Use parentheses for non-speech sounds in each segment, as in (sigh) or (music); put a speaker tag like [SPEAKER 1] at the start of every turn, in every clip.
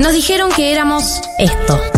[SPEAKER 1] Nos dijeron que éramos esto.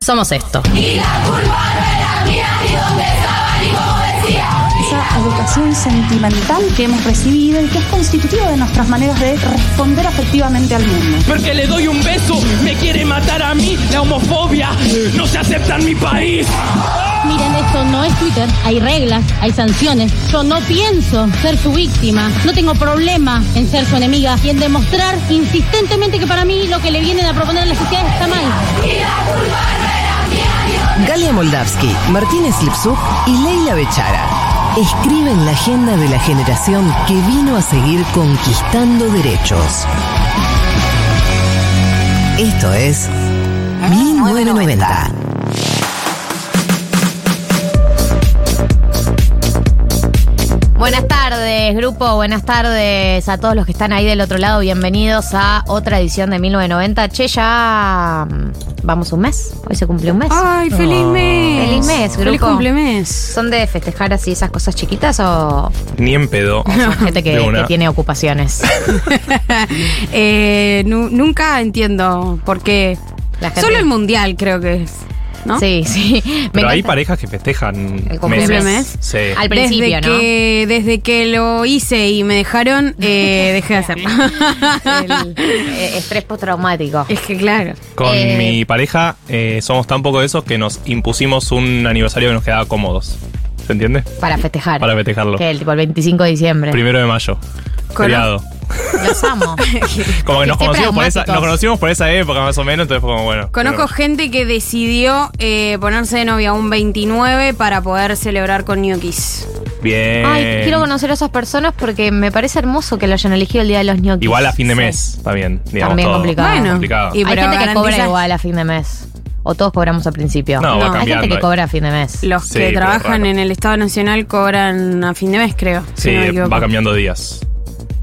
[SPEAKER 1] somos esto.
[SPEAKER 2] esa educación sentimental que hemos recibido y que es constitutiva de nuestras maneras de responder afectivamente al mundo.
[SPEAKER 3] Porque le doy un beso, me quiere matar a mí, la homofobia no se acepta en mi país.
[SPEAKER 4] Miren, esto no es Twitter. Hay reglas, hay sanciones. Yo no pienso ser su víctima. No tengo problema en ser su enemiga y en demostrar insistentemente que para mí lo que le vienen a proponer a la sociedad está mal.
[SPEAKER 5] Galia Moldavsky, Martínez Lipsuk y Leila Bechara escriben la agenda de la generación que vino a seguir conquistando derechos. Esto es 1990.
[SPEAKER 6] Buenas tardes, grupo. Buenas tardes a todos los que están ahí del otro lado. Bienvenidos a otra edición de 1990. Che, ya mm, vamos un mes. Hoy se cumple un mes.
[SPEAKER 7] Ay, feliz mes.
[SPEAKER 6] Feliz mes, grupo.
[SPEAKER 7] Feliz cumplemes.
[SPEAKER 6] ¿Son de festejar así esas cosas chiquitas o
[SPEAKER 8] Ni en pedo. (laughs)
[SPEAKER 6] son gente que, tiene ocupaciones? (laughs)
[SPEAKER 7] Eh, nu- nunca entiendo por qué.
[SPEAKER 6] La gente-
[SPEAKER 7] Solo el mundial creo que es. ¿No?
[SPEAKER 6] Sí, sí. (laughs) Me
[SPEAKER 8] Pero hay parejas que festejan
[SPEAKER 6] El cumplemes.
[SPEAKER 8] meses. Sí.
[SPEAKER 6] Al principio,
[SPEAKER 7] desde
[SPEAKER 6] ¿no?
[SPEAKER 7] que, desde que lo hice y me dejaron, eh, (laughs) dejé de hacerlo.
[SPEAKER 6] El, eh, estrés postraumático.
[SPEAKER 7] es que claro.
[SPEAKER 8] Con
[SPEAKER 6] Eh,
[SPEAKER 8] mi pareja eh, somos tan poco de esos que nos impusimos un aniversario que nos quedaba cómodos. ¿Se entiende?
[SPEAKER 6] Para festejar.
[SPEAKER 8] Para festejarlo.
[SPEAKER 6] Que el tipo el 25 de diciembre.
[SPEAKER 8] Primero de mayo. Feriado.
[SPEAKER 6] Los amo. (laughs)
[SPEAKER 8] Como que nos
[SPEAKER 6] Qué
[SPEAKER 8] conocimos, por esa,
[SPEAKER 6] pragmáticos.
[SPEAKER 8] nos conocimos por esa época más o menos, entonces fue como bueno.
[SPEAKER 7] Conozco
[SPEAKER 8] pero-
[SPEAKER 7] gente que decidió eh, ponerse de novia un 29 para poder celebrar con ñoquis.
[SPEAKER 8] Bien.
[SPEAKER 6] Ay, quiero conocer a esas personas porque me parece hermoso que lo hayan elegido el día de los ñoquis.
[SPEAKER 8] Igual a fin de
[SPEAKER 6] Sí.
[SPEAKER 8] mes, también. Digamos,
[SPEAKER 6] También
[SPEAKER 8] todo.
[SPEAKER 6] complicado.
[SPEAKER 7] Bueno.
[SPEAKER 8] complicado.
[SPEAKER 7] Y-
[SPEAKER 6] Hay gente que cobra igual a fin de mes. O todos cobramos al principio.
[SPEAKER 8] No, va
[SPEAKER 6] Hay gente que cobra a fin de mes.
[SPEAKER 7] Los
[SPEAKER 8] Sí,
[SPEAKER 7] que trabajan en el Estado Nacional cobran a fin de mes, creo. si
[SPEAKER 8] Sí,
[SPEAKER 7] no equivoco.
[SPEAKER 8] va cambiando días.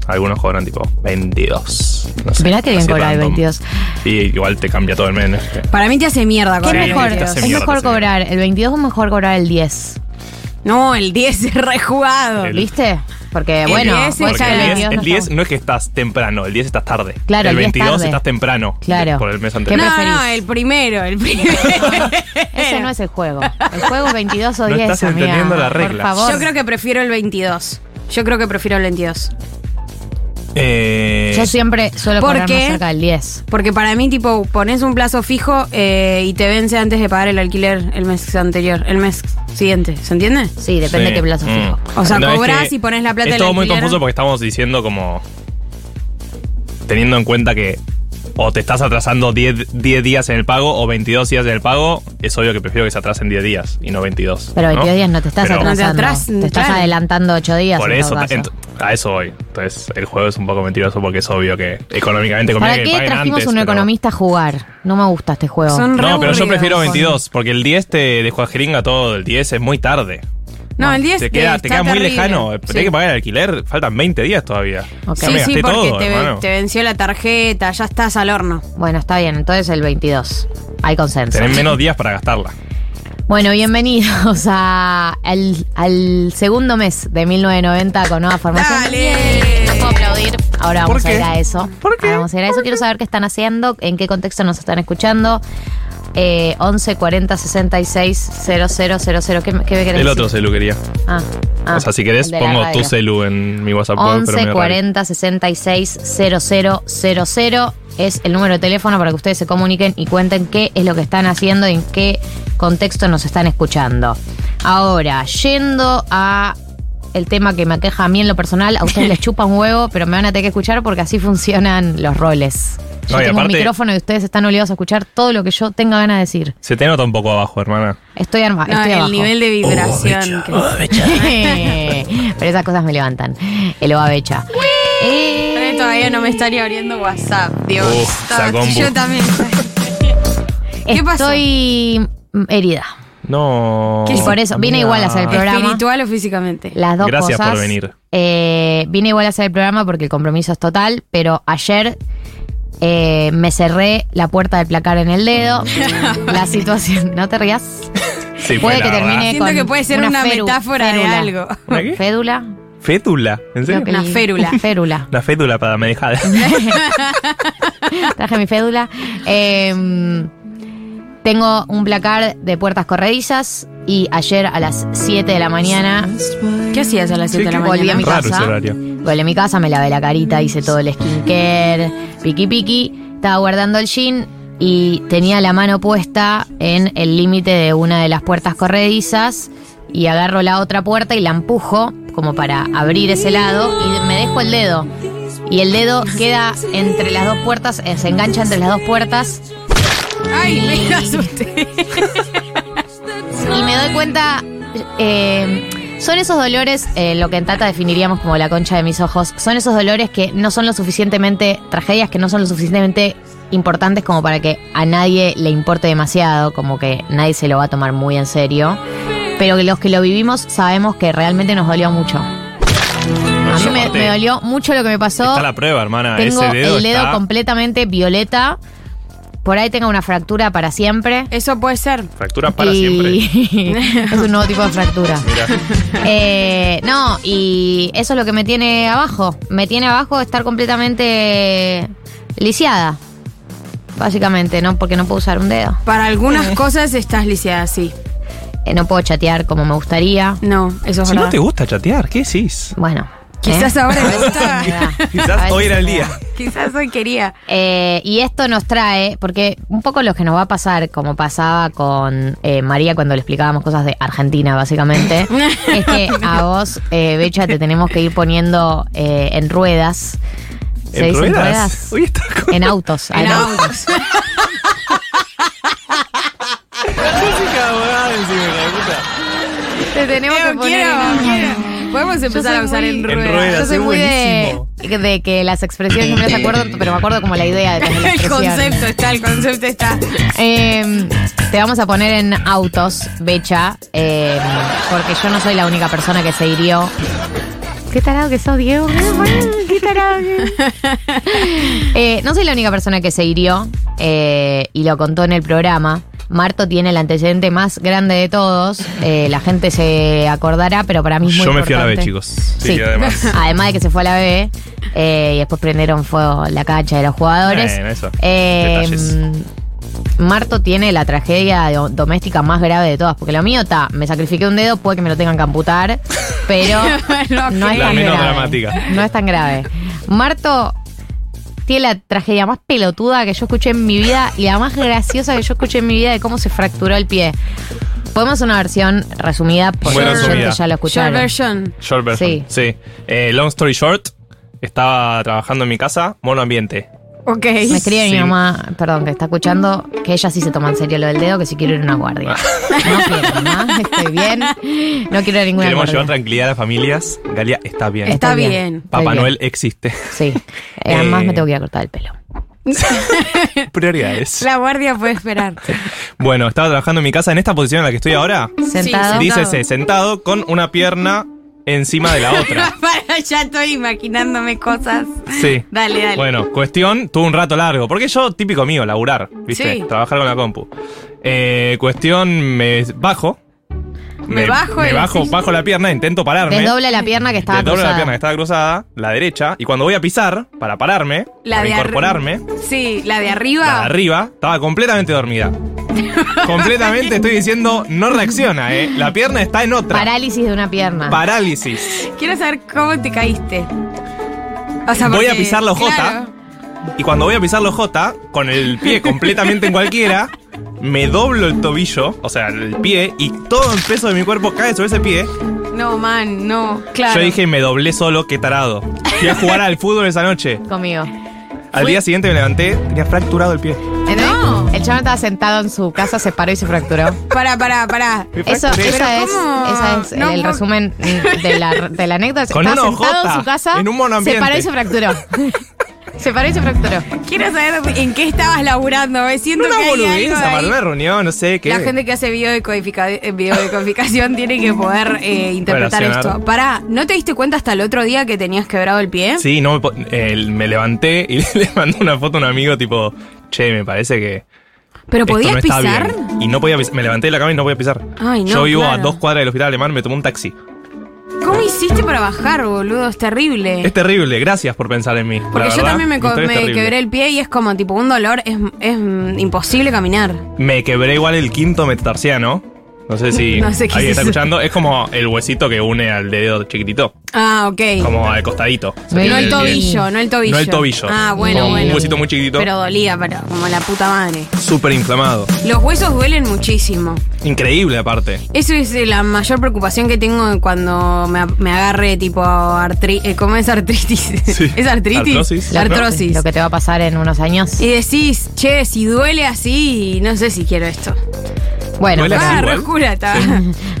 [SPEAKER 8] Algunos cobran tipo 22. No sé,
[SPEAKER 6] Mirá que bien cobrar el
[SPEAKER 8] random.
[SPEAKER 6] 22.
[SPEAKER 8] Y igual te cambia todo el mes. ¿no?
[SPEAKER 7] Para mí te hace mierda
[SPEAKER 6] ¿Qué
[SPEAKER 7] cobrar
[SPEAKER 6] es
[SPEAKER 7] el
[SPEAKER 6] mejor?
[SPEAKER 8] te
[SPEAKER 7] 22.
[SPEAKER 8] hace
[SPEAKER 6] ¿Es mejor cobrar el 22 o mejor cobrar el 10?
[SPEAKER 7] No, el 10 es rejugado.
[SPEAKER 8] El-
[SPEAKER 6] ¿Viste? Porque,
[SPEAKER 7] El
[SPEAKER 6] bueno,
[SPEAKER 7] 10
[SPEAKER 6] vos
[SPEAKER 7] es
[SPEAKER 6] ya
[SPEAKER 8] Porque
[SPEAKER 7] ya
[SPEAKER 8] el
[SPEAKER 6] el
[SPEAKER 8] 10,
[SPEAKER 6] 22
[SPEAKER 8] el
[SPEAKER 6] no
[SPEAKER 8] 10
[SPEAKER 6] estamos-
[SPEAKER 8] no es que estás temprano, el 10 estás tarde.
[SPEAKER 6] Claro,
[SPEAKER 8] el
[SPEAKER 6] el 10
[SPEAKER 8] 22
[SPEAKER 6] tarde.
[SPEAKER 8] estás temprano.
[SPEAKER 6] Claro.
[SPEAKER 8] Por el mes
[SPEAKER 6] ¿Qué
[SPEAKER 8] anterior.
[SPEAKER 7] No, no, el primero, el primero.
[SPEAKER 6] Ese no es el juego. El juego es 22 o
[SPEAKER 8] No
[SPEAKER 6] 10,
[SPEAKER 8] estás
[SPEAKER 6] amiga.
[SPEAKER 8] entendiendo la
[SPEAKER 6] Por
[SPEAKER 8] regla.
[SPEAKER 6] favor.
[SPEAKER 7] Yo creo que prefiero el 22. Yo creo que prefiero el 22.
[SPEAKER 8] Eh,
[SPEAKER 6] Yo siempre suelo
[SPEAKER 7] ¿Por
[SPEAKER 6] cobrar más cerca del 10.
[SPEAKER 7] Porque para mí, tipo, pones un plazo fijo eh, y te vence antes de pagar el alquiler el mes anterior, el mes siguiente. ¿Se entiende?
[SPEAKER 6] Sí, depende
[SPEAKER 8] sí.
[SPEAKER 6] de qué plazo
[SPEAKER 8] Mm.
[SPEAKER 6] fijo.
[SPEAKER 7] O sea,
[SPEAKER 8] No, es
[SPEAKER 7] cobrás
[SPEAKER 8] que
[SPEAKER 7] y pones la plata
[SPEAKER 8] Es
[SPEAKER 7] del
[SPEAKER 8] todo muy
[SPEAKER 7] alquiler.
[SPEAKER 8] confuso porque estamos diciendo como. Teniendo en cuenta que o te estás atrasando 10, 10 días en el pago o 22 días en el pago, es obvio que prefiero que se atrasen 10 días y no 22.
[SPEAKER 6] Pero 22
[SPEAKER 8] ¿no?
[SPEAKER 6] días no te estás
[SPEAKER 8] Pero-
[SPEAKER 6] atrasando.
[SPEAKER 7] Te atras-
[SPEAKER 6] te estás
[SPEAKER 7] claro.
[SPEAKER 6] adelantando 8 días.
[SPEAKER 8] Por
[SPEAKER 6] en
[SPEAKER 8] eso,
[SPEAKER 6] todo caso.
[SPEAKER 8] ent- a eso voy. Entonces, el juego es un poco mentiroso porque es obvio que económicamente conviene
[SPEAKER 6] ¿Para
[SPEAKER 8] que
[SPEAKER 6] qué
[SPEAKER 8] paguen
[SPEAKER 6] trajimos
[SPEAKER 8] antes,
[SPEAKER 6] un
[SPEAKER 8] pero-
[SPEAKER 6] economista a jugar? No me gusta este juego.
[SPEAKER 7] Son
[SPEAKER 8] No, pero yo prefiero 22 porque el 10 te dejó a jeringa todo. El 10 es muy tarde.
[SPEAKER 7] No, el 10
[SPEAKER 8] Te queda, te queda muy
[SPEAKER 7] terrible.
[SPEAKER 8] lejano. Pero
[SPEAKER 7] Sí.
[SPEAKER 8] hay que pagar el alquiler. Faltan 20 días todavía.
[SPEAKER 6] Ok.
[SPEAKER 8] Ya
[SPEAKER 7] Sí,
[SPEAKER 8] me
[SPEAKER 7] sí, porque
[SPEAKER 8] todo,
[SPEAKER 7] te, te venció la tarjeta, ya estás al horno.
[SPEAKER 6] Bueno, está bien. Entonces el 22. Hay consenso.
[SPEAKER 8] Tenés menos días para gastarla.
[SPEAKER 6] Bueno, bienvenidos a al, al segundo mes de 1990 con nueva formación.
[SPEAKER 7] ¡Dale!
[SPEAKER 6] No puedo aplaudir. Ahora
[SPEAKER 8] ¿Por
[SPEAKER 6] vamos a ir a eso.
[SPEAKER 8] ¿Por qué?
[SPEAKER 6] Ahora vamos a ir a eso. Quiero saber qué están haciendo, en qué contexto nos están escuchando. Eh, 11 40 66 000. ¿Qué, me- qué me querés
[SPEAKER 8] El otro
[SPEAKER 6] decir?
[SPEAKER 8] celu quería.
[SPEAKER 6] Ah, ah,
[SPEAKER 8] o sea, si querés, pongo tu celu en mi WhatsApp. web, pero
[SPEAKER 6] 11
[SPEAKER 8] medio raro.
[SPEAKER 6] 40 66 000 es el número de teléfono para que ustedes se comuniquen y cuenten qué es lo que están haciendo y en qué contexto nos están escuchando. Ahora, yendo a el tema que me aqueja a mí en lo personal, a ustedes les (laughs) chupa un huevo, pero me van a tener que escuchar porque así funcionan los roles. Yo tengo un micrófono y ustedes están obligados a escuchar todo lo que yo tenga ganas de decir.
[SPEAKER 8] Se te nota un poco abajo, hermana.
[SPEAKER 6] Estoy arma,
[SPEAKER 7] No,
[SPEAKER 6] estoy
[SPEAKER 7] el
[SPEAKER 6] abajo.
[SPEAKER 7] nivel de vibración. que- (laughs)
[SPEAKER 6] Pero esas cosas me levantan. El ovabecha. Eh,
[SPEAKER 7] todavía no me estaría abriendo WhatsApp. Dios.
[SPEAKER 8] Uf,
[SPEAKER 7] yo también. (laughs) ¿Qué pasó?
[SPEAKER 6] Estoy herida.
[SPEAKER 8] No.
[SPEAKER 6] Y por eso vine igual a hacer el programa.
[SPEAKER 7] ¿Espiritual o físicamente?
[SPEAKER 6] Las dos
[SPEAKER 8] Gracias
[SPEAKER 6] cosas.
[SPEAKER 8] por venir.
[SPEAKER 6] Eh, vine igual a hacer el programa porque el compromiso es total, pero ayer eh, me cerré la puerta del placar en el dedo. la situación. ¿No te rías?
[SPEAKER 8] Sí,
[SPEAKER 6] Puede que
[SPEAKER 8] la
[SPEAKER 6] termine.
[SPEAKER 7] Siento
[SPEAKER 6] con
[SPEAKER 7] que puede ser una metáfora de
[SPEAKER 6] férula.
[SPEAKER 7] algo.
[SPEAKER 8] ¿Una qué?
[SPEAKER 6] ¿Fédula?
[SPEAKER 8] Fétula. ¿En serio?
[SPEAKER 7] Una férula. (laughs)
[SPEAKER 6] Férula.
[SPEAKER 8] Una fétula para medejada. (laughs)
[SPEAKER 6] Traje mi fédula. Eh, tengo un placar de puertas corredizas y ayer a las 7 de la mañana
[SPEAKER 7] ¿Qué hacías a las 7 de la
[SPEAKER 6] volví a
[SPEAKER 7] mañana?
[SPEAKER 6] mi
[SPEAKER 8] Raro
[SPEAKER 6] casa.
[SPEAKER 8] horario.
[SPEAKER 6] Volví a mi casa, me lavé la carita, hice todo el skincare, piqui piqui. Estaba guardando el jean y tenía la mano puesta en el límite de una de las puertas corredizas y agarro la otra puerta y la empujo como para abrir ese lado y me dejo el dedo. Y el dedo queda entre las dos puertas, eh, se engancha entre las dos puertas
[SPEAKER 7] Ay, me asusté.
[SPEAKER 6] y me doy cuenta, eh, son esos dolores, eh, lo que en Tata definiríamos como la concha de mis ojos, son esos dolores que no son lo suficientemente, tragedias que no son lo suficientemente importantes como para que a nadie le importe demasiado, como que nadie se lo va a tomar muy en serio, pero que los que lo vivimos sabemos que realmente nos dolió mucho. A mí me, me dolió mucho lo que me pasó.
[SPEAKER 8] Está la prueba, hermana.
[SPEAKER 6] Tengo
[SPEAKER 8] Ese dedo
[SPEAKER 6] el dedo
[SPEAKER 8] está-
[SPEAKER 6] completamente violeta. Por ahí tengo una fractura para siempre.
[SPEAKER 7] Eso puede ser.
[SPEAKER 8] Fractura para
[SPEAKER 6] Y-
[SPEAKER 8] siempre. (laughs)
[SPEAKER 6] es un nuevo tipo de fractura.
[SPEAKER 8] Mira.
[SPEAKER 6] Eh, no, y eso es lo que me tiene abajo. Me tiene abajo estar completamente lisiada. Básicamente, ¿no? Porque no puedo usar un dedo.
[SPEAKER 7] Para algunas
[SPEAKER 6] Eh.
[SPEAKER 7] cosas estás lisiada, sí.
[SPEAKER 6] Eh, no puedo chatear como me gustaría.
[SPEAKER 7] No, eso es
[SPEAKER 8] Si
[SPEAKER 7] verdad.
[SPEAKER 8] no te gusta chatear, ¿qué decís?
[SPEAKER 6] Bueno.
[SPEAKER 7] Quizás
[SPEAKER 6] ¿eh?
[SPEAKER 7] ahora (laughs)
[SPEAKER 8] Quizás hoy era el día.
[SPEAKER 7] Quizás hoy quería.
[SPEAKER 6] Eh, y esto nos trae, porque un poco lo que nos va a pasar, como pasaba con eh, María cuando le explicábamos cosas de Argentina, básicamente, (laughs) es que a vos, eh, Becha, te tenemos que ir poniendo eh, en ruedas. ¿Se
[SPEAKER 8] ¿En ruedas? está con
[SPEAKER 6] En autos.
[SPEAKER 7] En
[SPEAKER 6] en
[SPEAKER 7] autos. (laughs)
[SPEAKER 8] música abogada encima, de puta.
[SPEAKER 6] Te tenemos que poner
[SPEAKER 7] quiero,
[SPEAKER 6] en
[SPEAKER 7] quiero. Podemos empezar
[SPEAKER 6] soy
[SPEAKER 7] a usar
[SPEAKER 6] muy-
[SPEAKER 7] en
[SPEAKER 8] En
[SPEAKER 7] ruedas.
[SPEAKER 8] ruedas.
[SPEAKER 6] Yo soy muy de,
[SPEAKER 8] buenísimo.
[SPEAKER 6] de que las expresiones no me las acuerdo, pero me acuerdo como la idea detrás de la (laughs)
[SPEAKER 7] El
[SPEAKER 6] expresión.
[SPEAKER 7] concepto está, el concepto está.
[SPEAKER 6] Eh, te vamos a poner en autos, Becha, eh, porque yo no soy la única persona que se hirió. Qué tarado que sos, Diego. Qué tarado que- (laughs) Eh, no soy la única persona que se hirió eh, y lo contó en el programa. Marto tiene el antecedente más grande de todos. Eh, la gente se acordará, pero para mí es muy
[SPEAKER 8] Yo me fui a la B, chicos. Sí,
[SPEAKER 6] Sí.
[SPEAKER 8] además. (laughs)
[SPEAKER 6] Además de que se fue a la B eh, y después prendieron fuego la cancha de los jugadores.
[SPEAKER 8] Eso.
[SPEAKER 6] Eh. Marto tiene la tragedia do- doméstica más grave de todas, porque lo mío está, me sacrifiqué un dedo, puede que me lo tengan que amputar, pero (laughs) no es
[SPEAKER 8] La
[SPEAKER 6] tan
[SPEAKER 8] menos
[SPEAKER 6] grave.
[SPEAKER 8] dramática.
[SPEAKER 6] No es tan grave. Marto tiene la tragedia más pelotuda que yo escuché en mi vida y la más graciosa que yo escuché en mi vida de cómo se fracturó el pie. Podemos hacer una versión resumida porque
[SPEAKER 8] resumida.
[SPEAKER 6] ya lo
[SPEAKER 7] Short
[SPEAKER 6] escucharon.
[SPEAKER 7] version.
[SPEAKER 8] Short version.
[SPEAKER 6] Sí.
[SPEAKER 8] Sí. Eh, long story short, estaba trabajando en mi casa, mono ambiente.
[SPEAKER 7] Ok.
[SPEAKER 6] Me escribe mi
[SPEAKER 8] Sí.
[SPEAKER 6] mamá, perdón, que está escuchando, que ella sí se toma en serio lo del dedo, que si quiero ir a una guardia. No quiero, mamá, estoy bien. No quiero ir a ninguna
[SPEAKER 8] Queremos
[SPEAKER 6] guardia.
[SPEAKER 8] llevar tranquilidad a las familias. Galia está bien.
[SPEAKER 7] Está bien.
[SPEAKER 6] estoy
[SPEAKER 8] Papá
[SPEAKER 6] bien.
[SPEAKER 8] Noel existe.
[SPEAKER 6] Sí. Eh, Además
[SPEAKER 8] Eh,
[SPEAKER 6] me tengo que ir a cortar el pelo. (laughs)
[SPEAKER 8] Prioridades.
[SPEAKER 7] La guardia puede esperar.
[SPEAKER 8] Bueno, estaba trabajando en mi casa en esta posición en la que estoy ahora.
[SPEAKER 6] Sentado.
[SPEAKER 7] Sí,
[SPEAKER 8] Dícese, sentado con una pierna encima de la (laughs) otra.
[SPEAKER 7] Para, ya estoy imaginándome cosas.
[SPEAKER 8] Sí.
[SPEAKER 7] Dale, dale.
[SPEAKER 8] Bueno, cuestión, tuve un rato largo. Porque yo, típico mío, laburar, ¿viste?
[SPEAKER 7] Sí.
[SPEAKER 8] Trabajar con la compu. Eh, cuestión, me bajo.
[SPEAKER 7] Me bajo
[SPEAKER 8] Me bajo, bajo la pierna, intento pararme.
[SPEAKER 6] Desdobla la pierna que estaba
[SPEAKER 8] Desdoblo la
[SPEAKER 6] cruzada.
[SPEAKER 8] pierna que estaba cruzada, la derecha. Y cuando voy a pisar, para pararme,
[SPEAKER 7] La
[SPEAKER 8] para incorporarme,
[SPEAKER 7] Sí, la de arriba.
[SPEAKER 8] la de arriba estaba completamente dormida. (laughs) completamente estoy diciendo, no reacciona, ¿eh? La pierna está en otra.
[SPEAKER 6] Parálisis de una pierna.
[SPEAKER 8] Parálisis.
[SPEAKER 7] Quiero saber cómo te caíste. O sea,
[SPEAKER 8] Voy a pisar la J.
[SPEAKER 7] claro,
[SPEAKER 8] Y cuando voy a pisar los J, con el pie completamente en cualquiera, me doblo el tobillo, o sea, el pie, y todo el peso de mi cuerpo cae sobre ese pie.
[SPEAKER 7] No, man, no. Claro.
[SPEAKER 8] Yo dije, me doblé solo, qué tarado. Fui a jugar al fútbol esa noche.
[SPEAKER 6] Conmigo.
[SPEAKER 8] Al día siguiente me levanté, tenía fracturado el pie.
[SPEAKER 7] No.
[SPEAKER 6] El chabón estaba sentado en su casa, se paró y se fracturó.
[SPEAKER 7] Para, para, para.
[SPEAKER 8] Me
[SPEAKER 6] Eso, esa, es, esa es
[SPEAKER 7] No,
[SPEAKER 6] el,
[SPEAKER 7] por-
[SPEAKER 6] resumen de la, de la anécdota.
[SPEAKER 8] Con
[SPEAKER 6] estaba
[SPEAKER 8] una
[SPEAKER 6] sentado en su casa,
[SPEAKER 8] en un monoambiente.
[SPEAKER 6] se paró y se fracturó. (laughs) Se paró y se fracturó.
[SPEAKER 7] Quiero saber en qué estabas laburando. Me siento
[SPEAKER 8] Una
[SPEAKER 7] que hay algo ahí.
[SPEAKER 8] una reunión, no sé qué.
[SPEAKER 7] La gente que hace videodecodifica- eh, videodecodificación (laughs) tiene que poder eh, interpretar
[SPEAKER 8] Relacionar.
[SPEAKER 7] esto. Pará, ¿no te diste cuenta hasta el otro día que tenías quebrado el pie?
[SPEAKER 8] Sí, no me, po- eh, me levanté y (laughs) le mandé una foto a un amigo tipo, che, me parece que.
[SPEAKER 7] ¿Pero
[SPEAKER 8] esto
[SPEAKER 7] podías
[SPEAKER 8] no está
[SPEAKER 7] pisar?
[SPEAKER 8] bien". Y no podía pisar. Me levanté de la cama y no podía pisar.
[SPEAKER 7] Ay, no,
[SPEAKER 8] Yo vivo a
[SPEAKER 7] claro.
[SPEAKER 8] dos cuadras del hospital alemán, me tomé un taxi.
[SPEAKER 7] ¿Cómo hiciste para bajar, boludo? Es terrible.
[SPEAKER 8] Es terrible, gracias por pensar en mí.
[SPEAKER 7] Porque yo
[SPEAKER 8] verdad,
[SPEAKER 7] también me, co- me quebré el pie y es como tipo un dolor, es, es imposible caminar.
[SPEAKER 8] Me quebré igual el quinto metatarsiano. No sé si (laughs)
[SPEAKER 7] No sé
[SPEAKER 8] alguien
[SPEAKER 7] es
[SPEAKER 8] está escuchando. Es como el huesito que une al dedo chiquitito.
[SPEAKER 7] Ah, ok.
[SPEAKER 8] Como al costadito. Se
[SPEAKER 7] no el tobillo, no el tobillo.
[SPEAKER 8] No el tobillo.
[SPEAKER 7] Ah, bueno,
[SPEAKER 8] Como
[SPEAKER 7] bueno.
[SPEAKER 8] Un huesito muy chiquitito.
[SPEAKER 7] Pero dolía, para, como la puta madre.
[SPEAKER 8] Súper inflamado.
[SPEAKER 7] Los huesos duelen muchísimo.
[SPEAKER 8] Increíble aparte.
[SPEAKER 7] Eso es eh, la mayor preocupación que tengo cuando me, me agarre tipo artritis. ¿Cómo es artritis? (laughs) ¿Es artritis?
[SPEAKER 8] Artrosis.
[SPEAKER 7] Artrosis.
[SPEAKER 6] Lo que te va a pasar en unos años.
[SPEAKER 7] Y decís, che, si duele así, no sé si quiero esto.
[SPEAKER 6] Bueno,
[SPEAKER 8] ¿Duele así
[SPEAKER 7] Ah,
[SPEAKER 8] igual?
[SPEAKER 7] rejura, está.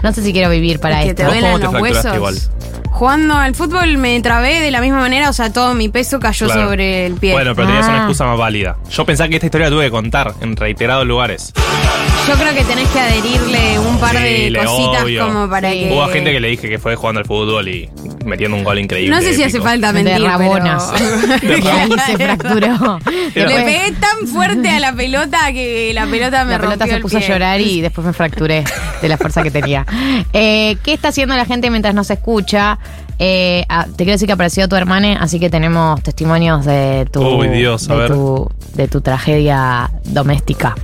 [SPEAKER 6] no sé si quiero vivir para
[SPEAKER 7] que
[SPEAKER 6] esto.
[SPEAKER 7] te
[SPEAKER 8] ¿Vos
[SPEAKER 7] duelan
[SPEAKER 8] cómo te
[SPEAKER 7] los huesos.
[SPEAKER 8] igual?
[SPEAKER 7] Jugando al fútbol me trabé de la misma manera, o sea, todo mi peso cayó
[SPEAKER 8] Claro.
[SPEAKER 7] sobre el pie.
[SPEAKER 8] Bueno, pero tenías una
[SPEAKER 6] Ah.
[SPEAKER 8] excusa más válida. Yo pensaba que esta historia la tuve que contar en reiterados lugares.
[SPEAKER 7] Yo creo que tenés que adherirle un par
[SPEAKER 8] Sí,
[SPEAKER 7] de
[SPEAKER 8] le
[SPEAKER 7] cositas
[SPEAKER 8] obvio.
[SPEAKER 7] como para que.
[SPEAKER 8] Hubo gente que le dije que fue jugando al fútbol y metiendo un gol increíble.
[SPEAKER 7] No sé si hace
[SPEAKER 8] épico.
[SPEAKER 7] falta
[SPEAKER 6] De
[SPEAKER 7] mentir.
[SPEAKER 6] Rabonas. (laughs) (laughs)
[SPEAKER 7] pero-
[SPEAKER 6] Y ahí se fracturó.
[SPEAKER 7] Le
[SPEAKER 6] Después-
[SPEAKER 7] pegué tan fuerte a la pelota que la pelota me
[SPEAKER 6] la pelota
[SPEAKER 7] rompió
[SPEAKER 6] se
[SPEAKER 7] el
[SPEAKER 6] puso a
[SPEAKER 7] pie.
[SPEAKER 6] llorar y después me fracturé de la fuerza que tenía. Eh, ¿Qué está haciendo la gente mientras nos escucha? Eh, ah, te quiero decir que apareció tu hermana, así que tenemos testimonios de tu,
[SPEAKER 8] Uy, Dios, a
[SPEAKER 6] de,
[SPEAKER 8] ver.
[SPEAKER 6] tu de tu tragedia doméstica.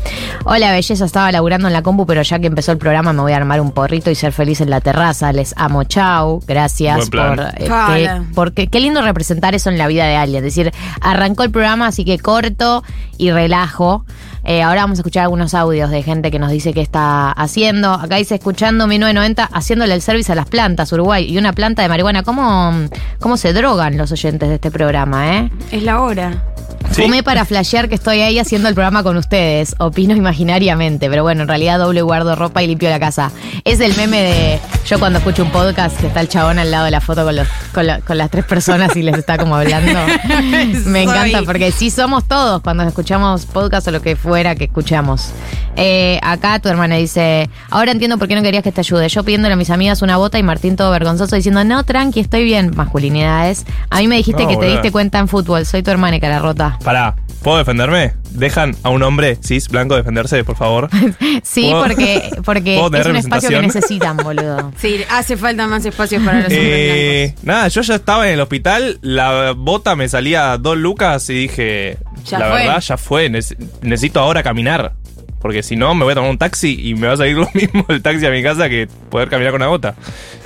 [SPEAKER 6] Hola, belleza, estaba laburando en la compu, pero ya que empezó el programa me voy a armar un porrito y ser feliz en la terraza. Les amo, chau. Gracias
[SPEAKER 8] Buen plan.
[SPEAKER 6] por eh, que- porque qué lindo representar eso en la vida de alguien. Es decir, arrancó el programa, así que corto y relajo. Eh, ahora vamos a escuchar algunos audios de gente que nos dice qué está haciendo. Acá dice, escuchando 1990, haciéndole el service a las plantas, Uruguay, y una planta de marihuana. ¿Cómo, cómo se drogan los oyentes de este programa, eh?
[SPEAKER 7] Es la hora.
[SPEAKER 8] ¿Sí?
[SPEAKER 6] Fumé para flashear que estoy ahí haciendo el programa con ustedes. Opino imaginariamente, pero bueno, en realidad doble guardo ropa y limpio la casa. Es el meme de yo cuando escucho un podcast que está el chabón al lado de la foto con, los, con, la- con las tres personas y les está como hablando. (laughs) Me encanta porque sí somos todos cuando escuchamos podcast o lo que fuera que escuchamos. Eh, acá tu hermana dice, ahora entiendo por qué no querías que te ayude. Yo pidiéndole a mis amigas una bota y Martín todo vergonzoso diciendo, no, tranqui, estoy bien. Masculinidades. A mí me dijiste
[SPEAKER 8] No,
[SPEAKER 6] que te diste cuenta en fútbol. Soy tu hermana y cara rota.
[SPEAKER 8] Pará, ¿puedo defenderme? ¿Dejan a un hombre cis blanco defenderse, por favor? (laughs)
[SPEAKER 6] Sí,
[SPEAKER 8] ¿Puedo-
[SPEAKER 6] porque, (laughs) porque
[SPEAKER 8] ¿Puedo tener
[SPEAKER 6] es un espacio que necesitan, (laughs) boludo.
[SPEAKER 7] Sí, hace falta más espacios para los hombres
[SPEAKER 8] Eh, nada, yo ya estaba en el hospital, la bota me salía a dos lucas y dije,
[SPEAKER 7] Ya
[SPEAKER 8] la
[SPEAKER 7] fue.
[SPEAKER 8] verdad, ya fue, nece- necesito ahora caminar. Porque si no, me voy a tomar un taxi y me va a salir lo (laughs) mismo el taxi a mi casa que poder caminar con una bota.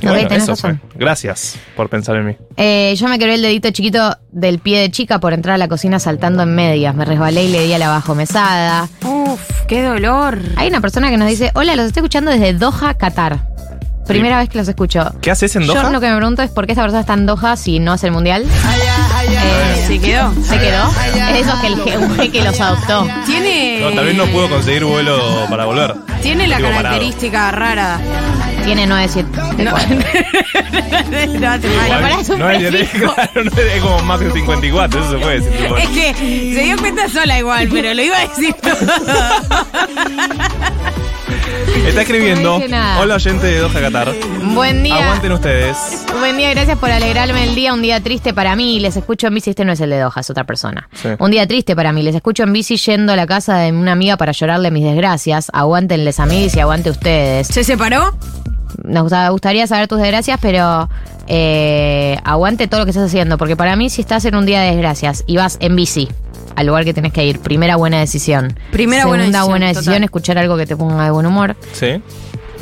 [SPEAKER 8] Y
[SPEAKER 6] Ok,
[SPEAKER 8] bueno,
[SPEAKER 6] tenés
[SPEAKER 8] eso
[SPEAKER 6] razón.
[SPEAKER 8] fue. Gracias por pensar en mí.
[SPEAKER 6] Eh, yo me quebré el dedito chiquito del pie de chica por entrar a la cocina saltando en medias. Me resbalé y le di a la bajo mesada.
[SPEAKER 7] Uf, qué dolor.
[SPEAKER 6] Hay una persona que nos dice, hola, los estoy escuchando desde Doha, Qatar. Primera vez que los escucho.
[SPEAKER 8] ¿Qué haces en Doha?
[SPEAKER 6] Yo lo que me pregunto es por qué esta persona está en Doha si no es el mundial. Eh,
[SPEAKER 7] ¿Se quedó?
[SPEAKER 6] ¿Se quedó? Es eso que el un jeque los adoptó.
[SPEAKER 7] Tiene.
[SPEAKER 8] No, tal vez no pudo conseguir vuelo para volver.
[SPEAKER 7] Tiene la característica rara.
[SPEAKER 6] Tiene 9, 7,
[SPEAKER 7] No. (laughs) no
[SPEAKER 6] es un
[SPEAKER 8] no, es,
[SPEAKER 6] prefijo.
[SPEAKER 8] claro, no es como más de 54, eso se puede decir. tipo.
[SPEAKER 7] Es que se dio cuenta sola igual, pero lo iba a decir. (laughs)
[SPEAKER 8] Está escribiendo.
[SPEAKER 6] No.
[SPEAKER 8] Hola, oyente de Doha Qatar.
[SPEAKER 6] Buen día.
[SPEAKER 8] Aguanten ustedes.
[SPEAKER 6] Buen día, gracias por alegrarme el día. Un día triste para mí. Les escucho en bici. Este no es el de Doha, es otra persona.
[SPEAKER 8] Sí.
[SPEAKER 6] Un día triste para mí. Les escucho en bici yendo a la casa de una amiga para llorarle mis desgracias. Aguántenles amigos y aguante ustedes.
[SPEAKER 7] ¿Se separó?
[SPEAKER 6] Nos gusta- gustaría saber tus desgracias, pero eh, aguante todo lo que estás haciendo. Porque para mí, si estás en un día de desgracias y vas en bici al lugar que tenés que ir, primera buena decisión.
[SPEAKER 7] Primera
[SPEAKER 6] Segunda
[SPEAKER 7] buena decisión,
[SPEAKER 6] buena decisión,
[SPEAKER 7] total.
[SPEAKER 6] escuchar algo que te ponga de buen humor
[SPEAKER 8] Sí.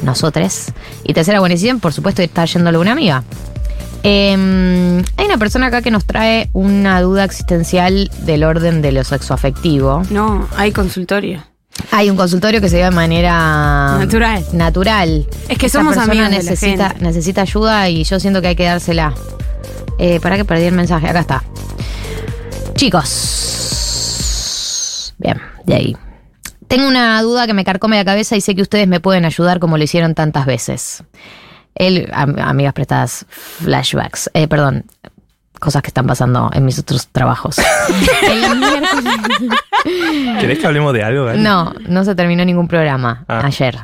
[SPEAKER 6] nosotros. Y tercera buena decisión, por supuesto, estar yéndole a una amiga. Eh, hay una persona acá que nos trae una duda existencial del orden de lo sexoafectivo.
[SPEAKER 7] No, hay consultorio.
[SPEAKER 6] Hay un consultorio que se dio de manera
[SPEAKER 7] Natural.
[SPEAKER 6] natural.
[SPEAKER 7] Es que
[SPEAKER 6] Esa
[SPEAKER 7] somos
[SPEAKER 6] persona
[SPEAKER 7] amigos de la
[SPEAKER 6] necesita,
[SPEAKER 7] gente.
[SPEAKER 6] necesita ayuda y yo siento que hay que dársela. Eh, para que perdí el mensaje, acá está. Chicos. Bien, de ahí. Tengo una duda que me carcome la cabeza y sé que ustedes me pueden ayudar como lo hicieron tantas veces. Él, am- amigas prestadas, flashbacks. Eh, perdón. cosas que están pasando en mis otros trabajos. (laughs) El miércoles-
[SPEAKER 8] ¿Querés que hablemos de algo,
[SPEAKER 6] no, no se terminó ningún programa
[SPEAKER 8] Ah.
[SPEAKER 6] ayer.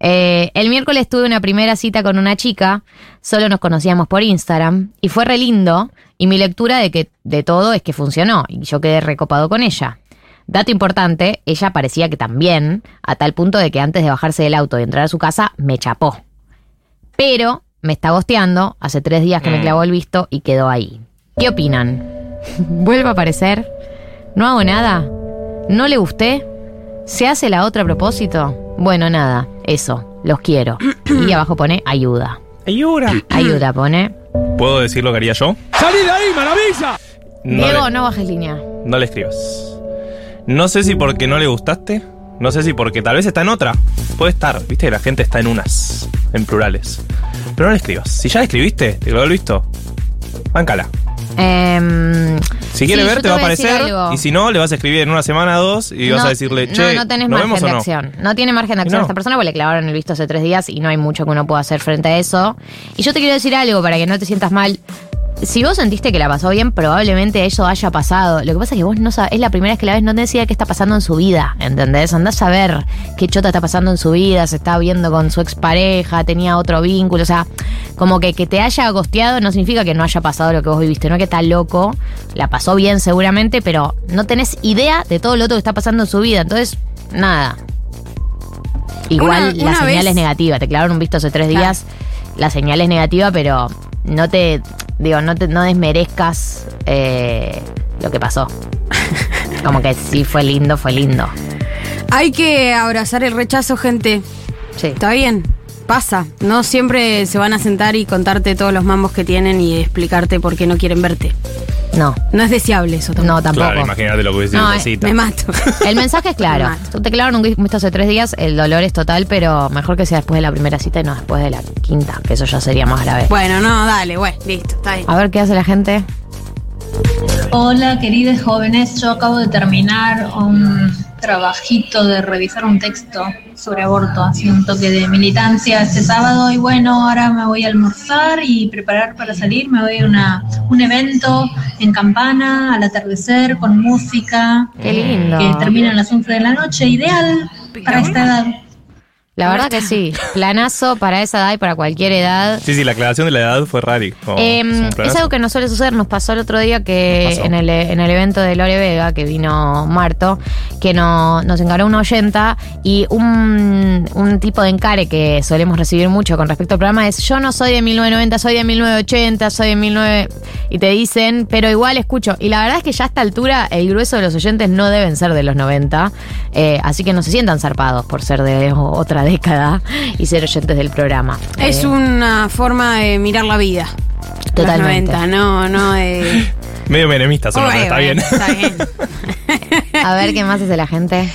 [SPEAKER 6] Eh, el miércoles tuve una primera cita con una chica, solo nos conocíamos por Instagram y fue re lindo y mi lectura de que de todo es que funcionó y yo quedé recopado con ella. Dato importante, ella parecía que también, a tal punto de que antes de bajarse del auto y entrar a su casa, me chapó. Pero me está gosteando, hace tres días que me
[SPEAKER 8] Mm.
[SPEAKER 6] clavó el visto y quedó ahí. ¿Qué opinan? (laughs) ¿Vuelvo a aparecer? ¿No hago nada? ¿No le gusté? ¿Se hace la otra a propósito? Bueno, nada, eso, los quiero. Y (clears throat) abajo pone ayuda.
[SPEAKER 8] Ayuda. (clears throat)
[SPEAKER 6] Ayuda pone.
[SPEAKER 8] ¿Puedo decir lo que haría yo?
[SPEAKER 3] ¡Salí de ahí, maravilla!
[SPEAKER 8] No
[SPEAKER 6] Diego,
[SPEAKER 8] le,
[SPEAKER 6] no bajes línea.
[SPEAKER 8] no le escribas. No sé si porque no le gustaste. No sé si porque tal vez está en otra. Puede estar, viste que la gente está en unas, en plurales. Pero no le escribas. Si ya le escribiste, te lo he visto. Báncala.
[SPEAKER 6] Em,
[SPEAKER 8] Si quiere
[SPEAKER 6] sí,
[SPEAKER 8] ver, te va a aparecer. Y si no, le vas a escribir en una semana o dos y vas a decirle, che,
[SPEAKER 6] no, no tenés
[SPEAKER 8] ¿nos
[SPEAKER 6] margen
[SPEAKER 8] vemos
[SPEAKER 6] de
[SPEAKER 8] no?
[SPEAKER 6] acción. No tiene margen de acción esta persona porque le clavaron el visto hace tres días y no hay mucho que uno pueda hacer frente a eso. Y yo te quiero decir algo para que no te sientas mal. Si vos sentiste que la pasó bien, probablemente eso haya pasado. Lo que pasa es que vos no sabés, es la primera vez que la ves, no tenés idea qué está pasando en su vida, ¿entendés? Andás a ver qué chota está pasando en su vida, se está viendo con su expareja, tenía otro vínculo, o sea, como que que te haya gosteado no significa que no haya pasado lo que vos viviste, no es que está loco, la pasó bien seguramente, pero no tenés idea de todo lo otro que está pasando en su vida, entonces, nada. Igual
[SPEAKER 7] Una-
[SPEAKER 6] la
[SPEAKER 7] una
[SPEAKER 6] señal
[SPEAKER 7] vez-
[SPEAKER 6] es negativa, te clavaron un visto hace tres
[SPEAKER 7] Claro.
[SPEAKER 6] días, la señal es negativa, pero no te, digo, no te no desmerezcas eh, lo que pasó. (laughs) Como que sí fue lindo, fue lindo.
[SPEAKER 7] Hay que abrazar el rechazo, gente.
[SPEAKER 6] Sí.
[SPEAKER 7] Está bien, pasa. No siempre se van a sentar y contarte todos los mambos que tienen y explicarte por qué no quieren verte.
[SPEAKER 6] No,
[SPEAKER 7] No es deseable eso tampoco.
[SPEAKER 6] no tampoco.
[SPEAKER 8] Claro, imagínate lo que hubiese sido
[SPEAKER 6] No,
[SPEAKER 8] cita.
[SPEAKER 7] Me mato. (laughs)
[SPEAKER 6] El mensaje es claro.
[SPEAKER 7] Me mato.
[SPEAKER 6] Tú te clavaron un visto hace tres días, el dolor es total, pero mejor que sea después de la primera cita y no después de la quinta, que eso ya sería más grave.
[SPEAKER 7] Bueno, no, dale, bueno, listo, está bien.
[SPEAKER 6] A ver qué hace la gente.
[SPEAKER 9] Hola, queridos jóvenes. Yo acabo de terminar un trabajito de revisar un texto sobre aborto, así un toque de militancia este sábado. Y bueno, ahora me voy a almorzar y preparar para salir. Me voy a una, un evento en Campana al atardecer con música.
[SPEAKER 6] Qué lindo.
[SPEAKER 9] Que termina a las 11 de la noche. Ideal para esta edad.
[SPEAKER 6] La verdad que sí. Planazo para esa edad y para cualquier edad.
[SPEAKER 8] Sí, sí, la aclaración de la edad fue rari. como-
[SPEAKER 6] Em,
[SPEAKER 8] es
[SPEAKER 6] algo que no suele suceder. Nos pasó el otro día que en el, en el evento de Lore Vega, que vino Marto, que no, nos encaró una oyenta y un, un tipo de encare que solemos recibir mucho con respecto al programa es yo no soy de 1990, soy de 1980, soy de 19... Y te dicen, pero igual escucho. Y la verdad es que ya a esta altura el grueso de los oyentes no deben ser de los 90. eh, así que no se sientan zarpados por ser de otra década y ser oyentes del programa.
[SPEAKER 7] Es
[SPEAKER 6] Eh,
[SPEAKER 7] una forma de mirar la vida. Los
[SPEAKER 6] Totalmente.
[SPEAKER 7] 90, no, no de. (laughs)
[SPEAKER 8] Medio menemista, solo, pero está bien.
[SPEAKER 7] Está bien. (laughs)
[SPEAKER 6] A ver qué más hace la gente.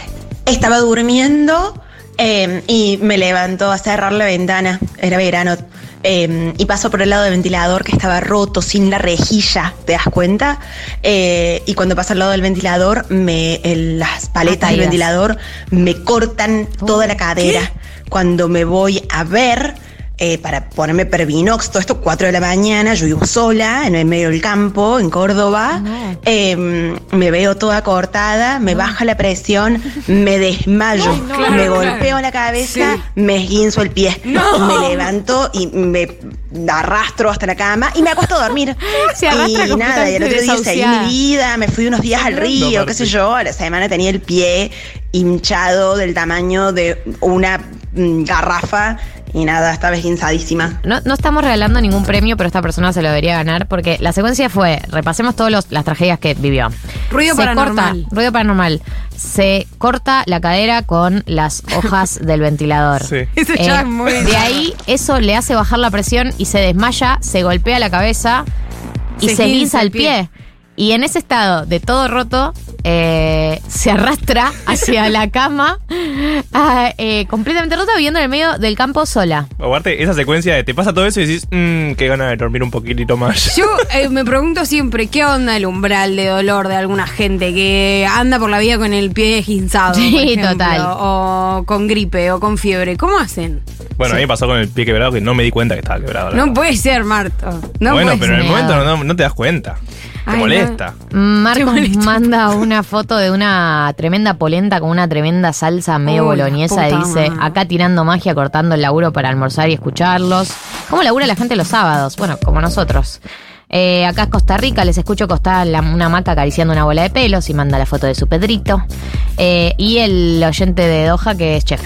[SPEAKER 10] Estaba durmiendo eh, y me levantó a cerrar la ventana. Era verano. eh, y pasó por el lado del ventilador que estaba roto, sin la rejilla, ¿te das cuenta? Eh, y cuando pasa al lado del ventilador, me, el- las paletas del ventilador me cortan toda la cadera. Cuando me voy a ver, eh, para ponerme Pervinox, todo esto, 4 de la mañana, yo vivo sola, en el medio del campo, en Córdoba, eh, me veo toda cortada, me baja la presión, me (laughs) desmayo,
[SPEAKER 7] Ay, no.
[SPEAKER 10] me
[SPEAKER 7] Claro,
[SPEAKER 10] golpeo
[SPEAKER 7] claro.
[SPEAKER 10] la cabeza,
[SPEAKER 7] Sí.
[SPEAKER 10] me esguinzo el pie,
[SPEAKER 7] No.
[SPEAKER 10] me levanto y me arrastro hasta la cama y me acuesto a dormir. (laughs)
[SPEAKER 7] Se
[SPEAKER 10] y nada, y el otro día seguí mi vida, me fui unos días al río,
[SPEAKER 8] No,
[SPEAKER 10] qué sé yo, a la semana tenía el pie hinchado del tamaño de una garrafa y nada, estaba esguinzadísima.
[SPEAKER 6] No, no estamos regalando ningún premio, pero esta persona se lo debería ganar porque la secuencia fue, repasemos todas las tragedias que vivió.
[SPEAKER 7] Ruido
[SPEAKER 6] se
[SPEAKER 7] paranormal.
[SPEAKER 6] Corta, ruido paranormal. Se corta la cadera con las (laughs) hojas del ventilador. Eh,
[SPEAKER 8] Sí.
[SPEAKER 7] Eso ya es muy-
[SPEAKER 6] De ahí eso le hace bajar la presión y se desmaya, se golpea la cabeza y
[SPEAKER 7] Se
[SPEAKER 6] se,
[SPEAKER 7] esguinza
[SPEAKER 6] guinza
[SPEAKER 7] el
[SPEAKER 6] el pie. Y en ese estado de todo roto, eh, se arrastra (laughs) hacia la cama, ah, eh, completamente rota, viviendo en el medio del campo sola.
[SPEAKER 8] Aparte, esa secuencia de te pasa todo eso y decís, mmm, qué gana de dormir un poquitito más. (laughs)
[SPEAKER 7] Yo eh, me pregunto siempre, ¿qué onda el umbral de dolor de alguna gente que anda por la vida con el pie esguinzado?
[SPEAKER 6] Sí,
[SPEAKER 7] por ejemplo,
[SPEAKER 6] total.
[SPEAKER 7] O con gripe o con fiebre. ¿Cómo hacen?
[SPEAKER 8] Bueno, a mí me pasó con el pie quebrado que no me di cuenta que estaba quebrado.
[SPEAKER 7] No
[SPEAKER 8] verdad.
[SPEAKER 7] puede ser, Marto. No
[SPEAKER 8] bueno,
[SPEAKER 7] puede
[SPEAKER 8] pero en el momento no, no te das cuenta. Te
[SPEAKER 7] Ay, no.
[SPEAKER 8] molesta.
[SPEAKER 6] Marcos manda una foto de una tremenda polenta con una tremenda salsa medio
[SPEAKER 7] Uy,
[SPEAKER 6] boloñesa y dice, acá tirando magia, cortando el laburo para almorzar y escucharlos. ¿Cómo labura la gente los sábados? Bueno, como nosotros. Eh, acá es Costa Rica, les escucho la- una hamaca acariciando una bola de pelos y manda la foto de su Pedrito. Eh, y el oyente de Doha que es chef.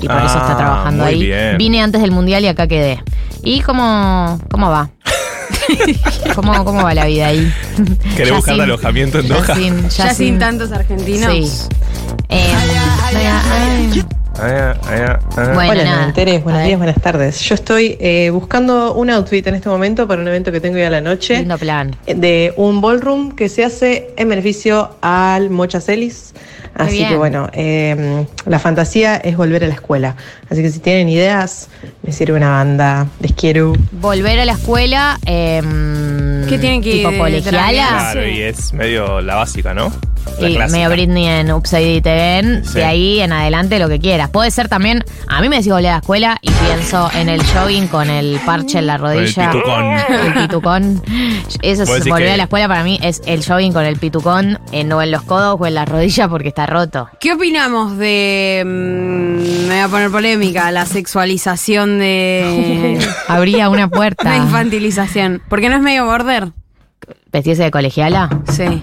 [SPEAKER 6] Y por eso está
[SPEAKER 8] Ah,
[SPEAKER 6] trabajando
[SPEAKER 8] muy
[SPEAKER 6] ahí.
[SPEAKER 8] bien.
[SPEAKER 6] Vine antes del mundial y acá quedé. ¿Y cómo, cómo va? (laughs) ¿Cómo, ¿Cómo va la vida ahí?
[SPEAKER 8] ¿Querés
[SPEAKER 6] Ya
[SPEAKER 8] buscar
[SPEAKER 6] sin-
[SPEAKER 8] alojamiento en
[SPEAKER 6] ya
[SPEAKER 8] Doha?
[SPEAKER 6] sin-
[SPEAKER 7] Ya, sin tantos argentinos.
[SPEAKER 6] Sí. Eh, ay,
[SPEAKER 8] Ah, ah, ah.
[SPEAKER 6] Bueno,
[SPEAKER 11] Hola,
[SPEAKER 6] nada. A
[SPEAKER 11] buenos días, buenas tardes. Yo estoy eh, buscando un outfit en este momento para un evento que tengo hoy a la noche.
[SPEAKER 6] Lindo plan.
[SPEAKER 11] De un ballroom que se hace en beneficio al Mocha Celis. Así
[SPEAKER 6] bien.
[SPEAKER 11] que bueno, eh, la fantasía es volver a la escuela. Así que si tienen ideas, me sirve una banda. Les quiero.
[SPEAKER 6] Volver a la escuela. em,
[SPEAKER 7] ¿Qué tienen que
[SPEAKER 6] Tipo colegiala.
[SPEAKER 8] Claro, y es medio la básica, ¿no? La
[SPEAKER 6] Y
[SPEAKER 8] clásica.
[SPEAKER 6] medio Britney en Upside It Again.
[SPEAKER 8] Sí.
[SPEAKER 6] De ahí en adelante lo que Puede ser también. A mí me decís volver a la escuela y pienso en el jogging con el parche en la
[SPEAKER 8] el
[SPEAKER 6] rodilla.
[SPEAKER 8] pitucón.
[SPEAKER 6] El pitucón. Eso es
[SPEAKER 8] que-
[SPEAKER 6] a la escuela para mí es el jogging con el pitucón. eh, no en los codos o en la rodilla porque está roto.
[SPEAKER 7] ¿Qué opinamos de. mm, me voy a poner polémica, la sexualización de. (laughs)
[SPEAKER 6] Habría una (laughs)
[SPEAKER 7] la
[SPEAKER 6] puerta.
[SPEAKER 7] infantilización? Porque no es medio border.
[SPEAKER 6] Vestirse de colegiala.
[SPEAKER 7] Sí.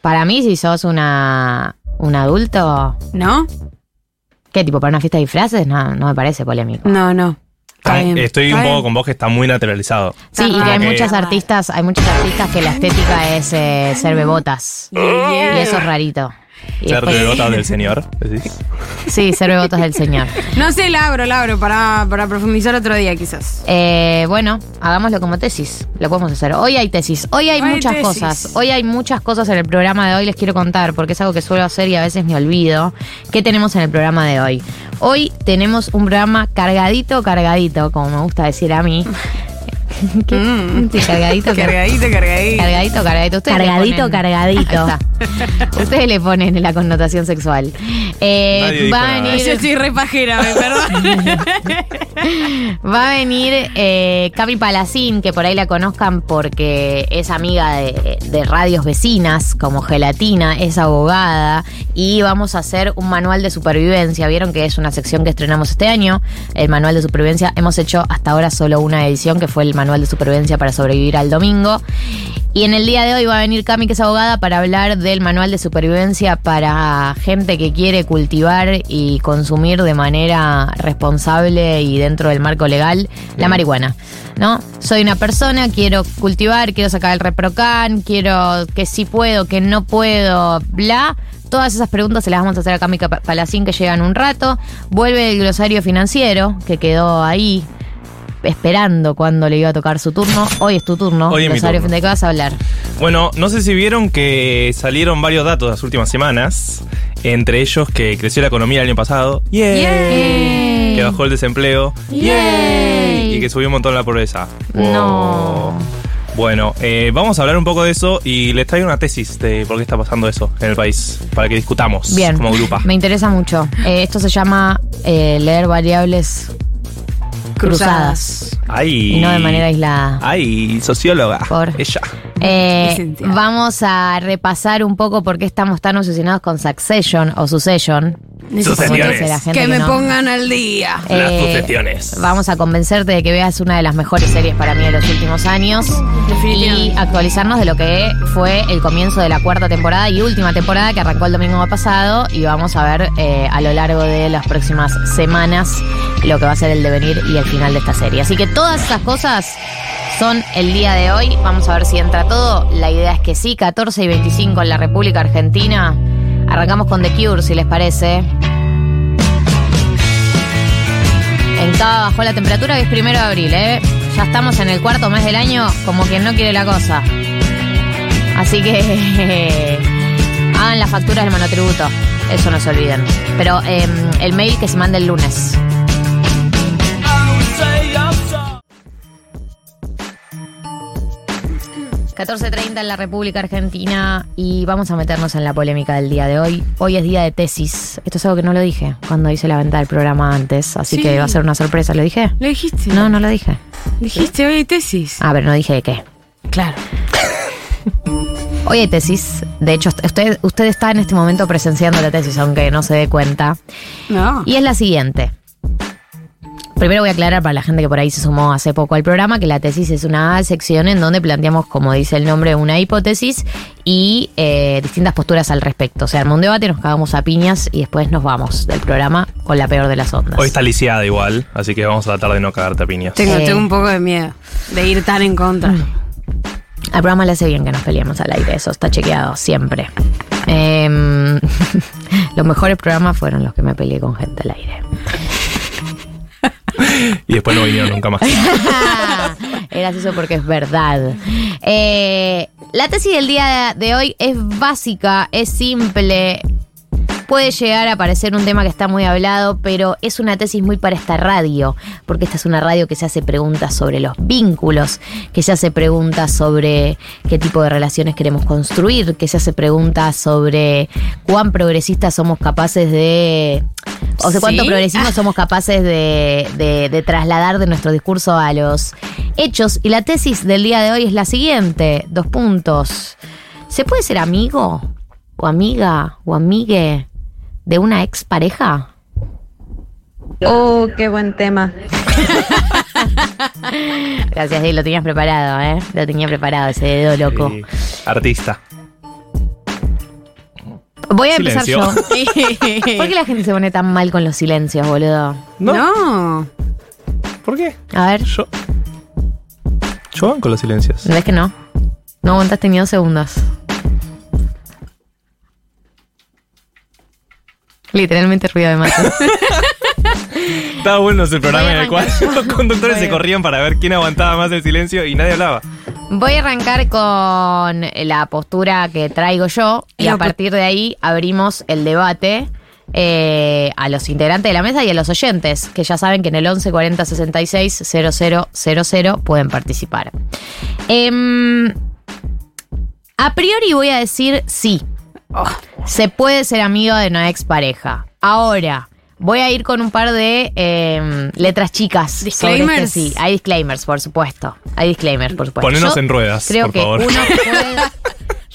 [SPEAKER 6] Para mí, si sos una un adulto.
[SPEAKER 7] ¿No?
[SPEAKER 6] ¿Qué tipo? ¿Para una fiesta de disfraces? No, no me parece polémico.
[SPEAKER 7] No, no. Está bien.
[SPEAKER 8] Estoy
[SPEAKER 7] Está
[SPEAKER 8] un
[SPEAKER 7] bien.
[SPEAKER 8] poco con vos que está muy naturalizado.
[SPEAKER 6] Sí, y que hay
[SPEAKER 8] que-
[SPEAKER 6] muchas artistas, hay muchas artistas que la estética es eh, ser bebotas.
[SPEAKER 7] Yeah.
[SPEAKER 6] Y eso es rarito.
[SPEAKER 8] Ser de botas del señor. decís. (laughs)
[SPEAKER 6] Sí, ser bebotas del señor.
[SPEAKER 7] No sé, la abro, la abro para, para profundizar otro día, quizás.
[SPEAKER 6] Eh, bueno, hagámoslo como tesis. Lo podemos hacer. Hoy hay tesis. Hoy hay
[SPEAKER 7] Hoy
[SPEAKER 6] muchas
[SPEAKER 7] tesis.
[SPEAKER 6] cosas. Hoy hay muchas cosas en el programa de hoy. Les quiero contar porque es algo que suelo hacer y a veces me olvido. ¿Qué tenemos en el programa de hoy? Hoy tenemos un programa cargadito, cargadito, como me gusta decir a mí. (laughs) ¿Qué?
[SPEAKER 7] Mm.
[SPEAKER 6] Cargadito, (laughs)
[SPEAKER 7] Cargadito, cargadito.
[SPEAKER 6] Cargadito, cargadito. Ustedes le
[SPEAKER 1] Cargadito.
[SPEAKER 6] Ustedes le ponen la connotación sexual. Eh, va a venir.
[SPEAKER 7] Yo estoy re pajera, me perdón. (laughs)
[SPEAKER 6] Va a venir eh, Cami Palacín, que por ahí la conozcan porque es amiga de, de radios vecinas como Gelatina, es abogada y vamos a hacer un manual de supervivencia. Vieron que es una sección que estrenamos este año, el manual de supervivencia. Hemos hecho hasta ahora solo una edición que fue el manual de supervivencia para sobrevivir al domingo. Y en el día de hoy va a venir Cami, que es abogada, para hablar del manual de supervivencia para gente que quiere cultivar y consumir de manera responsable y dentro del marco legal la marihuana. ¿No? Soy una persona, quiero cultivar, quiero sacar el reprocan, quiero que sí puedo, que no puedo, bla. Todas esas preguntas se las vamos a hacer a Cami Palacín que llega en un rato. Vuelve el glosario financiero que quedó ahí esperando cuando le iba a tocar su turno. Hoy es tu turno.
[SPEAKER 8] Hoy es mi
[SPEAKER 6] glosario
[SPEAKER 8] turno.
[SPEAKER 6] fin- ¿De qué vas a hablar?
[SPEAKER 8] Bueno, no sé si vieron que salieron varios datos las últimas semanas. Entre ellos que creció la economía el año pasado.
[SPEAKER 6] Yay.
[SPEAKER 8] Que bajó el desempleo.
[SPEAKER 6] Yay.
[SPEAKER 8] Y que subió un montón la pobreza.
[SPEAKER 6] No.
[SPEAKER 8] Bueno, eh, vamos a hablar un poco de eso y les traigo una tesis de por qué está pasando eso en el país, para que discutamos
[SPEAKER 6] Bien.
[SPEAKER 8] como grupo.
[SPEAKER 6] Me interesa mucho. Eh, esto se llama eh, leer variables cruzadas.
[SPEAKER 8] Ay.
[SPEAKER 6] Y no de manera aislada.
[SPEAKER 8] Ay, socióloga.
[SPEAKER 6] Por-
[SPEAKER 8] Ella.
[SPEAKER 6] Eh, vamos a repasar un poco por qué estamos tan obsesionados con Succession o Succession.
[SPEAKER 8] Sucesiones.
[SPEAKER 7] Que me
[SPEAKER 6] no-
[SPEAKER 7] pongan al día.
[SPEAKER 8] Las
[SPEAKER 6] Eh,
[SPEAKER 8] sucesiones.
[SPEAKER 6] Vamos a convencerte de que veas una de las mejores series para mí de los últimos años y actualizarnos de lo que fue el comienzo de la cuarta temporada y última temporada que arrancó el domingo pasado y vamos a ver eh, a lo largo de las próximas semanas lo que va a ser el devenir y el final de esta serie. Así que todas esas cosas son el día de hoy. Vamos a ver si entra todo. La idea es que sí, 14 y 25 en la República Argentina. Arrancamos con The Cure, si les parece. En Cava bajó la temperatura, que es primero de abril, ¿eh? Ya estamos en el cuarto mes del año, como quien no quiere la cosa. Así que (laughs) hagan las facturas del monotributo. Eso no se olviden. Pero eh, el mail que se mande el lunes. ...14.30 en la República Argentina... ...y vamos a meternos en la polémica del día de hoy... ...hoy es día de tesis... ...esto es algo que no lo dije... ...cuando hice la venta del programa antes... ¿Así
[SPEAKER 7] Sí.
[SPEAKER 6] que va a ser una sorpresa... ¿lo dije?
[SPEAKER 7] ¿Lo dijiste?
[SPEAKER 6] No, no lo dije...
[SPEAKER 7] Dijiste hoy hay tesis.
[SPEAKER 6] A ver, no dije de qué.
[SPEAKER 7] Claro. (laughs)
[SPEAKER 6] Hoy hay tesis. De hecho, usted, usted está en este momento presenciando la tesis, aunque no se dé cuenta.
[SPEAKER 7] No.
[SPEAKER 6] Y es la siguiente. Primero voy a aclarar para la gente que por ahí se sumó hace poco al programa que la tesis es una sección en donde planteamos, como dice el nombre, una hipótesis y eh, distintas posturas al respecto. O sea, arma un debate, nos cagamos a piñas y después nos vamos del programa con la peor de las ondas.
[SPEAKER 8] Hoy está lisiada igual, así que vamos a tratar de no cagarte a piñas.
[SPEAKER 7] Tengo,
[SPEAKER 6] Eh.
[SPEAKER 7] tengo un poco de miedo de ir tan en contra.
[SPEAKER 6] Al programa le hace bien que nos peleemos al aire, eso está chequeado siempre. Em, (laughs) los mejores programas fueron los que me peleé con gente al aire.
[SPEAKER 8] Y después no vinieron nunca más. (laughs)
[SPEAKER 6] es gracioso porque es verdad. Eh, la tesis del día de hoy es básica, es simple. Puede llegar a parecer un tema que está muy hablado, pero es una tesis muy para esta radio, porque esta es una radio que se hace preguntas sobre los vínculos, que se hace preguntas sobre qué tipo de relaciones queremos construir, que se hace preguntas sobre cuán progresistas somos capaces de... O sea, cuánto
[SPEAKER 7] ¿Sí?
[SPEAKER 6] progresismo somos capaces de, de- de trasladar de nuestro discurso a los hechos. Y la tesis del día de hoy es la siguiente, dos puntos. ¿Se puede ser amigo o amiga o amigue de una expareja?
[SPEAKER 12] Oh, qué buen tema. (laughs)
[SPEAKER 6] Gracias, Dave, lo tenías preparado, ¿eh? Lo tenía preparado ese dedo loco.
[SPEAKER 8] Sí. Artista.
[SPEAKER 6] Voy a empezar yo. (laughs) ¿Por qué la gente se pone tan mal con los silencios, boludo?
[SPEAKER 7] No.
[SPEAKER 8] ¿Por qué?
[SPEAKER 6] A ver,
[SPEAKER 8] Yo. Yo van con los silencios.
[SPEAKER 6] ¿ves que no? No aguantaste ni dos segundos. Literalmente ruido de mato. (laughs)
[SPEAKER 8] Estaba bueno ese programa en el cual los conductores se corrían para ver quién aguantaba más el silencio y nadie hablaba.
[SPEAKER 6] Voy a arrancar con la postura que traigo yo y a partir de ahí abrimos el debate eh, a los integrantes de la mesa y a los oyentes, que ya saben que en el 11 40 66 0000 pueden participar. Em, a priori voy a decir sí. Se puede ser amigo de una expareja. Ahora, voy a ir con un par de em, letras chicas. este
[SPEAKER 7] Disclaimers.
[SPEAKER 6] sí, hay disclaimers, por supuesto. Hay disclaimers, por supuesto.
[SPEAKER 8] Ponenos
[SPEAKER 6] Yo
[SPEAKER 8] en ruedas,
[SPEAKER 6] Creo
[SPEAKER 8] por
[SPEAKER 6] que
[SPEAKER 8] favor.
[SPEAKER 6] uno (laughs) puede.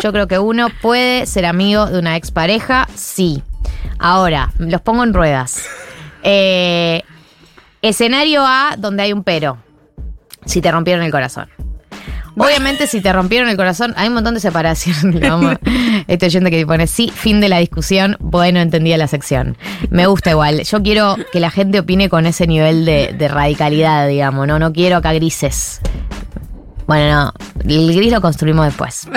[SPEAKER 6] Yo creo que uno puede ser amigo de una expareja, sí. Ahora, los pongo en ruedas. Eh, escenario A, donde hay un pero. Si te rompieron el corazón. Obviamente, si te rompieron el corazón, hay un montón de separación. (laughs) Vamos. Este oyente que pone, sí, fin de la discusión. Bueno, entendía la sección. Me gusta igual. Yo quiero que la gente opine con ese nivel de, de radicalidad, digamos. No, no quiero acá grises. Bueno, no. El gris lo construimos después.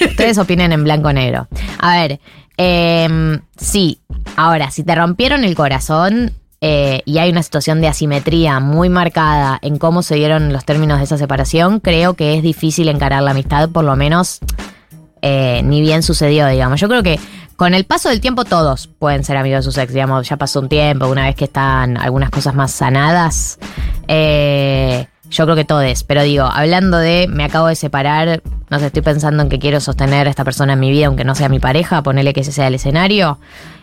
[SPEAKER 6] Ustedes (laughs) opinen en blanco o negro. A ver, em, sí. Ahora, si te rompieron el corazón eh, y hay una situación de asimetría muy marcada en cómo se dieron los términos de esa separación, creo que es difícil encarar la amistad, por lo menos eh, ni bien sucedió, digamos. Yo creo que con el paso del tiempo todos pueden ser amigos de sus ex, digamos, ya pasó un tiempo, una vez que están algunas cosas más sanadas. eh, yo creo que todos, pero digo, hablando de me acabo de separar, no sé, estoy pensando en que quiero sostener a esta persona en mi vida, aunque no sea mi pareja, ponerle que ese sea el escenario.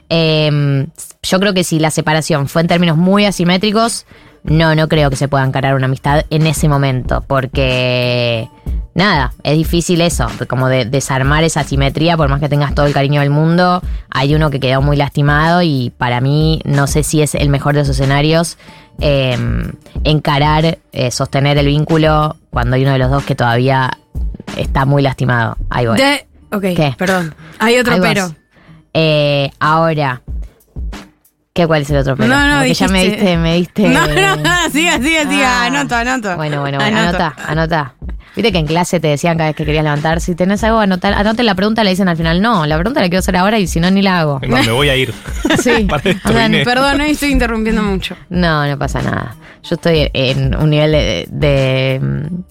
[SPEAKER 6] Eh, yo creo que si la separación fue en términos muy asimétricos, no, no creo que se pueda encarar una amistad en ese momento, porque nada, es difícil eso, como de desarmar esa asimetría, por más que tengas todo el cariño del mundo, hay uno que quedó muy lastimado y para mí no sé si es el mejor de los escenarios eh, encarar, eh, sostener el vínculo cuando hay uno de los dos que todavía está muy lastimado. Ahí voy.
[SPEAKER 7] De- ok,
[SPEAKER 6] ¿Qué?
[SPEAKER 7] perdón. Hay otro
[SPEAKER 6] Ahí vas. Eh, ahora, ¿qué cuál es el otro pero?
[SPEAKER 7] No, no,
[SPEAKER 6] Porque ya me
[SPEAKER 7] dijiste-
[SPEAKER 6] diste, me diste. (laughs)
[SPEAKER 7] No, no, no, siga, siga, siga.
[SPEAKER 6] Ah.
[SPEAKER 7] Anoto, anoto.
[SPEAKER 6] Bueno, bueno, bueno, anota, anota. Viste que en clase te decían cada vez que querías levantar, si tenés algo, anotar, anoten la pregunta, le dicen al final, no, la pregunta la quiero hacer ahora y si no, ni la hago.
[SPEAKER 8] Me voy a ir. (laughs)
[SPEAKER 6] Sí. (laughs)
[SPEAKER 7] O sea, perdón, hoy estoy interrumpiendo mucho.
[SPEAKER 6] No, no pasa nada. Yo estoy en un nivel de, de,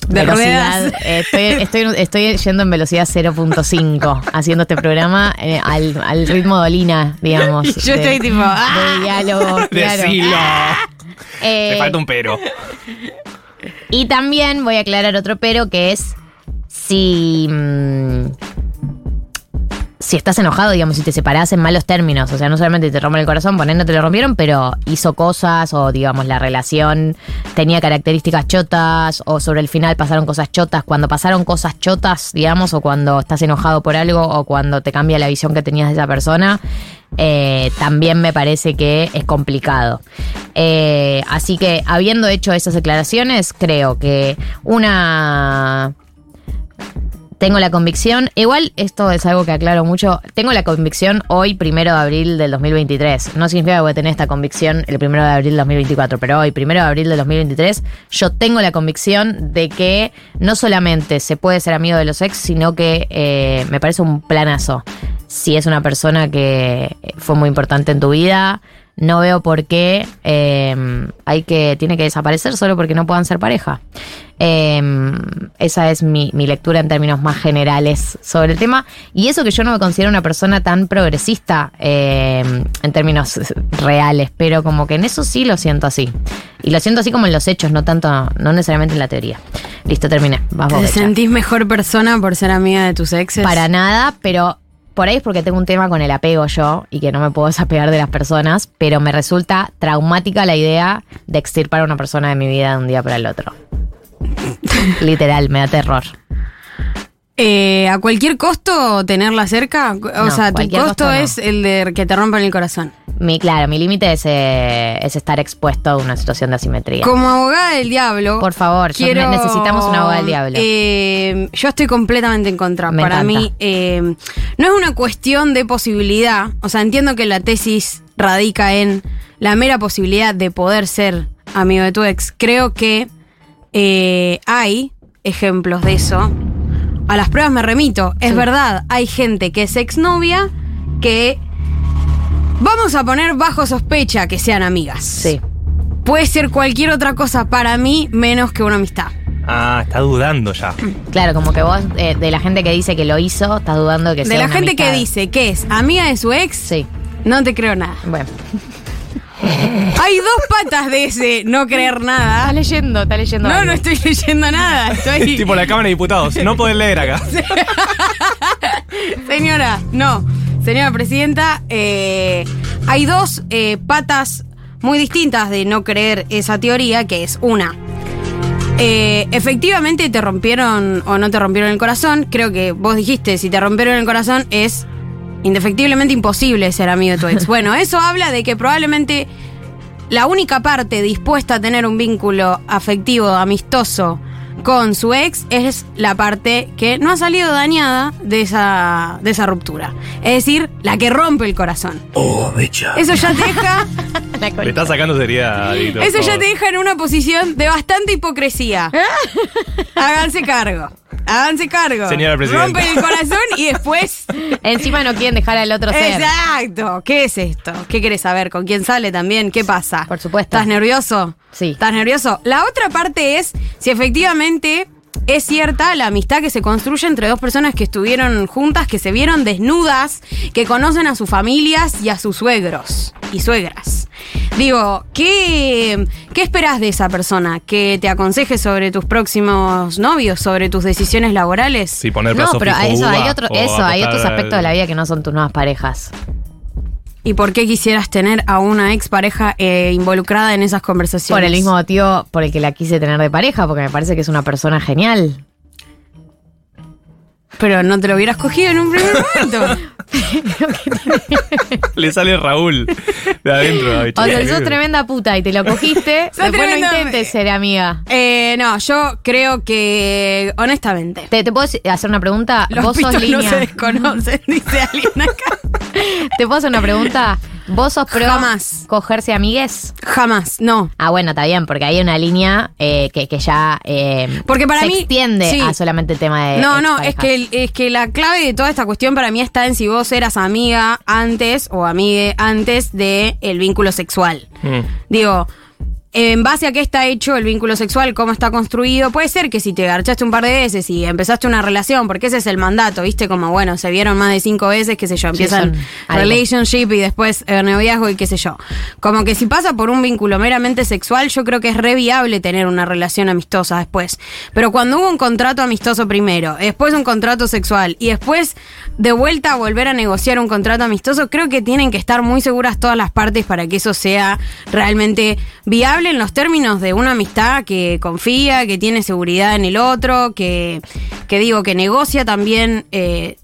[SPEAKER 7] De
[SPEAKER 6] velocidad. Estoy, estoy, estoy yendo en velocidad 0.5 haciendo este programa eh, al, al ritmo de Olina, digamos.
[SPEAKER 7] Y yo
[SPEAKER 6] de-
[SPEAKER 7] estoy tipo, ¡ah!
[SPEAKER 6] De diálogo. (laughs) claro.
[SPEAKER 8] Decilo. (laughs)
[SPEAKER 6] Eh,
[SPEAKER 8] Me falta un pero.
[SPEAKER 6] Y también voy a aclarar otro pero que es si. mm, si estás enojado, digamos, si te separás en malos términos, o sea, no solamente te rompen el corazón, poner no te lo rompieron, pero hizo cosas o, digamos, la relación tenía características chotas o sobre el final pasaron cosas chotas. Cuando pasaron cosas chotas, digamos, o cuando estás enojado por algo o cuando te cambia la visión que tenías de esa persona, eh, también me parece que es complicado. Eh, así que, habiendo hecho esas declaraciones, creo que una tengo la convicción, igual esto es algo que aclaro mucho, tengo la convicción hoy, primero de abril del 2023. No significa que voy a tener esta convicción el primero de abril del 2024, pero hoy, primero de abril del 2023, yo tengo la convicción de que no solamente se puede ser amigo de los ex, sino que eh, me parece un planazo. Si es una persona que fue muy importante en tu vida, no veo por qué eh, hay que, tiene que desaparecer solo porque no puedan ser pareja. Eh, esa es mi, mi lectura en términos más generales sobre el tema. Y eso que yo no me considero una persona tan progresista eh, en términos reales, pero como que en eso sí lo siento así. Y lo siento así como en los hechos, no tanto, no necesariamente en la teoría. Listo, terminé. Vas
[SPEAKER 7] ¿Te sentís mejor persona por ser amiga de tus exes?
[SPEAKER 6] Para nada, pero por ahí es porque tengo un tema con el apego yo y que no me puedo (laughs) desapegar de las personas, pero me resulta traumática la idea de extirpar a una persona de mi vida de un día para el otro. (laughs) Literal, me da terror.
[SPEAKER 7] Eh, ¿A cualquier costo tenerla cerca? O
[SPEAKER 6] No,
[SPEAKER 7] sea, tu costo,
[SPEAKER 6] costo no.
[SPEAKER 7] es el de que te rompan el corazón.
[SPEAKER 6] Mi, claro, mi límite es, eh, es estar expuesto a una situación de asimetría.
[SPEAKER 7] Como abogada del diablo.
[SPEAKER 6] Por favor,
[SPEAKER 7] quiero,
[SPEAKER 6] ne- necesitamos una abogada del diablo.
[SPEAKER 7] eh, yo estoy completamente en contra.
[SPEAKER 6] Me
[SPEAKER 7] Para
[SPEAKER 6] encanta.
[SPEAKER 7] mí, eh, no es una cuestión de posibilidad. O sea, entiendo que la tesis radica en la mera posibilidad de poder ser amigo de tu ex. Creo que hay ejemplos de eso. A las pruebas me remito. Es verdad, hay gente que es exnovia que vamos a poner bajo sospecha que sean amigas.
[SPEAKER 6] Sí.
[SPEAKER 7] Puede ser cualquier otra cosa para mí menos que una amistad.
[SPEAKER 8] Ah, está dudando ya. (clears throat)
[SPEAKER 6] Claro, como que vos, eh, de la gente que dice que lo hizo, estás dudando de que
[SPEAKER 7] De
[SPEAKER 6] sea
[SPEAKER 7] la
[SPEAKER 6] una
[SPEAKER 7] gente que dice que es amiga de su ex,
[SPEAKER 6] Sí.
[SPEAKER 7] no te creo nada.
[SPEAKER 6] Bueno.
[SPEAKER 7] Hay dos patas de ese no creer nada.
[SPEAKER 6] Estás leyendo, estás leyendo.
[SPEAKER 7] No,
[SPEAKER 6] algo.
[SPEAKER 7] no estoy leyendo nada. Estoy... (laughs)
[SPEAKER 8] tipo la Cámara de Diputados. No podés leer acá. (laughs)
[SPEAKER 7] Señora, no. Señora presidenta, eh, hay dos eh, patas muy distintas de no creer esa teoría, que es una. eh, efectivamente te rompieron o no te rompieron el corazón. Creo que vos dijiste, si te rompieron el corazón es indefectiblemente imposible ser amigo de tu ex. (laughs) Bueno, eso habla de que probablemente la única parte dispuesta a tener un vínculo afectivo, amistoso con su ex es la parte que no ha salido dañada de esa, de esa ruptura. Es decir, la que rompe el corazón.
[SPEAKER 8] Oh, becha.
[SPEAKER 7] Eso ya te (laughs) deja,
[SPEAKER 8] Le está sacando seriedad, Adito,
[SPEAKER 7] eso ya te deja en una posición de bastante hipocresía. (laughs) Háganse cargo. Háganse cargo.
[SPEAKER 8] Señora presidenta.
[SPEAKER 7] Rompen el corazón y después. (laughs)
[SPEAKER 6] Encima no quieren dejar al otro ser.
[SPEAKER 7] Exacto. ¿Qué es esto? ¿Qué querés saber? ¿Con quién sale también? ¿Qué pasa?
[SPEAKER 6] Por supuesto.
[SPEAKER 7] ¿Estás nervioso?
[SPEAKER 6] Sí.
[SPEAKER 7] ¿Estás nervioso? La otra parte es si efectivamente es cierta la amistad que se construye entre dos personas que estuvieron juntas, que se vieron desnudas, que conocen a sus familias y a sus suegros y suegras. Digo, ¿qué, ¿qué esperás de esa persona? ¿Que te aconseje sobre tus próximos novios, sobre tus decisiones laborales?
[SPEAKER 8] Sí, poner
[SPEAKER 6] No,
[SPEAKER 8] plazo
[SPEAKER 6] pero
[SPEAKER 8] fijo
[SPEAKER 6] eso, hay, otro,
[SPEAKER 8] o
[SPEAKER 6] eso, hay
[SPEAKER 8] apostar
[SPEAKER 6] otros aspectos de la vida que no son tus nuevas parejas.
[SPEAKER 7] ¿Y por qué quisieras tener a una expareja eh, involucrada en esas conversaciones?
[SPEAKER 6] Por el mismo motivo por el que la quise tener de pareja, porque me parece que es una persona genial.
[SPEAKER 7] Pero no te lo hubieras cogido en un primer (laughs) momento. (laughs)
[SPEAKER 8] Le sale Raúl de adentro. (laughs) bicho.
[SPEAKER 6] O sea, sos tremenda puta y te lo cogiste, después
[SPEAKER 7] tremenda-
[SPEAKER 6] no intentes ser amiga.
[SPEAKER 7] Eh, no, yo creo que, honestamente,
[SPEAKER 6] ¿Te, te puedo hacer una pregunta?
[SPEAKER 7] los
[SPEAKER 6] ¿Vos sos
[SPEAKER 7] pitos no
[SPEAKER 6] línea?
[SPEAKER 7] se desconocen, dice alguien acá. (laughs)
[SPEAKER 6] ¿Te puedo hacer una pregunta? ¿Vos sos pro
[SPEAKER 7] Jamás.
[SPEAKER 6] cogerse amigues?
[SPEAKER 7] Jamás, no.
[SPEAKER 6] Ah, bueno, está bien, porque hay una línea eh, que, que ya eh,
[SPEAKER 7] Porque para
[SPEAKER 6] se
[SPEAKER 7] mí-
[SPEAKER 6] extiende
[SPEAKER 7] sí.
[SPEAKER 6] a solamente el tema de.
[SPEAKER 7] No, no, es que, es que la clave de toda esta cuestión para mí está en si vos eras amiga antes o amigue antes del el vínculo sexual.
[SPEAKER 8] Mm.
[SPEAKER 7] Digo, en base a qué está hecho el vínculo sexual, cómo está construido, puede ser que si te garchaste un par de veces y empezaste una relación, porque ese es el mandato, ¿viste? Como, bueno, se vieron más de cinco veces, qué sé yo, empiezan relationship y después eh, noviazgo y qué sé yo. Como que si pasa por un vínculo meramente sexual, yo creo que es re viable tener una relación amistosa después. Pero cuando hubo un contrato amistoso primero, después un contrato sexual y después de vuelta a volver a negociar un contrato amistoso, creo que tienen que estar muy seguras todas las partes para que eso sea realmente viable en los términos de una amistad que confía, que tiene seguridad en el otro, que, que digo, que negocia también eh,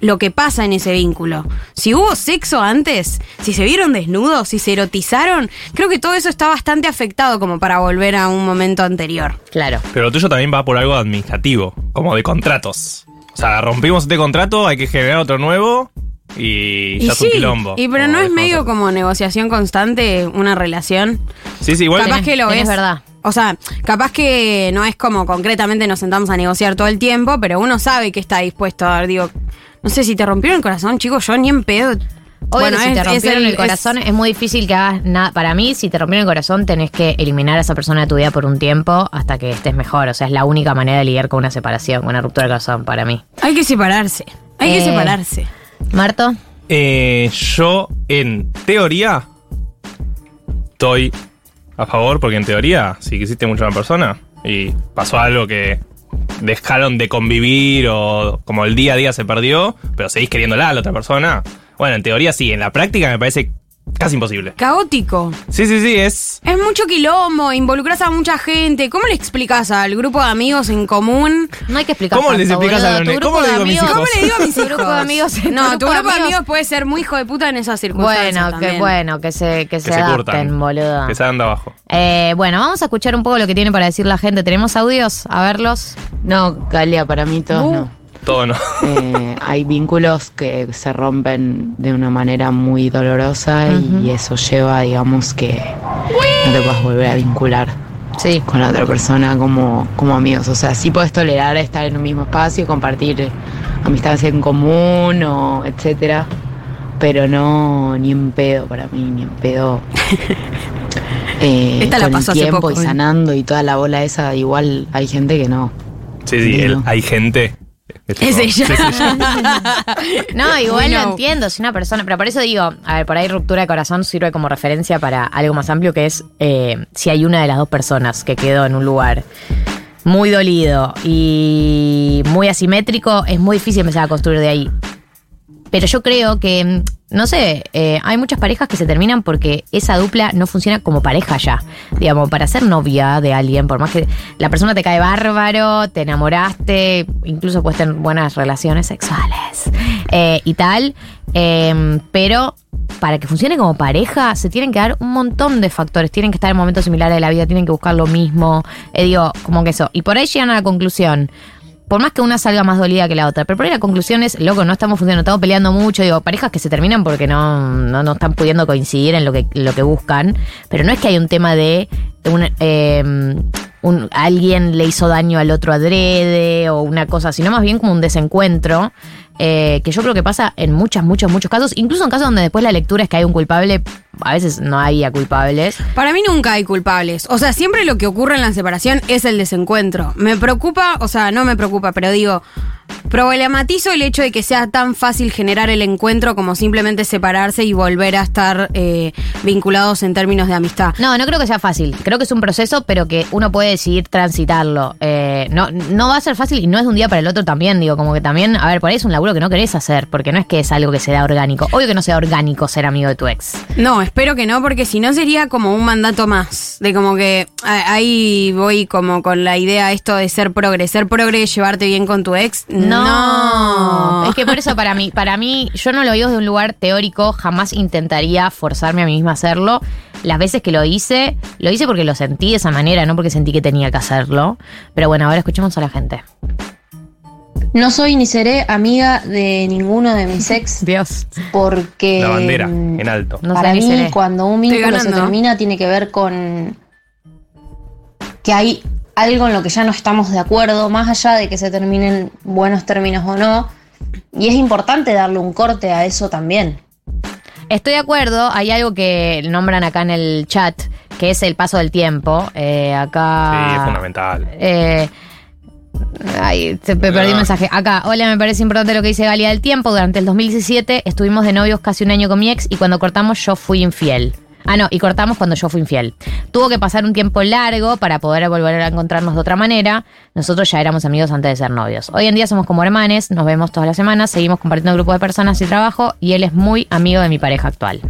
[SPEAKER 7] lo que pasa en ese vínculo. Si hubo sexo antes, si se vieron desnudos, si se erotizaron, creo que todo eso está bastante afectado como para volver a un momento anterior.
[SPEAKER 6] Claro.
[SPEAKER 8] Pero lo tuyo también va por algo administrativo, como de contratos. O sea, rompimos este contrato, hay que generar otro nuevo y, ya es un quilombo.
[SPEAKER 7] y pero no es medio como negociación constante una relación.
[SPEAKER 8] Sí, sí, igual.
[SPEAKER 7] capaz que lo es.
[SPEAKER 6] verdad.
[SPEAKER 7] O sea, capaz que no es como concretamente nos sentamos a negociar todo el tiempo, pero uno sabe que está dispuesto a ver, digo, no sé si te rompieron el corazón, chicos, yo ni en pedo.
[SPEAKER 6] Obvio
[SPEAKER 7] Bueno,
[SPEAKER 6] que si
[SPEAKER 7] es-
[SPEAKER 6] te rompieron el, corazón es, muy difícil que hagas nada. Para mí, si te rompieron el corazón, tenés que eliminar a esa persona de tu vida por un tiempo hasta que estés mejor. O sea, es la única manera de lidiar con una separación, con una ruptura de corazón, para mí.
[SPEAKER 7] Hay que separarse. Hay que
[SPEAKER 6] Eh,
[SPEAKER 7] separarse.
[SPEAKER 6] Marto,
[SPEAKER 8] Eh, yo, en teoría, estoy a favor, porque en teoría, si quisiste mucho a una persona y pasó algo que dejaron de convivir o como el día a día se perdió, pero seguís queriéndola a la otra persona, bueno, en teoría sí, en la práctica me parece casi imposible.
[SPEAKER 7] Caótico.
[SPEAKER 8] Sí, sí, sí, es...
[SPEAKER 7] Es mucho quilombo, involucras a mucha gente. ¿Cómo le explicas al grupo de amigos en común?
[SPEAKER 6] no hay que explicar
[SPEAKER 8] ¿Cómo les
[SPEAKER 6] tanto,
[SPEAKER 8] explicas a los cómo le digo
[SPEAKER 6] amigos-?
[SPEAKER 7] ¿Cómo le digo a mis (laughs) hijos?
[SPEAKER 6] grupo de amigos-
[SPEAKER 7] No,
[SPEAKER 6] tu grupo de
[SPEAKER 7] grupo de
[SPEAKER 6] amigos-
[SPEAKER 7] puede ser muy hijo de puta en esas circunstancias.
[SPEAKER 6] Bueno, que
[SPEAKER 7] también.
[SPEAKER 6] bueno, que se, que se,
[SPEAKER 8] Que se
[SPEAKER 6] adapten,
[SPEAKER 8] curtan.
[SPEAKER 6] boludo.
[SPEAKER 8] Que se hagan de abajo.
[SPEAKER 6] Eh, bueno, vamos a escuchar un poco lo que tiene para decir la gente. ¿Tenemos audios? A verlos.
[SPEAKER 13] No, Galia, para mí todos
[SPEAKER 6] Uh.
[SPEAKER 13] no.
[SPEAKER 8] Todo no.
[SPEAKER 13] Eh, hay vínculos que se rompen de una manera muy dolorosa y eso lleva, digamos, que no te puedas volver a vincular con la otra persona como, como amigos. O sea, sí puedes tolerar estar en un mismo espacio, compartir amistades en común o etcétera, pero no ni en pedo para mí, ni en pedo. (laughs) Eh,
[SPEAKER 7] Esta la
[SPEAKER 13] con
[SPEAKER 7] pasó
[SPEAKER 13] el
[SPEAKER 7] hace
[SPEAKER 13] tiempo
[SPEAKER 7] poco,
[SPEAKER 13] y
[SPEAKER 7] ¿eh?
[SPEAKER 13] sanando y toda la bola esa, igual hay gente que no.
[SPEAKER 8] Sí, sí, el- hay gente...
[SPEAKER 7] Es ella.
[SPEAKER 8] Sí, es ella.
[SPEAKER 6] No, igual
[SPEAKER 7] Bueno.
[SPEAKER 6] lo entiendo, si una persona, pero por eso digo, a ver, por ahí ruptura de corazón sirve como referencia para algo más amplio que es eh, si hay una de las dos personas que quedó en un lugar muy dolido y muy asimétrico, es muy difícil empezar a construir de ahí. Pero yo creo que, mm, no sé, eh, hay muchas parejas que se terminan porque esa dupla no funciona como pareja ya. Digamos, para ser novia de alguien, por más que la persona te cae bárbaro, te enamoraste, incluso puedes tener buenas relaciones sexuales eh, y tal. eh, pero para que funcione como pareja, se tienen que dar un montón de factores. Tienen que estar en momentos similares de la vida, tienen que buscar lo mismo. Eh, digo, como que eso. Y por ahí llegan a la conclusión por más que una salga más dolida que la otra. Pero por ahí la conclusión es, loco, no estamos funcionando, estamos peleando mucho. Digo, parejas que se terminan porque no, no, no están pudiendo coincidir en lo que, lo que buscan. Pero no es que hay un tema de un, eh, un- alguien le hizo daño al otro adrede o una cosa, sino más bien como un desencuentro. Eh, que yo creo que pasa en muchos, muchos, muchos casos. Incluso en casos donde después la lectura es que hay un culpable, a veces no había culpables.
[SPEAKER 7] Para mí nunca hay culpables. O sea, siempre lo que ocurre en la separación es el desencuentro. Me preocupa, o sea, no me preocupa, pero digo, problematizo el hecho de que sea tan fácil generar el encuentro como simplemente separarse y volver a estar eh, vinculados en términos de amistad.
[SPEAKER 6] No, no creo que sea fácil. Creo que es un proceso, pero que uno puede decidir transitarlo. Eh, no, no va a ser fácil y no es de un día para el otro también. Digo, como que también, a ver, por ahí es un laburo que no querés hacer, porque no es que es algo que se da orgánico. Obvio que no sea orgánico ser amigo de tu ex.
[SPEAKER 7] No, espero que no, porque si no sería como un mandato más. De como que ahí voy como con la idea esto de ser progre. Ser progre, llevarte bien con tu ex. No.
[SPEAKER 6] Es que por eso para mí, para mí, yo no lo digo desde un lugar teórico, jamás intentaría forzarme a mí misma a hacerlo. Las veces que lo hice, lo hice porque lo sentí de esa manera, no porque sentí que tenía que hacerlo. Pero bueno, ahora escuchemos a la gente.
[SPEAKER 14] No soy ni seré amiga de ninguno de mis ex. (laughs)
[SPEAKER 6] Dios.
[SPEAKER 14] Porque.
[SPEAKER 8] La bandera,
[SPEAKER 14] mm,
[SPEAKER 8] en alto.
[SPEAKER 6] No
[SPEAKER 14] para mí,
[SPEAKER 6] seré.
[SPEAKER 14] cuando un vínculo se termina, tiene que ver con que hay algo en lo que ya no estamos de acuerdo, más allá de que se terminen buenos términos o no. Y es importante darle un corte a eso también.
[SPEAKER 6] Estoy de acuerdo, hay algo que nombran acá en el chat, que es el paso del tiempo. Eh, acá.
[SPEAKER 8] Sí, es fundamental.
[SPEAKER 6] Eh, ay, se me perdí un mensaje. Acá, hola, me parece importante lo que dice Galia del tiempo. Durante el 2017 estuvimos de novios casi un año con mi ex y cuando cortamos yo fui infiel. Ah, no, y cortamos cuando yo fui infiel. Tuvo que pasar un tiempo largo para poder volver a encontrarnos de otra manera. Nosotros ya éramos amigos antes de ser novios. Hoy en día somos como hermanes, nos vemos todas las semanas, seguimos compartiendo grupos de personas y trabajo y él es muy amigo de mi pareja actual.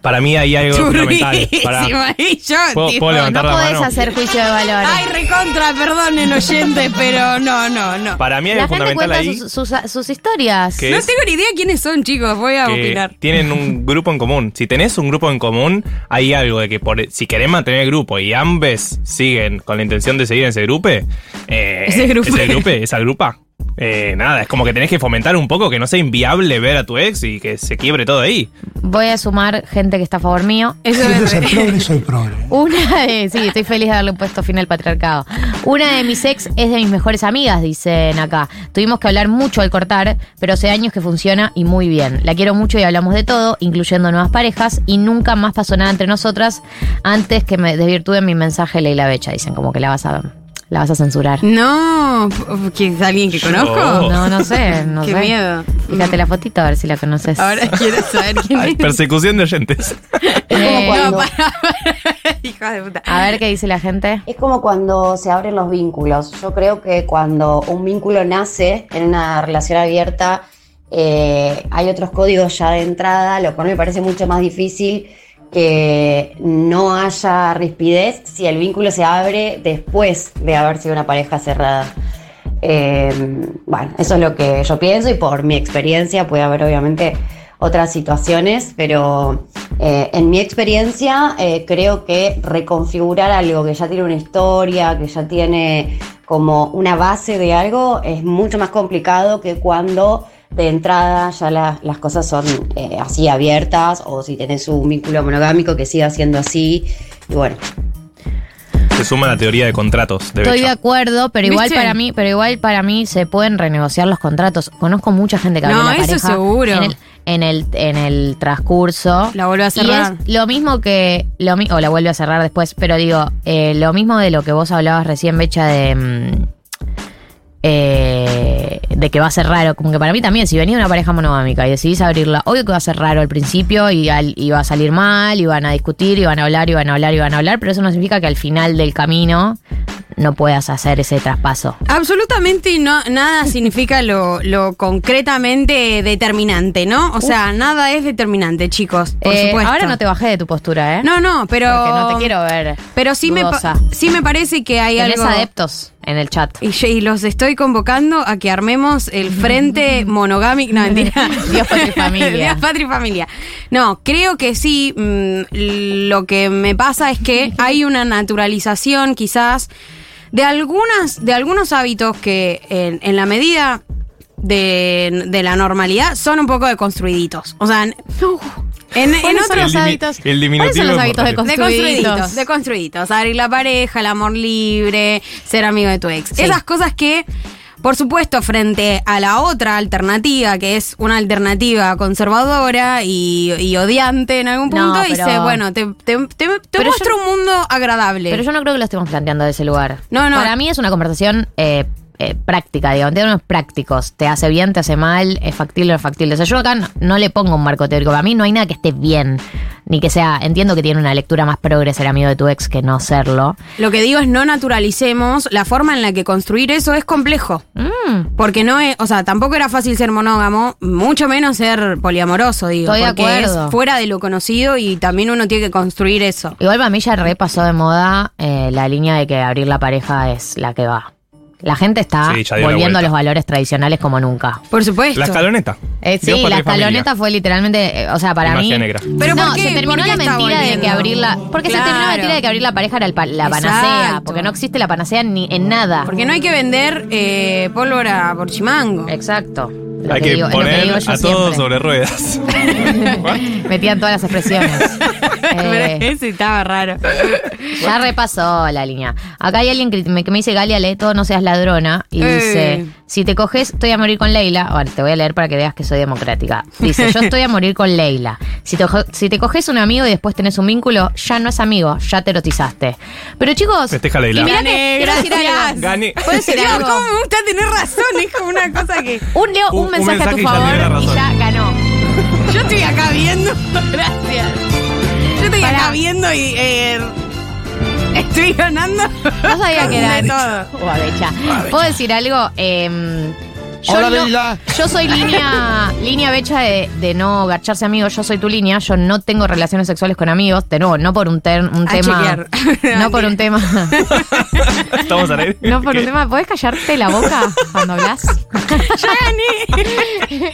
[SPEAKER 8] Para mí hay algo fundamental. Para,
[SPEAKER 7] yo,
[SPEAKER 8] ¿Puedo-
[SPEAKER 7] tipo,
[SPEAKER 8] puedo levantar
[SPEAKER 6] no
[SPEAKER 8] la
[SPEAKER 6] podés
[SPEAKER 8] mano?
[SPEAKER 6] hacer juicio de valor.
[SPEAKER 7] Ay, recontra, perdonen oyentes, pero no, no, no.
[SPEAKER 8] Para mí hay
[SPEAKER 6] La
[SPEAKER 8] algo fundamental ahí.
[SPEAKER 6] sus, sus- sus historias.
[SPEAKER 8] ¿Qué
[SPEAKER 7] No
[SPEAKER 8] es?
[SPEAKER 7] tengo ni idea quiénes son, chicos. Voy a
[SPEAKER 8] que
[SPEAKER 7] opinar.
[SPEAKER 8] tienen un (laughs) grupo en común. Si tenés un grupo en común, hay algo de que por, si querés mantener el grupo y ambos siguen con la intención de seguir en ese grupo, eh,
[SPEAKER 7] Ese grupo.
[SPEAKER 8] ese grupo, esa grupa, eh, nada, es como que tenés que fomentar un poco que no sea inviable ver a tu ex y que se quiebre todo ahí.
[SPEAKER 6] Voy a sumar gente que está a favor mío.
[SPEAKER 7] Eso
[SPEAKER 15] Si
[SPEAKER 7] es
[SPEAKER 15] ser progre, soy progre. (laughs)
[SPEAKER 6] Una de. Sí, estoy feliz de haberle puesto fin al patriarcado. Una de mis ex es de mis mejores amigas, dicen acá. Tuvimos que hablar mucho al cortar, pero hace años que funciona y muy bien. La quiero mucho y hablamos de todo, incluyendo nuevas parejas, y nunca más pasó nada entre nosotras antes que me desvirtúen mi mensaje Leila Becha. Dicen como que la vas a. La vas a censurar.
[SPEAKER 7] No, ¿que es alguien que conozco?
[SPEAKER 6] No, no sé, no
[SPEAKER 7] Qué
[SPEAKER 6] sé.
[SPEAKER 7] miedo.
[SPEAKER 6] Fíjate la fotito a ver si la conoces.
[SPEAKER 7] Ahora quiero saber quién
[SPEAKER 8] Hay
[SPEAKER 7] es.
[SPEAKER 8] persecución de oyentes. (laughs)
[SPEAKER 6] Eh,
[SPEAKER 7] No, para, para. (laughs) Hija de puta.
[SPEAKER 6] a ver qué dice la gente.
[SPEAKER 16] Es como cuando se abren los vínculos. Yo creo que cuando un vínculo nace en una relación abierta, eh, hay otros códigos ya de entrada, lo cual me parece mucho más difícil que no haya rispidez si el vínculo se abre después de haber sido una pareja cerrada. Eh, bueno, eso es lo que yo pienso y por mi experiencia puede haber obviamente otras situaciones, pero eh, en mi experiencia eh, creo que reconfigurar algo que ya tiene una historia, que ya tiene como una base de algo, es mucho más complicado que cuando de entrada ya la- las cosas son eh, así abiertas o si tenés un vínculo monogámico que siga siendo así. Y bueno,
[SPEAKER 8] Se suma la teoría de contratos. De
[SPEAKER 6] Estoy de acuerdo, pero igual
[SPEAKER 7] ¿Viste?
[SPEAKER 6] para mí, pero igual para mí se pueden renegociar los contratos. Conozco mucha gente que abrió
[SPEAKER 7] No, eso
[SPEAKER 6] pareja
[SPEAKER 7] seguro.
[SPEAKER 6] En el, en el, en el transcurso.
[SPEAKER 7] La vuelve a
[SPEAKER 6] Y
[SPEAKER 7] cerrar.
[SPEAKER 6] es lo mismo que. Lo, mi- o la vuelve a cerrar después, pero digo, eh, lo mismo de lo que vos hablabas recién, Becha, de. mm, eh, de que va a ser raro, como que para mí también, si venía una pareja monogámica y decidís abrirla, obvio que va a ser raro al principio y, al- y va a salir mal, y van a discutir, y van a hablar, y van a hablar, y van a hablar, pero eso no significa que al final del camino no puedas hacer ese traspaso.
[SPEAKER 7] Absolutamente no, nada significa lo, lo concretamente determinante, ¿no? O sea, nada es determinante, chicos. Por
[SPEAKER 6] Eh,
[SPEAKER 7] supuesto.
[SPEAKER 6] ahora no te bajé de tu postura, ¿eh?
[SPEAKER 7] No, no, pero.
[SPEAKER 6] Porque no te quiero ver.
[SPEAKER 7] Pero sí me, sí me parece que hay
[SPEAKER 6] Tenés
[SPEAKER 7] algo.
[SPEAKER 6] adeptos en el chat.
[SPEAKER 7] Y, los estoy convocando a que armemos el frente (laughs) monogámico. No, mentira. (laughs)
[SPEAKER 6] Dios, patria y familia.
[SPEAKER 7] Dios, patria y familia. No, creo que sí. mm, lo que me pasa es que hay una naturalización, quizás, de algunas, de algunos hábitos que en, en la medida de, de la normalidad son un poco deconstruiditos. O sea, en, en, en
[SPEAKER 6] ¿Cuáles son
[SPEAKER 7] otros
[SPEAKER 8] El
[SPEAKER 6] hábitos?
[SPEAKER 8] el diminutivo
[SPEAKER 6] ¿Cuáles son los hábitos de
[SPEAKER 7] construiditos, de construiditos. Abrir la pareja, el amor libre, ser amigo de tu ex.
[SPEAKER 6] Sí.
[SPEAKER 7] Esas cosas que, por supuesto, frente a la otra alternativa, que es una alternativa conservadora y, y odiante en algún
[SPEAKER 6] No,
[SPEAKER 7] punto,
[SPEAKER 6] pero-
[SPEAKER 7] dice, bueno, te, te, te- te muestro un mundo agradable.
[SPEAKER 6] Pero yo no creo que lo estemos planteando de ese lugar.
[SPEAKER 7] No, no.
[SPEAKER 6] Para mí es una conversación eh, eh, práctica, digamos, en términos prácticos. Te hace bien, te hace mal, es factible o no es factible. O sea, yo acá no, no le pongo un marco teórico. Para mí no hay nada que esté bien, ni que sea. Entiendo que tiene una lectura más progre ser amigo de tu ex que no serlo.
[SPEAKER 7] Lo que digo es no naturalicemos la forma en la que construir eso es complejo.
[SPEAKER 6] Mm.
[SPEAKER 7] Porque no es, o sea, tampoco era fácil ser monógamo, mucho menos ser poliamoroso, digo.
[SPEAKER 6] Estoy de acuerdo.
[SPEAKER 7] es fuera de lo conocido y también uno tiene que construir eso.
[SPEAKER 6] Igual para mí ya re pasó de moda eh, la línea de que abrir la pareja es la que va. La gente está
[SPEAKER 8] Sí, ya dio la
[SPEAKER 6] volviendo a
[SPEAKER 8] vuelta.
[SPEAKER 6] los valores tradicionales como nunca.
[SPEAKER 7] Por supuesto.
[SPEAKER 8] La escaloneta.
[SPEAKER 6] Eh, sí,
[SPEAKER 8] Dios, patria
[SPEAKER 6] la
[SPEAKER 8] y familia.
[SPEAKER 6] escaloneta fue literalmente, eh, o sea, para
[SPEAKER 8] magia
[SPEAKER 6] mí.
[SPEAKER 8] negra.
[SPEAKER 7] ¿Pero
[SPEAKER 6] no,
[SPEAKER 7] por qué?
[SPEAKER 6] se terminó
[SPEAKER 7] ¿Por qué
[SPEAKER 6] la
[SPEAKER 7] está
[SPEAKER 6] mentira de que
[SPEAKER 7] volviendo?
[SPEAKER 6] abrirla. Porque se terminó la
[SPEAKER 7] Claro.
[SPEAKER 6] mentira de que abrir la pareja era el pa- la panacea.
[SPEAKER 7] Exacto.
[SPEAKER 6] Porque no existe la panacea ni en nada.
[SPEAKER 7] Porque no hay que vender eh, pólvora por chimango.
[SPEAKER 6] Exacto. Lo
[SPEAKER 8] Hay
[SPEAKER 6] que
[SPEAKER 8] que
[SPEAKER 6] digo- es lo que
[SPEAKER 8] poner
[SPEAKER 6] digo yo
[SPEAKER 8] a todos
[SPEAKER 6] siempre.
[SPEAKER 8] sobre ruedas. (laughs)
[SPEAKER 6] Metían todas las expresiones. (laughs) Eh,
[SPEAKER 7] Ese estaba raro.
[SPEAKER 6] Ya repasó la línea. Acá hay alguien que me, que me dice, Galia, lee todo, no seas ladrona. Y dice, si te coges, estoy a morir con Leila. Bueno, te voy a leer para que veas que soy democrática. Dice, yo estoy a morir con Leila. Si te, jo- si te coges un amigo y después tenés un vínculo, ya no es amigo, ya te erotizaste. Pero chicos,
[SPEAKER 8] Festeja Leila.
[SPEAKER 6] y mirá
[SPEAKER 7] Gané,
[SPEAKER 6] que
[SPEAKER 7] gracias.
[SPEAKER 8] Gané.
[SPEAKER 6] ¿Puedo decir
[SPEAKER 7] Dios,
[SPEAKER 6] algo?
[SPEAKER 7] ¿cómo me gusta tener razón? Es como una cosa que.
[SPEAKER 6] Un Leo, un,
[SPEAKER 8] Un- un
[SPEAKER 6] mensaje, a tu
[SPEAKER 8] y
[SPEAKER 6] favor y ya ganó. (laughs)
[SPEAKER 7] Yo estoy acá viendo. (laughs) Gracias. Yo estoy
[SPEAKER 6] Pará.
[SPEAKER 7] acá viendo y. eh, estoy ganando.
[SPEAKER 6] No sabía (laughs) que
[SPEAKER 7] De
[SPEAKER 6] era.
[SPEAKER 7] todo.
[SPEAKER 6] Guabecha. ¿Puedo decir algo? Em, yo,
[SPEAKER 15] Hola,
[SPEAKER 6] no-
[SPEAKER 15] Leila.
[SPEAKER 6] yo soy línea, (laughs) línea becha de, de no garcharse amigos. Yo soy tu línea. Yo no tengo relaciones sexuales con amigos. De nuevo, no por un, ter- un
[SPEAKER 7] A
[SPEAKER 6] tema.
[SPEAKER 7] chequear. (laughs)
[SPEAKER 6] No por un tema. (laughs)
[SPEAKER 8] Estamos al aire.
[SPEAKER 6] No por
[SPEAKER 8] ¿Qué?
[SPEAKER 6] un tema. ¿Podés callarte la boca cuando hablas?
[SPEAKER 7] ¡Ya gané!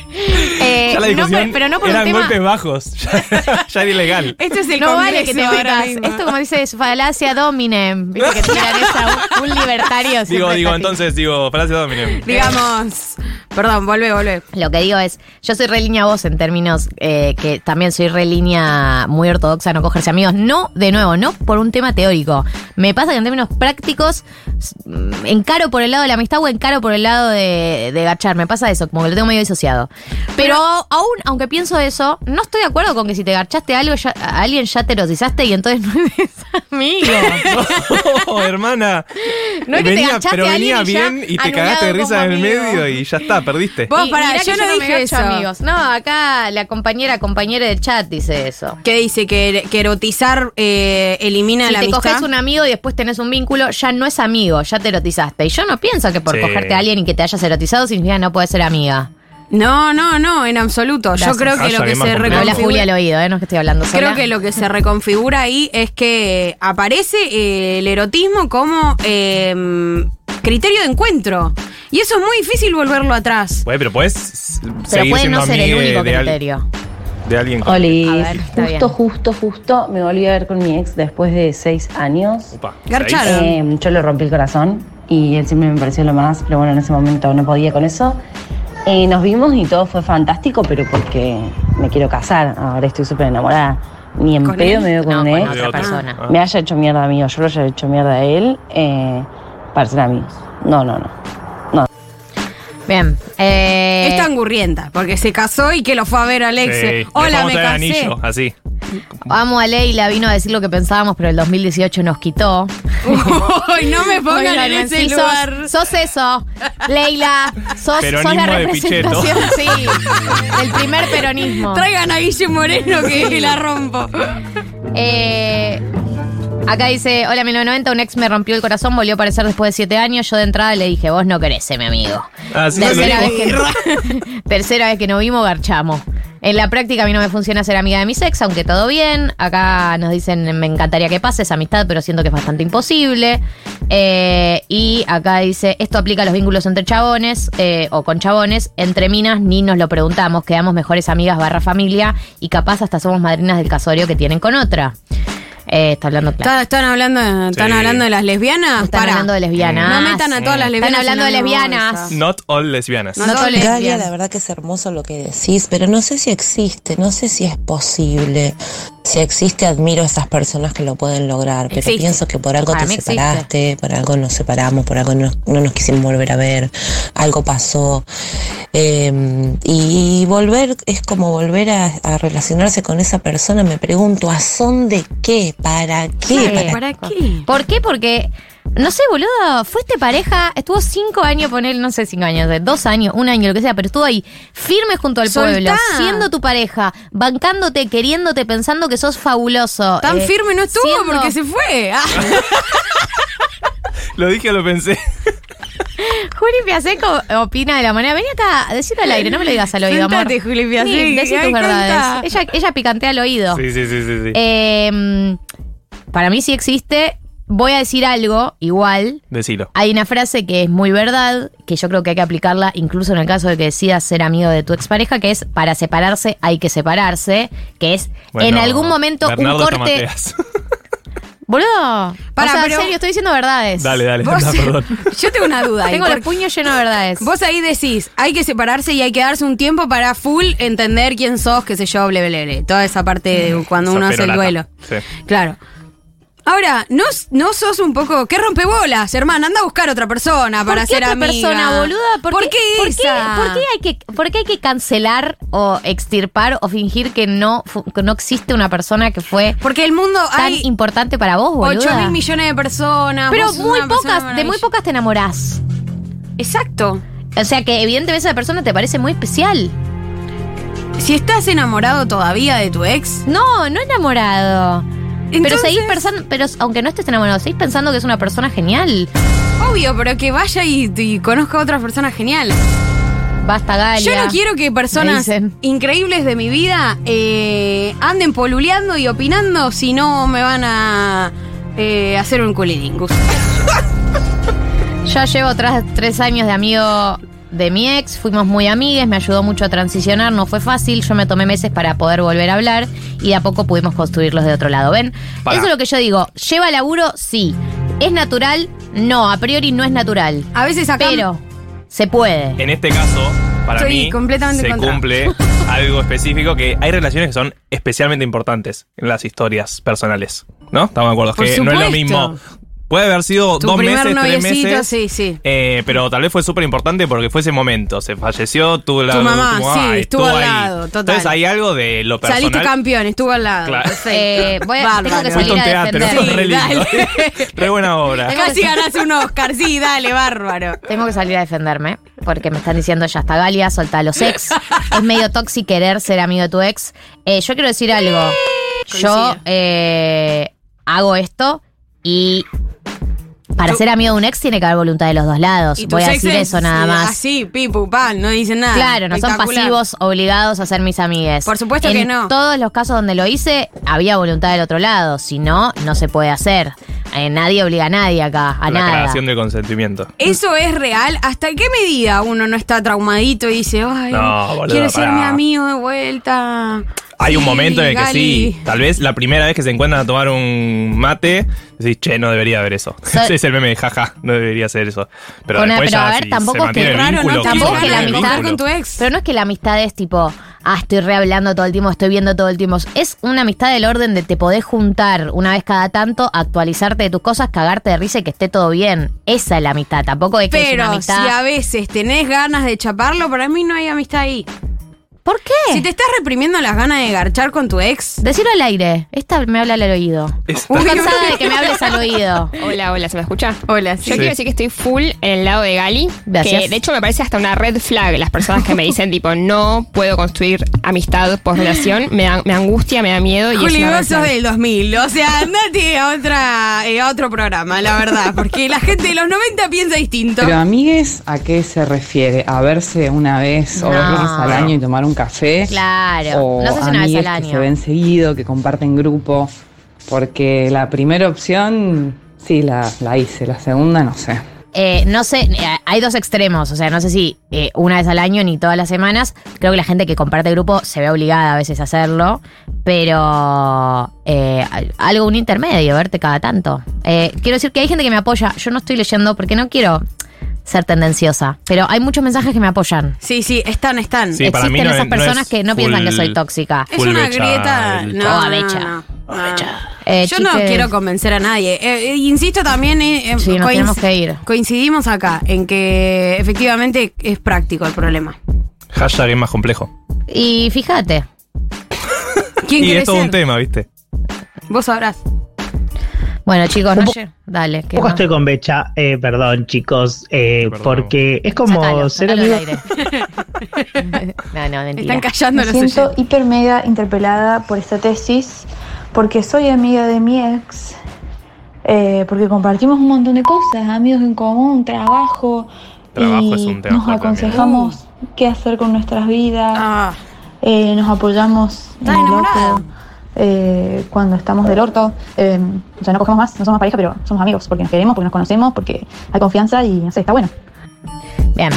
[SPEAKER 6] Eh,
[SPEAKER 8] Ya la
[SPEAKER 6] no, pero, no por un tema.
[SPEAKER 8] golpes bajos. Ya, ya era ilegal.
[SPEAKER 7] Esto es el
[SPEAKER 6] no vale que te metas. Esto, como dice, es falacia dominem. Viste que tiran esa. Un, un libertario.
[SPEAKER 8] Digo, digo, entonces, digo, Palacio Domine.
[SPEAKER 7] Digamos. Perdón, volvé, volvé.
[SPEAKER 6] Lo que digo es, yo soy re línea vos en términos eh, que también soy re línea muy ortodoxa, no cogerse amigos. No, de nuevo, no por un tema teórico. Me pasa que en términos prácticos, mm, encaro por el lado de la amistad o encaro por el lado de, de gachar. Me pasa eso, como que lo tengo medio disociado. Pero aún, aunque pienso eso, no estoy de acuerdo con que si te garchaste a algo, ya- a alguien ya te erotizaste y entonces (laughs) no eres amigo. (laughs)
[SPEAKER 8] No, hermana.
[SPEAKER 6] No es que te
[SPEAKER 8] venía,
[SPEAKER 6] garchaste
[SPEAKER 8] pero
[SPEAKER 6] a alguien
[SPEAKER 8] venía
[SPEAKER 6] y ya
[SPEAKER 8] bien y te cagaste de risa en el medio y ya está, perdiste.
[SPEAKER 7] Vos,
[SPEAKER 6] Y
[SPEAKER 7] pará,
[SPEAKER 6] mirá
[SPEAKER 7] yo no dije eso.
[SPEAKER 6] amigos. No, acá la compañera, compañera del chat dice eso.
[SPEAKER 7] ¿Qué dice? Que, que erotizar eh, elimina
[SPEAKER 6] si
[SPEAKER 7] la
[SPEAKER 6] te
[SPEAKER 7] amistad.
[SPEAKER 6] coges un amigo y después tenés un vínculo, ya no es amigo, ya te erotizaste. Y yo no pienso que por
[SPEAKER 8] Sí.
[SPEAKER 6] cogerte a alguien y que te hayas erotizado significa que no puedes ser amiga.
[SPEAKER 7] No, no, no, en absoluto.
[SPEAKER 6] Gracias.
[SPEAKER 7] Yo creo que lo que se
[SPEAKER 8] complejo.
[SPEAKER 6] Me habla
[SPEAKER 7] reconfigura-
[SPEAKER 6] Julia al oído, ¿eh? No es que estoy hablando sola.
[SPEAKER 7] Creo que lo que se reconfigura ahí es que aparece eh, el erotismo como eh, criterio de encuentro. Y eso es muy difícil volverlo atrás.
[SPEAKER 8] Güey, pero puedes
[SPEAKER 6] Pero puede no ser el único
[SPEAKER 8] de,
[SPEAKER 6] criterio.
[SPEAKER 8] de alguien con...
[SPEAKER 17] Oli,
[SPEAKER 6] ver,
[SPEAKER 17] justo,
[SPEAKER 6] bien.
[SPEAKER 17] justo, justo me volví a ver con mi ex después de seis años.
[SPEAKER 8] Upa,
[SPEAKER 7] Garcharon.
[SPEAKER 8] seis.
[SPEAKER 17] Eh, yo le rompí el corazón y él siempre me pareció lo más, pero bueno, en ese momento no podía con eso. Eh, nos vimos y todo fue fantástico, pero porque me quiero casar. Ahora estoy súper enamorada. Ni en
[SPEAKER 7] ¿Con
[SPEAKER 17] pedo
[SPEAKER 7] él?
[SPEAKER 17] me veo con
[SPEAKER 6] No,
[SPEAKER 17] un
[SPEAKER 6] con
[SPEAKER 17] ex.
[SPEAKER 6] otra persona.
[SPEAKER 8] Ah.
[SPEAKER 17] Me haya hecho mierda a mí o yo lo haya hecho mierda a él eh, para ser amigos. No, no, no. No.
[SPEAKER 6] Bien. Eh,
[SPEAKER 7] Es tan gurrienta, porque se casó y que lo fue a ver Alex.
[SPEAKER 8] Sí, le
[SPEAKER 7] Hola, me
[SPEAKER 8] a
[SPEAKER 7] casé.
[SPEAKER 8] anillo, así.
[SPEAKER 6] Amo a Leila, vino a decir lo que pensábamos, pero el 2018 nos quitó. (laughs)
[SPEAKER 7] Uy, no me pongan
[SPEAKER 6] Oigan,
[SPEAKER 7] en ese
[SPEAKER 6] sí,
[SPEAKER 7] lugar.
[SPEAKER 6] Sos, sos eso, Leila. Sos, sos la
[SPEAKER 8] de
[SPEAKER 6] representación, sí, (laughs) del primer peronismo.
[SPEAKER 7] Traigan a Guille Moreno que la rompo.
[SPEAKER 6] Eh, acá dice, hola 1990, un ex me rompió el corazón, volvió a aparecer después de siete años. Yo de entrada le dije, vos no querés mi amigo.
[SPEAKER 8] Así lo (laughs)
[SPEAKER 6] Tercera vez, que, tercera vez que nos vimos, garchamos. En la práctica a mí no me funciona ser amiga de mi ex, aunque todo bien. Acá nos dicen, me encantaría que pase esa amistad, pero siento que es bastante imposible. Eh, y acá dice, esto aplica a los vínculos entre chabones eh, o con chabones. Entre minas ni nos lo preguntamos, quedamos mejores amigas barra familia y capaz hasta somos madrinas del casorio que tienen con otra. Eh, está hablando claro.
[SPEAKER 7] ¿Está- ¿Están hablando, están
[SPEAKER 8] Sí.
[SPEAKER 7] hablando de las lesbianas?
[SPEAKER 6] Están hablando de lesbianas.
[SPEAKER 7] No metan a todas las
[SPEAKER 6] Están
[SPEAKER 7] lesbianas.
[SPEAKER 6] hablando
[SPEAKER 7] en
[SPEAKER 6] de lesbianas.
[SPEAKER 8] Not all lesbianas.
[SPEAKER 7] No todas
[SPEAKER 18] Galia,
[SPEAKER 7] lesbianas.
[SPEAKER 18] la verdad que es hermoso lo que decís, pero no sé si existe, no sé si es posible. Si existe, admiro a esas personas que lo pueden lograr, pero
[SPEAKER 6] Existe.
[SPEAKER 18] pienso que por algo
[SPEAKER 6] Para
[SPEAKER 18] te
[SPEAKER 6] existe.
[SPEAKER 18] separaste, por algo nos separamos, por algo no, no nos quisimos volver a ver, algo pasó. Eh, y volver es como volver a, a relacionarse con esa persona. Me pregunto, ¿a son de qué? ¿Para qué? ¿Para
[SPEAKER 7] ¿Para qué?
[SPEAKER 6] ¿Por qué? Porque, no sé, boludo, fuiste pareja, estuvo cinco años, poner, no sé, cinco años, de dos años, un año, lo que sea, pero estuvo ahí, firme junto al
[SPEAKER 7] Soltá.
[SPEAKER 6] pueblo, siendo tu pareja, bancándote, queriéndote, pensando que sos fabuloso.
[SPEAKER 7] Tan
[SPEAKER 6] eh,
[SPEAKER 7] firme no estuvo
[SPEAKER 6] siendo-
[SPEAKER 7] porque se fue. Ah. (laughs)
[SPEAKER 8] Lo dije o lo pensé.
[SPEAKER 6] Juli Piaseco opina de la manera. Vení acá, decilo al aire, no me lo digas al oído, amor.
[SPEAKER 7] Sentate, Juli Piasek,
[SPEAKER 6] Sí, decí tus verdades. Ella, ella picantea al oído.
[SPEAKER 8] Sí, sí, sí, sí. sí.
[SPEAKER 6] Eh, para mí sí existe. voy a decir algo igual.
[SPEAKER 8] Decilo.
[SPEAKER 6] Hay una frase que es muy verdad, que yo creo que hay que aplicarla incluso en el caso de que decidas ser amigo de tu expareja, que es para separarse hay que separarse, que es
[SPEAKER 8] Bueno,
[SPEAKER 6] en algún momento
[SPEAKER 8] Bernardo
[SPEAKER 6] un corte... (laughs) Boludo,
[SPEAKER 7] Pará,
[SPEAKER 6] o sea,
[SPEAKER 7] pero-
[SPEAKER 6] en serio, estoy diciendo verdades.
[SPEAKER 8] Dale, dale,
[SPEAKER 7] Vos- (laughs)
[SPEAKER 8] perdón.
[SPEAKER 7] Yo tengo una duda. ahí,
[SPEAKER 6] Tengo el puño lleno de verdades.
[SPEAKER 7] Vos ahí decís, hay que separarse y hay que darse un tiempo para full entender quién sos, qué sé yo, ble. Toda esa parte de cuando
[SPEAKER 8] Sos
[SPEAKER 7] uno hace el duelo.
[SPEAKER 8] Sí.
[SPEAKER 7] Claro. Ahora, ¿no, no sos un poco. ¿Qué rompebolas, hermana? Anda a buscar otra persona para
[SPEAKER 6] ¿Por qué
[SPEAKER 7] ser
[SPEAKER 6] otra
[SPEAKER 7] amiga.
[SPEAKER 6] persona, boluda? ¿Por,
[SPEAKER 7] ¿Por
[SPEAKER 6] qué,
[SPEAKER 7] qué
[SPEAKER 6] por
[SPEAKER 7] esa?
[SPEAKER 6] por qué hay que, por qué hay que cancelar o extirpar o fingir que no, que no existe una persona que fue
[SPEAKER 7] Porque el mundo
[SPEAKER 6] tan
[SPEAKER 7] hay
[SPEAKER 6] importante para vos, boluda?
[SPEAKER 7] 8 mil millones de personas.
[SPEAKER 6] Pero muy pocas, de muy pocas te enamorás.
[SPEAKER 7] Exacto.
[SPEAKER 6] O sea que evidentemente esa persona te parece muy especial.
[SPEAKER 7] Si estás enamorado todavía de tu ex.
[SPEAKER 6] No, no enamorado. Pero seguís pensando, pero aunque no estés enamorado, seguís pensando que es una persona genial.
[SPEAKER 7] Obvio, pero que vaya y, y conozca a otras personas geniales.
[SPEAKER 6] Basta, Galia.
[SPEAKER 7] Yo no quiero que personas increíbles de mi vida eh, anden poluleando y opinando si no me van a eh, hacer un culilingus. (laughs)
[SPEAKER 6] Ya llevo tras tres años de amigo de mi ex, fuimos muy amigues, me ayudó mucho a transicionar, no fue fácil, yo me tomé meses para poder volver a hablar y de a poco pudimos construirlos de otro lado. ¿Ven? Eso es lo que yo digo. ¿Lleva laburo? Sí. ¿Es natural? No, a priori no es natural.
[SPEAKER 7] A veces acá.
[SPEAKER 6] Pero se puede.
[SPEAKER 8] En este caso, para
[SPEAKER 7] Estoy
[SPEAKER 8] mí,
[SPEAKER 7] completamente
[SPEAKER 8] se
[SPEAKER 7] contra.
[SPEAKER 8] cumple (laughs) algo específico que hay relaciones que son especialmente importantes en las historias personales. ¿No? Estamos de acuerdo.
[SPEAKER 7] Por
[SPEAKER 8] que no es lo mismo. Puede haber sido
[SPEAKER 7] Tu
[SPEAKER 8] dos meses, tres
[SPEAKER 7] noviecito,
[SPEAKER 8] meses.
[SPEAKER 7] sí, sí.
[SPEAKER 8] eh, pero tal vez fue súper importante porque fue ese momento. Se falleció, tu, la,
[SPEAKER 7] Tu mamá, sí,
[SPEAKER 8] y
[SPEAKER 7] estuvo al
[SPEAKER 8] ahí.
[SPEAKER 7] lado, total.
[SPEAKER 8] Entonces hay algo de lo personal.
[SPEAKER 7] Saliste campeón, estuvo al lado.
[SPEAKER 8] Claro.
[SPEAKER 7] Perfecto.
[SPEAKER 6] Eh, voy a-
[SPEAKER 7] Bárbaro.
[SPEAKER 6] tengo que salir
[SPEAKER 8] un
[SPEAKER 6] a
[SPEAKER 8] teatro,
[SPEAKER 6] defender.
[SPEAKER 8] re lindo.
[SPEAKER 7] dale. (laughs)
[SPEAKER 8] Re buena obra.
[SPEAKER 7] Casi ganas un Oscar, sí, dale, bárbaro.
[SPEAKER 6] Tengo que salir a defenderme porque me están diciendo ya está Galia, solta a los ex. (laughs) es medio tóxico querer ser amigo de tu ex. Eh, yo quiero decir algo. Yo eh, hago esto y para ser amigo de un ex tiene que haber voluntad de los dos lados.
[SPEAKER 7] Y
[SPEAKER 6] Voy a decir eso nada más.
[SPEAKER 7] Así, pipu, pan, no dicen nada.
[SPEAKER 6] Claro, no son pasivos obligados a ser mis amigues.
[SPEAKER 7] Por supuesto
[SPEAKER 6] en
[SPEAKER 7] que no.
[SPEAKER 6] todos los casos donde lo hice, había voluntad del otro lado. Si no, no se puede hacer. Eh, nadie obliga a nadie acá, a
[SPEAKER 8] La
[SPEAKER 6] nada.
[SPEAKER 8] aclaración del consentimiento.
[SPEAKER 7] ¿Eso es real? ¿Hasta qué medida uno no está traumadito y dice, ay,
[SPEAKER 8] No,
[SPEAKER 7] quiere ser mi amigo de vuelta?
[SPEAKER 8] Hay un momento en el que
[SPEAKER 7] Gali.
[SPEAKER 8] sí, tal vez la primera vez que se encuentran a tomar un mate, decís, che, no debería haber eso.
[SPEAKER 6] So-
[SPEAKER 8] Ese (laughs) es el meme de jaja, no debería ser eso. Pero
[SPEAKER 6] Con-
[SPEAKER 8] después
[SPEAKER 6] pero
[SPEAKER 8] ya
[SPEAKER 6] a ver,
[SPEAKER 8] si
[SPEAKER 6] tampoco
[SPEAKER 8] se
[SPEAKER 6] es que-
[SPEAKER 8] mantiene el
[SPEAKER 7] Raro, ¿no?
[SPEAKER 8] vínculo,
[SPEAKER 6] Tampoco es que la
[SPEAKER 8] mantiene el
[SPEAKER 6] amistad
[SPEAKER 8] vínculo.
[SPEAKER 7] con tu ex.
[SPEAKER 6] Pero no es que la amistad es tipo, ah, estoy rehablando todo el tiempo, estoy viendo todo el tiempo. Es una amistad del orden de te podés juntar una vez cada tanto, actualizarte de tus cosas, cagarte de risa y que esté todo bien. Esa es la amistad. Tampoco es que es una
[SPEAKER 7] Pero si
[SPEAKER 6] amistad.
[SPEAKER 7] a veces tenés ganas de chaparlo, para mí no hay amistad ahí.
[SPEAKER 6] ¿Por qué?
[SPEAKER 7] Si te estás reprimiendo las ganas de garchar con tu ex,
[SPEAKER 6] Decirlo al aire. Esta me habla al oído. Estoy cansada de que me hables al oído.
[SPEAKER 19] Hola, hola, ¿se me escucha?
[SPEAKER 7] hola,
[SPEAKER 19] Yo quiero decir que estoy full en el lado de Gali.
[SPEAKER 6] Gracias.
[SPEAKER 19] Que de hecho me parece hasta una red flag las personas que me dicen, tipo, no puedo construir amistad por relación. Me, da- me angustia, me da miedo. Y es
[SPEAKER 7] Juli, vos sos del 2000. O sea, andate a, otra, eh, a otro programa, la verdad. Porque la gente de los 90 piensa distinto.
[SPEAKER 15] Pero amigues, ¿a qué se refiere? ¿A verse una vez o dos veces al año y tomar un café?
[SPEAKER 6] Claro.
[SPEAKER 15] O
[SPEAKER 6] No sé si una vez al
[SPEAKER 15] que se
[SPEAKER 6] año.
[SPEAKER 15] ven seguido, que comparten grupo. Porque la primera opción, sí, la, la hice. La segunda, no sé.
[SPEAKER 6] Eh, no sé, eh, hay dos extremos, o sea, no sé si eh, una vez al año ni todas las semanas. Creo que la gente que comparte grupo se ve obligada a veces a hacerlo, pero eh, algo, un intermedio, verte cada tanto. Quiero decir que hay gente que me apoya, yo no estoy leyendo porque no quiero ser tendenciosa, pero hay muchos mensajes que me apoyan.
[SPEAKER 7] Sí, sí, están, están.
[SPEAKER 8] Sí, para mí
[SPEAKER 6] Existen
[SPEAKER 8] no
[SPEAKER 6] esas
[SPEAKER 8] es- no
[SPEAKER 6] personas
[SPEAKER 8] es
[SPEAKER 6] que no piensan que soy tóxica.
[SPEAKER 7] Es
[SPEAKER 8] Full
[SPEAKER 7] una
[SPEAKER 8] becha
[SPEAKER 7] grieta.
[SPEAKER 8] el
[SPEAKER 7] No, no,
[SPEAKER 6] Oh, becha.
[SPEAKER 7] no, no.
[SPEAKER 6] Eh,
[SPEAKER 7] Yo no
[SPEAKER 6] chiques.
[SPEAKER 7] quiero convencer a nadie. Eh, eh, insisto también, eh, eh,
[SPEAKER 6] Sí, nos tenemos que ir.
[SPEAKER 7] coincidimos acá en que efectivamente es práctico el problema.
[SPEAKER 8] Hashtag es más complejo.
[SPEAKER 6] Y fíjate,
[SPEAKER 7] ¿Quién
[SPEAKER 8] y
[SPEAKER 7] quiere
[SPEAKER 8] es todo
[SPEAKER 7] ser?
[SPEAKER 8] un tema, ¿viste?
[SPEAKER 7] Vos sabrás.
[SPEAKER 6] Bueno chicos, no dale.
[SPEAKER 20] Un
[SPEAKER 6] ¿qué
[SPEAKER 20] poco estoy con Becha, eh, perdón chicos, eh,
[SPEAKER 8] Perdón.
[SPEAKER 20] porque es como
[SPEAKER 6] Sácalo,
[SPEAKER 20] ser amigo.
[SPEAKER 6] aire. (laughs) (laughs) no, no, mentira.
[SPEAKER 7] Están callando
[SPEAKER 21] Me
[SPEAKER 7] los
[SPEAKER 21] siento
[SPEAKER 7] oyentes.
[SPEAKER 21] hiper mega interpelada por esta tesis porque soy amiga de mi ex, eh, porque compartimos un montón de cosas, amigos en común, trabajo,
[SPEAKER 8] Trabajo
[SPEAKER 21] y
[SPEAKER 8] es un tema
[SPEAKER 21] nos
[SPEAKER 8] también.
[SPEAKER 21] aconsejamos qué hacer con nuestras vidas,
[SPEAKER 7] Ah,
[SPEAKER 21] eh, nos apoyamos en
[SPEAKER 7] ¿Estás
[SPEAKER 21] el
[SPEAKER 7] enamorada?
[SPEAKER 21] Eh, cuando estamos del orto. Eh, o sea, no cogemos más, no somos pareja, pero somos amigos porque nos queremos, porque nos conocemos, porque hay confianza y no sé, está bueno.
[SPEAKER 6] Bien.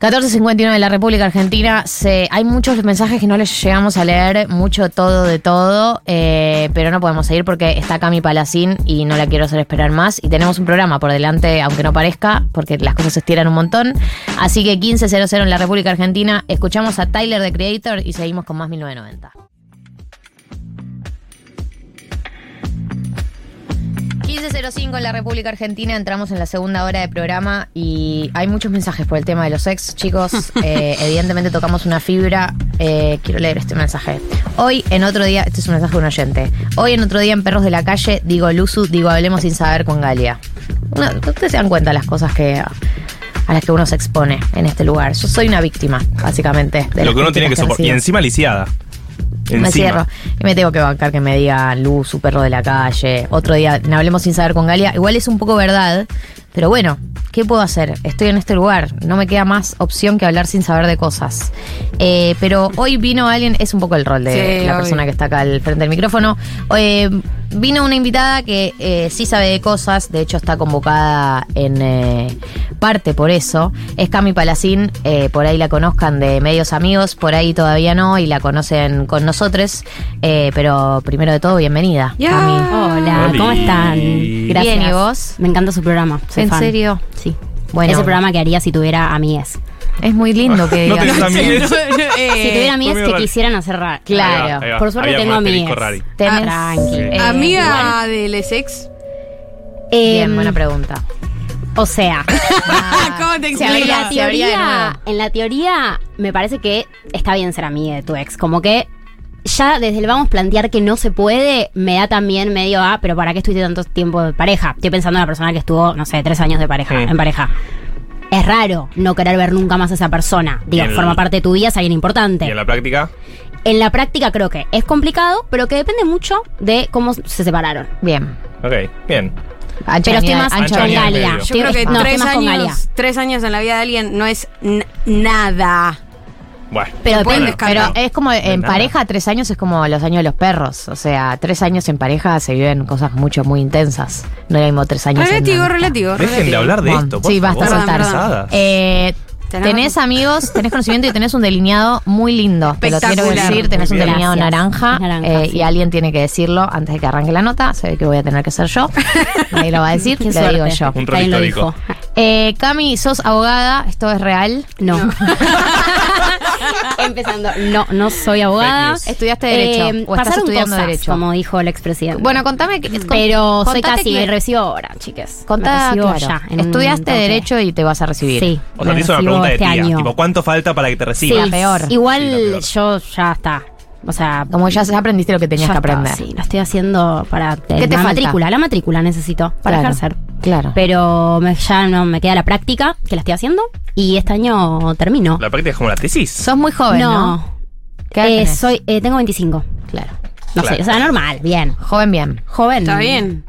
[SPEAKER 6] 14.59 de la República Argentina. Hay muchos mensajes que no les llegamos a leer, mucho todo de todo, eh, pero no podemos seguir porque está Cami Palacín y no la quiero hacer esperar más. Y tenemos un programa por delante, aunque no parezca, porque las cosas se estiran un montón. Así que 15.00 en la República Argentina. Escuchamos a Tyler the Creator y seguimos con más 1990. 15.05 en la República Argentina, entramos en la segunda hora de programa y hay muchos mensajes por el tema de los ex, chicos. (laughs) Eh, evidentemente tocamos una fibra. Eh, quiero leer este mensaje. Hoy en otro día, este es un mensaje de un oyente. Hoy en otro día en Perros de la Calle, digo Luzu, digo hablemos sin saber con Galia. Una- ustedes se dan cuenta de las cosas que a las que uno se expone en este lugar. Yo soy una víctima, básicamente. de
[SPEAKER 8] Lo que uno tiene que
[SPEAKER 6] críticas
[SPEAKER 8] soportar. Y encima lisiada.
[SPEAKER 6] Me cierro. Y me tengo que bancar que me diga Luz, su perro de la calle. Otro día, en hablemos sin saber con Galia. Igual es un poco verdad. Pero bueno, ¿qué puedo hacer? Estoy en este lugar. No me queda más opción que hablar sin saber de cosas. Eh, pero hoy vino alguien, es un poco el rol de
[SPEAKER 7] Sí,
[SPEAKER 6] la
[SPEAKER 7] obvio.
[SPEAKER 6] persona que está acá al frente del micrófono. Eh, vino una invitada que eh, sí sabe de cosas. De hecho, está convocada en eh, parte por eso. Es Cami Palacín. eh, por ahí la conozcan de medios amigos. Por ahí todavía no. Y la conocen con nosotros. Eh, pero primero de todo, bienvenida. Cami.
[SPEAKER 22] Hola,
[SPEAKER 6] Oli.
[SPEAKER 22] ¿cómo están? Gracias.
[SPEAKER 6] Bien, ¿y vos?
[SPEAKER 22] Me encanta su programa. soy
[SPEAKER 6] ¿En
[SPEAKER 22] fan.
[SPEAKER 6] serio?
[SPEAKER 22] Sí.
[SPEAKER 6] Bueno.
[SPEAKER 22] Ese programa que haría si tuviera amigues.
[SPEAKER 6] Es muy lindo que (laughs)
[SPEAKER 22] No
[SPEAKER 6] digas.
[SPEAKER 22] tenés amigues. (laughs)
[SPEAKER 7] Eh,
[SPEAKER 22] si tuviera amigues
[SPEAKER 7] fue
[SPEAKER 22] que quisieran hacer raro.
[SPEAKER 7] Claro.
[SPEAKER 22] Claro.
[SPEAKER 7] Ahí va,
[SPEAKER 22] Por suerte
[SPEAKER 7] había
[SPEAKER 22] tengo
[SPEAKER 7] un asterisco
[SPEAKER 22] amigues.
[SPEAKER 7] rari.
[SPEAKER 22] Tenés-
[SPEAKER 7] Tranqui.
[SPEAKER 22] Eh,
[SPEAKER 7] Amiga del ex.
[SPEAKER 6] Bien,
[SPEAKER 22] Em,
[SPEAKER 6] buena pregunta.
[SPEAKER 22] O sea, (laughs)
[SPEAKER 7] ¿Cómo te
[SPEAKER 22] en
[SPEAKER 7] explicas?
[SPEAKER 22] la, teoría, en la teoría me parece que está bien ser amiga de tu ex. Como que ya desde el vamos plantear que no se puede, me da también medio a, pero ¿para qué estuviste tanto tiempo de pareja? Estoy pensando en una persona que estuvo, no sé, tres años de pareja,
[SPEAKER 8] Sí.
[SPEAKER 22] en pareja. Es raro no querer ver nunca más a esa persona. Digo, forma parte de tu vida, es alguien importante.
[SPEAKER 8] Y en la práctica,
[SPEAKER 22] En la práctica creo que es complicado, pero que depende mucho de cómo se separaron.
[SPEAKER 6] Bien.
[SPEAKER 8] ok, bien.
[SPEAKER 22] pero estoy más
[SPEAKER 8] ancha
[SPEAKER 22] con Galia.
[SPEAKER 7] Yo creo que
[SPEAKER 22] no,
[SPEAKER 7] tres, años, tres años en la vida de alguien no es nada.
[SPEAKER 8] Bueno.
[SPEAKER 6] Pero, depende, es como en
[SPEAKER 8] nada.
[SPEAKER 6] pareja, tres años es como los años de los perros. O sea, tres años en pareja se viven cosas mucho, muy intensas. No lo mismo tres años en
[SPEAKER 7] Relativo,
[SPEAKER 6] amistad.
[SPEAKER 7] relativo.
[SPEAKER 8] Dejen de hablar de
[SPEAKER 6] Bueno,
[SPEAKER 8] esto, por
[SPEAKER 6] sí, basta
[SPEAKER 8] favor.
[SPEAKER 6] soltar.
[SPEAKER 8] Pesadas.
[SPEAKER 6] Eh,
[SPEAKER 7] Tenés
[SPEAKER 6] amigos, tenés conocimiento y tenés un delineado muy lindo. Te lo quiero
[SPEAKER 7] Espectacular.
[SPEAKER 6] decir, tenés un delineado
[SPEAKER 22] Gracias.
[SPEAKER 6] naranja, eh,
[SPEAKER 22] sí.
[SPEAKER 6] y alguien tiene que decirlo antes de que arranque la nota. Se ve que voy a tener que ser yo. (laughs) Nadie lo va a decir,
[SPEAKER 22] Qué
[SPEAKER 6] lo
[SPEAKER 22] suerte.
[SPEAKER 6] digo yo.
[SPEAKER 8] Un rol histórico.
[SPEAKER 22] dijo.
[SPEAKER 6] Eh, Cami, sos abogada, ¿esto es real?
[SPEAKER 22] No. (laughs) (laughs) (laughs) Empezando, no, no soy abogada.
[SPEAKER 6] ¿Estudiaste Derecho?
[SPEAKER 22] Eh,
[SPEAKER 6] ¿O estás estudiando
[SPEAKER 22] cosas,
[SPEAKER 6] Derecho?
[SPEAKER 22] Como dijo el expresidente.
[SPEAKER 6] Bueno, contame. que-
[SPEAKER 22] pero soy casi,
[SPEAKER 6] que-
[SPEAKER 22] me recibo ahora, chiques.
[SPEAKER 6] Contá, claro.
[SPEAKER 22] ya.
[SPEAKER 6] Estudiaste. Derecho y te vas a recibir.
[SPEAKER 22] Sí.
[SPEAKER 8] O sea,
[SPEAKER 22] me
[SPEAKER 8] te hizo una pregunta de
[SPEAKER 22] este
[SPEAKER 8] tía.
[SPEAKER 22] año.
[SPEAKER 8] Tipo, ¿cuánto falta para que te
[SPEAKER 22] Sí,
[SPEAKER 8] recibas?
[SPEAKER 6] La peor.
[SPEAKER 22] Igual
[SPEAKER 8] Sí, la peor.
[SPEAKER 22] yo ya está. O sea,
[SPEAKER 6] Como ya aprendiste lo que tenías
[SPEAKER 22] ya
[SPEAKER 6] que
[SPEAKER 22] está,
[SPEAKER 6] aprender.
[SPEAKER 22] sí, lo estoy haciendo para
[SPEAKER 6] ¿Qué
[SPEAKER 22] la
[SPEAKER 6] te falta?
[SPEAKER 22] matrícula. La matrícula necesito para
[SPEAKER 6] Claro.
[SPEAKER 22] ejercer.
[SPEAKER 6] Claro.
[SPEAKER 22] Pero me- ya no me queda la práctica, que la estoy haciendo. Y este año termino.
[SPEAKER 8] La práctica es como la tesis.
[SPEAKER 6] Sos muy joven, ¿no? ¿Qué edad
[SPEAKER 22] Eh,
[SPEAKER 6] tenés?
[SPEAKER 22] soy, eh, tengo 25.
[SPEAKER 6] Claro.
[SPEAKER 22] No
[SPEAKER 8] Claro.
[SPEAKER 22] sé, o sea, normal, bien.
[SPEAKER 6] Joven bien.
[SPEAKER 22] Joven.
[SPEAKER 7] Está bien.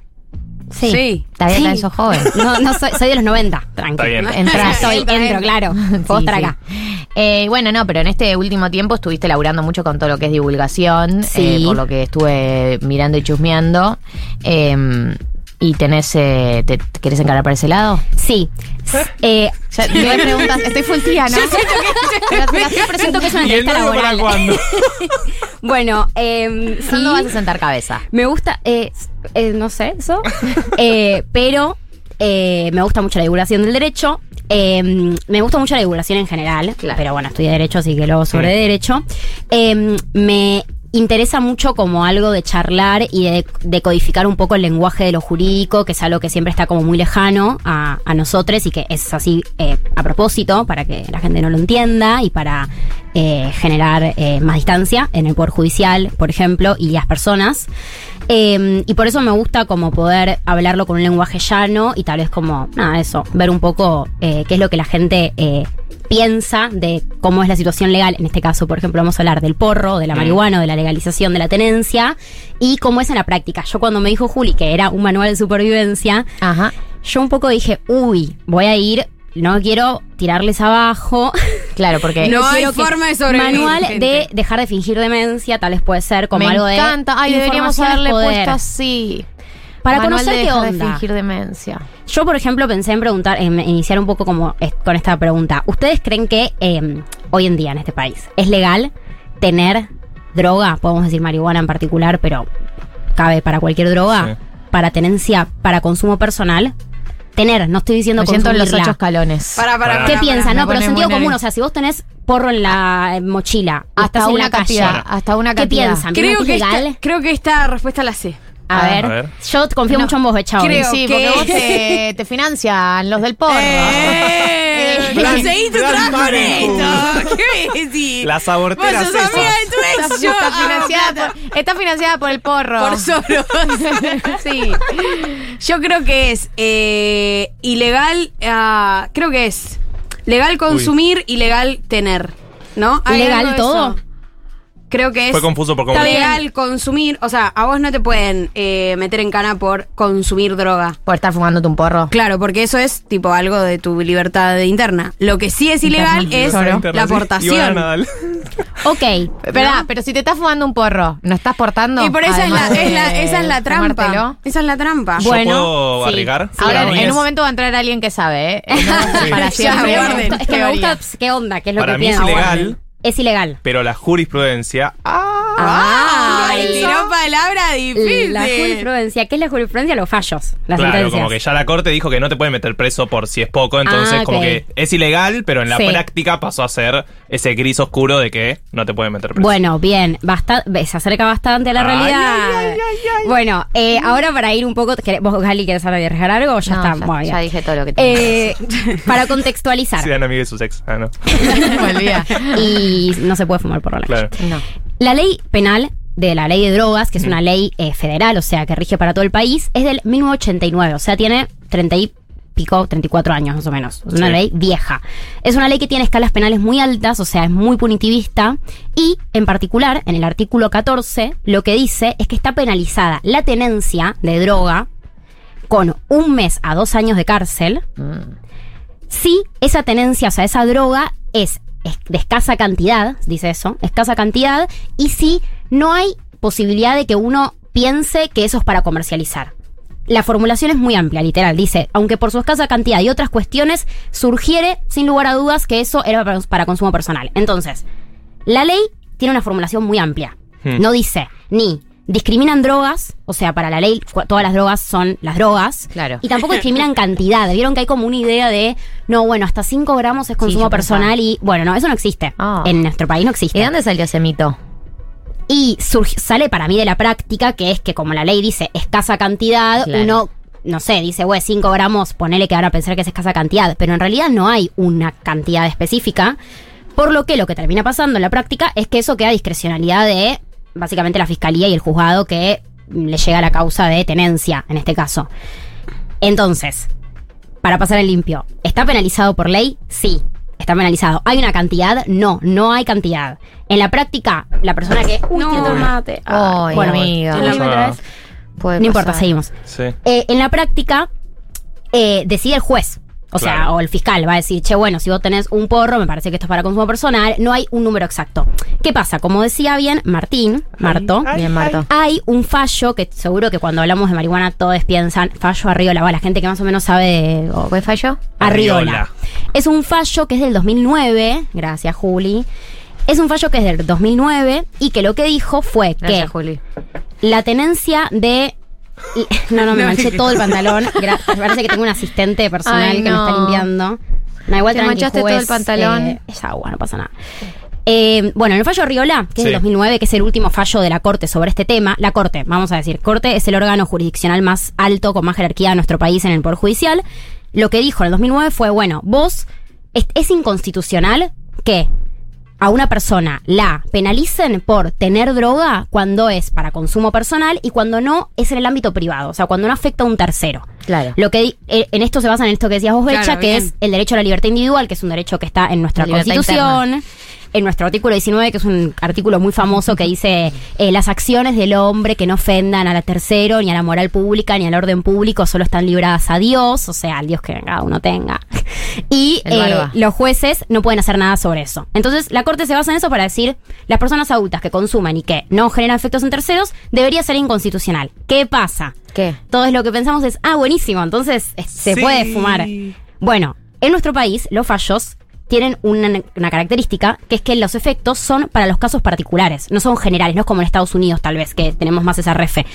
[SPEAKER 22] Sí.
[SPEAKER 7] Sí.
[SPEAKER 6] Está bien, también sos joven.
[SPEAKER 22] No, no soy, soy de los 90, tranqui. (laughs)
[SPEAKER 8] Está bien.
[SPEAKER 22] Entro, claro. (laughs) Puedo
[SPEAKER 6] Sí, sí.
[SPEAKER 22] acá.
[SPEAKER 6] Eh, bueno, no, pero en este último tiempo estuviste laburando mucho con todo lo que es divulgación,
[SPEAKER 22] Sí.
[SPEAKER 6] eh, por lo que estuve mirando y chusmeando. Eh, ¿Y tenés, eh, te, te querés encarar para ese lado?
[SPEAKER 22] Sí. (laughs) Eh,
[SPEAKER 6] Ya, no hay preguntas, (laughs) estoy full tía, ¿no?
[SPEAKER 22] presento (laughs) que es una
[SPEAKER 8] ¿Y el
[SPEAKER 22] entrevista
[SPEAKER 8] novio para
[SPEAKER 22] laboral.
[SPEAKER 8] cuándo?
[SPEAKER 22] Bueno, eh, sí.
[SPEAKER 6] ¿Cuándo vas a sentar cabeza?
[SPEAKER 22] Me gusta, eh, eh, no sé, eso. Eh, pero me gusta mucho la divulgación del derecho. Eh, me gusta mucho la divulgación en general.
[SPEAKER 6] Claro.
[SPEAKER 22] Pero bueno, estudié derecho, así que luego sobre derecho. Eh, me interesa mucho como algo de charlar y de, codificar un poco el lenguaje de lo jurídico, que es algo que siempre está como muy lejano a, a nosotros y que es así eh, a propósito para que la gente no lo entienda y para eh, generar eh, más distancia en el Poder Judicial, por ejemplo, y las personas. Eh, y por eso me gusta como poder hablarlo con un lenguaje llano y tal vez como, nada, eso, ver un poco eh, qué es lo que la gente eh, piensa de cómo es la situación legal. En este caso, por ejemplo, vamos a hablar del porro, de la
[SPEAKER 8] Mm.
[SPEAKER 22] marihuana, de la legalización de la tenencia y cómo es en la práctica. Yo cuando me dijo Juli que era un manual de supervivencia,
[SPEAKER 6] Ajá.
[SPEAKER 22] yo un poco dije, uy, voy a ir, no quiero tirarles abajo, (laughs)
[SPEAKER 6] Claro, porque
[SPEAKER 7] No hay forma de sobrevivir,
[SPEAKER 22] Manual
[SPEAKER 7] gente.
[SPEAKER 22] de dejar de fingir demencia, tal vez puede ser como
[SPEAKER 6] me
[SPEAKER 22] algo de.
[SPEAKER 6] encanta. Ay, deberíamos haberle
[SPEAKER 22] poder.
[SPEAKER 6] puesto así.
[SPEAKER 22] Para
[SPEAKER 6] Manual
[SPEAKER 22] conocer
[SPEAKER 6] de
[SPEAKER 22] qué
[SPEAKER 6] dejar de
[SPEAKER 22] onda.
[SPEAKER 6] fingir demencia.
[SPEAKER 22] Yo, por ejemplo, pensé en preguntar, en iniciar un poco como es- con esta pregunta. ¿Ustedes creen que eh, hoy en día en este país es legal tener droga? Podemos decir marihuana en particular, pero cabe para cualquier droga,
[SPEAKER 8] Sí.
[SPEAKER 22] para tenencia, para consumo personal. Tener, no estoy diciendo
[SPEAKER 6] Me siento en los ocho escalones.
[SPEAKER 7] Para, para,
[SPEAKER 22] ¿Qué
[SPEAKER 7] para,
[SPEAKER 22] piensan? No, pero sentido común. O sea, si vos tenés porro en la eh, mochila,
[SPEAKER 6] Hasta
[SPEAKER 22] estás en
[SPEAKER 6] una
[SPEAKER 22] calle,
[SPEAKER 6] cantidad, hasta una
[SPEAKER 22] ¿qué
[SPEAKER 6] cantidad.
[SPEAKER 22] piensan?
[SPEAKER 7] Creo
[SPEAKER 22] ¿Piensan
[SPEAKER 7] que, esta, creo que esta respuesta la sé.
[SPEAKER 22] A ver,
[SPEAKER 8] A ver.
[SPEAKER 22] yo confío mucho en vos, Bechao.
[SPEAKER 7] creo
[SPEAKER 6] sí,
[SPEAKER 7] que-
[SPEAKER 6] porque vos te, (laughs) te financian los del porro.
[SPEAKER 7] ¡Eh! (laughs) ¡Conseguí tu trabajo! ¿Qué me decís?
[SPEAKER 8] La sabortera
[SPEAKER 7] Vos sos
[SPEAKER 8] César.
[SPEAKER 7] amiga de tu ex, yo
[SPEAKER 6] Está
[SPEAKER 7] hago
[SPEAKER 6] financiada, por, está financiada por el porro.
[SPEAKER 7] por solo. (laughs)
[SPEAKER 6] sí.
[SPEAKER 7] Yo creo que es eh, ilegal, ah, creo que es legal consumir, ilegal tener, ¿no? Hay
[SPEAKER 22] ¿Ilegal
[SPEAKER 7] algo de
[SPEAKER 22] todo?
[SPEAKER 7] eso. Creo que es
[SPEAKER 8] Fue confuso por cómo
[SPEAKER 7] está
[SPEAKER 8] lo-
[SPEAKER 7] legal consumir, o sea, a vos no te pueden eh, meter en cana por consumir droga.
[SPEAKER 6] Por estar fumándote un porro.
[SPEAKER 7] Claro, porque eso es tipo algo de tu libertad interna. Lo que sí es ilegal
[SPEAKER 6] Interna.
[SPEAKER 7] es la
[SPEAKER 8] Ivana
[SPEAKER 7] aportación.
[SPEAKER 8] Nadal. (laughs)
[SPEAKER 22] Ok.
[SPEAKER 6] Espera, pero si te estás fumando un porro, ¿no estás portando?
[SPEAKER 7] Y por eso es la,
[SPEAKER 6] Además
[SPEAKER 7] es la-
[SPEAKER 6] de
[SPEAKER 7] esa es la trampa.
[SPEAKER 6] fumártelo.
[SPEAKER 7] Esa es la trampa.
[SPEAKER 8] ¿Yo
[SPEAKER 22] Bueno,
[SPEAKER 8] puedo
[SPEAKER 22] sí.
[SPEAKER 8] arriesgar?
[SPEAKER 6] Ahora,
[SPEAKER 8] Para mí
[SPEAKER 6] en
[SPEAKER 8] es-
[SPEAKER 6] un momento va a entrar alguien que sabe, ¿eh? (laughs) No,
[SPEAKER 8] Sí.
[SPEAKER 6] Para
[SPEAKER 7] Ya,
[SPEAKER 6] siempre.
[SPEAKER 7] guarden.
[SPEAKER 22] Es que me
[SPEAKER 7] Teoría.
[SPEAKER 22] gusta qué onda, qué es lo
[SPEAKER 8] Para
[SPEAKER 22] que
[SPEAKER 8] mí es
[SPEAKER 22] piensan.
[SPEAKER 8] ilegal,
[SPEAKER 22] Es ilegal.
[SPEAKER 8] pero la jurisprudencia.
[SPEAKER 22] Ah,
[SPEAKER 7] Ay,
[SPEAKER 22] eso.
[SPEAKER 7] tiró palabra difícil.
[SPEAKER 22] La jurisprudencia. ¿Qué es la jurisprudencia? Los fallos, las
[SPEAKER 8] claro,
[SPEAKER 22] sentencias.
[SPEAKER 8] como que ya la corte dijo que no te puede meter preso por si es poco, entonces
[SPEAKER 22] Ah,
[SPEAKER 8] como que es ilegal, pero en la
[SPEAKER 22] Sí.
[SPEAKER 8] práctica pasó a ser ese gris oscuro de que no te pueden meter preso.
[SPEAKER 22] Bueno, bien, basta- se acerca bastante a la
[SPEAKER 8] Ay,
[SPEAKER 22] realidad.
[SPEAKER 8] ay, ay, ay,
[SPEAKER 22] Bueno, eh, ahora para ir un poco, ¿querés- ¿vos, Gali, querés arriesgar algo o ya
[SPEAKER 6] No,
[SPEAKER 22] está?
[SPEAKER 6] ya- dije todo lo que tenía
[SPEAKER 22] Eh, (laughs) para contextualizar.
[SPEAKER 8] Sean amigos de sus ex. Ah, no. (laughs)
[SPEAKER 22] Y no se puede fumar por la
[SPEAKER 8] Claro.
[SPEAKER 6] No.
[SPEAKER 22] La ley penal de la ley de drogas, que es una ley eh, federal, o sea, que rige para todo el país, es del 1989, o sea, tiene 30 y pico, 34 años más o menos. Es una
[SPEAKER 23] Sí.
[SPEAKER 22] ley vieja. Es una ley que tiene escalas penales muy altas, o sea, es muy punitivista y, en particular, en el artículo 14, lo que dice es que está penalizada la tenencia de droga con un mes a dos años de cárcel si esa tenencia, o sea, esa droga es de escasa cantidad, dice eso, escasa cantidad, y si no hay posibilidad de que uno piense que eso es para comercializar. La formulación es muy amplia, literal. Dice, aunque por su escasa cantidad y otras cuestiones, surgiere sin lugar a dudas que eso era para, para consumo personal. Entonces, la ley tiene una formulación muy amplia.
[SPEAKER 23] Hmm.
[SPEAKER 22] No dice ni discriminan drogas, o sea, para la ley todas las drogas son las drogas.
[SPEAKER 6] Claro.
[SPEAKER 22] Y tampoco discriminan (laughs) cantidad. Vieron que hay como una idea de, no, bueno, hasta 5 gramos es consumo
[SPEAKER 6] pensaba.
[SPEAKER 22] personal y, bueno, no, eso no existe.
[SPEAKER 6] Ah.
[SPEAKER 22] En nuestro país no existe.
[SPEAKER 6] ¿Y de dónde salió ese mito?
[SPEAKER 22] Y surge- sale para mí de la práctica, que es que como la ley dice escasa cantidad,
[SPEAKER 6] Claro.
[SPEAKER 22] uno, no sé, dice, güey, 5 gramos, ponele que ahora pensar que es escasa cantidad, pero en realidad no hay una cantidad específica, por lo que lo que termina pasando en la práctica es que eso queda a discrecionalidad de básicamente la fiscalía y el juzgado que mm, le llega la causa de tenencia, en este caso. Entonces, para pasar el limpio, ¿está penalizado por ley? Sí, está penalizado. ¿Hay una cantidad? No, no hay cantidad. En la práctica, la persona que... Uy, tiene tomate.
[SPEAKER 6] Ay,
[SPEAKER 22] bueno,
[SPEAKER 6] amiga.
[SPEAKER 22] No importa, seguimos.
[SPEAKER 8] Sí.
[SPEAKER 22] Eh, en la práctica, eh, decide el juez. O sea,
[SPEAKER 8] Claro.
[SPEAKER 22] o el fiscal va a decir, che, bueno, si vos tenés un porro, me parece que esto es para consumo personal, no hay un número exacto. ¿Qué pasa? Como decía bien Martín, Marto,
[SPEAKER 6] Bien, Marto.
[SPEAKER 22] hay un fallo que seguro que cuando hablamos de marihuana todos piensan, fallo Arriola, va, la gente que más o menos sabe de...
[SPEAKER 6] ¿Cuál fallo?
[SPEAKER 22] Arriola.
[SPEAKER 8] Arriola.
[SPEAKER 22] Es un fallo que es del 2009, gracias Juli. Es un fallo que es del 2009 y que lo que dijo fue
[SPEAKER 6] Gracias,
[SPEAKER 22] que
[SPEAKER 6] Juli.
[SPEAKER 22] la tenencia de... (laughs) No, no, me manché todo el pantalón. Parece que tengo un asistente personal
[SPEAKER 6] Ay,
[SPEAKER 22] que me está limpiando. No, igual
[SPEAKER 6] Te manchaste todo el pantalón.
[SPEAKER 22] eh, es agua, no pasa nada. Eh, bueno, en el fallo Riola, que es del
[SPEAKER 6] Sí.
[SPEAKER 22] 2009, que es el último fallo de la Corte sobre este tema, la Corte, vamos a decir, Corte es el órgano jurisdiccional más alto, con más jerarquía de nuestro país en el Poder Judicial. Lo que dijo en el 2009 fue, bueno, vos, es, es inconstitucional que a una persona la penalicen por tener droga cuando es para consumo personal y cuando no es en el ámbito privado, o sea, cuando no afecta a un tercero.
[SPEAKER 6] Claro.
[SPEAKER 22] Lo que eh, en esto se basa en esto que decías vos, Becha,
[SPEAKER 7] Claro,
[SPEAKER 22] que
[SPEAKER 7] bien.
[SPEAKER 22] es el derecho a la libertad individual, que es un derecho que está en nuestra Constitución. En nuestro artículo 19, que es un artículo muy famoso que dice eh, las acciones del hombre que no ofendan a la tercero, ni a la moral pública, ni al orden público, solo están libradas a Dios, o sea, al Dios que cada uno tenga. (laughs) Y eh, los jueces no pueden hacer nada sobre eso. Entonces, la Corte se basa en eso para decir, las personas adultas que consumen y que no generan efectos en terceros, debería ser inconstitucional. ¿Qué pasa?
[SPEAKER 6] ¿Qué?
[SPEAKER 22] Todo lo que pensamos es, ah, buenísimo, entonces se
[SPEAKER 7] Sí.
[SPEAKER 22] puede fumar. Bueno, en nuestro país, los fallos tienen una, una característica, que es que los efectos son para los casos particulares, no son generales, no es como en Estados Unidos tal vez, que tenemos más esa refe.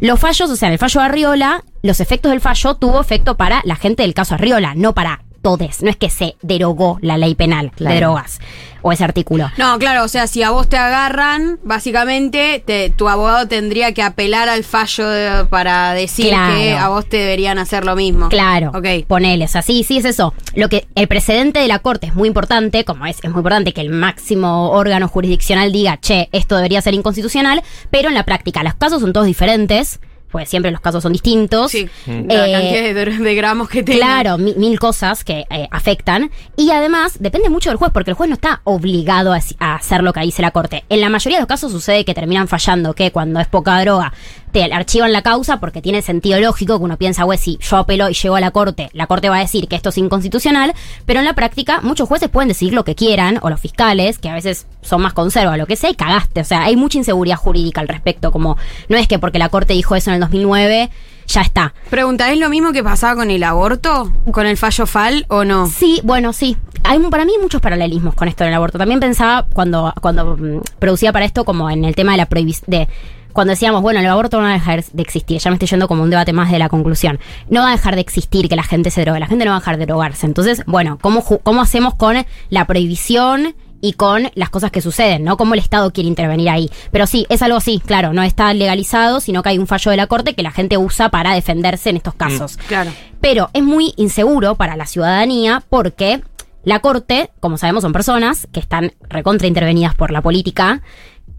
[SPEAKER 22] Los fallos, o sea, en el fallo de Arriola, los efectos del fallo tuvo efecto para la gente del caso Arriola, no para todes. No es que se derogó la ley penal
[SPEAKER 6] Claro.
[SPEAKER 22] de drogas o ese artículo.
[SPEAKER 7] No, claro, o sea, si a vos te agarran, básicamente te- tu abogado tendría que apelar al fallo de- para decir
[SPEAKER 22] Claro.
[SPEAKER 7] que a vos te deberían hacer lo mismo.
[SPEAKER 22] Claro.
[SPEAKER 7] Ok.
[SPEAKER 22] Ponele, o sea, sí, sí es eso. Lo que el precedente de la corte es muy importante, como es, es muy importante que el máximo órgano jurisdiccional diga, che, esto debería ser inconstitucional, pero en la práctica los casos son todos diferentes, pues siempre los casos son distintos.
[SPEAKER 7] Sí,
[SPEAKER 22] Eh,
[SPEAKER 7] la cantidad de, de gramos que tenga.
[SPEAKER 22] Claro, mi- mil cosas que eh, afectan. Y además, depende mucho del juez, porque el juez no está obligado a, a hacer lo que dice la corte. En la mayoría de los casos sucede que terminan fallando, que cuando es poca droga, te archivan la causa porque tiene sentido lógico que uno piensa, güey, si yo apelo y llego a la corte, la corte va a decir que esto es inconstitucional, pero en la práctica muchos jueces pueden decidir lo que quieran, o los fiscales, que a veces son más conserva, lo que sea, y cagaste. O sea, hay mucha inseguridad jurídica al respecto, como no es que porque la corte dijo eso en el 2009, ya está.
[SPEAKER 7] Pregunta, ¿es lo mismo que pasaba con el aborto? ¿Con el fallo FAL o no?
[SPEAKER 22] Sí, bueno, sí. Hay, para mí hay muchos paralelismos con esto del aborto. También pensaba cuando, cuando mm, producía para esto como en el tema de la prohibición de cuando decíamos, bueno, el aborto no va a dejar de existir, ya me estoy yendo como un debate más de la conclusión. No va a dejar de existir que la gente se drogue, la gente no va a dejar de drogarse. Entonces, bueno, ¿cómo, cómo hacemos con la prohibición y con las cosas que suceden, ¿no? Cómo el Estado quiere intervenir ahí. Pero sí, es algo así, claro, no está legalizado, sino que hay un fallo de la Corte que la gente usa para defenderse en estos casos.
[SPEAKER 7] Claro.
[SPEAKER 22] Pero es muy inseguro para la ciudadanía porque la Corte, como sabemos, son personas que están recontra intervenidas por la política.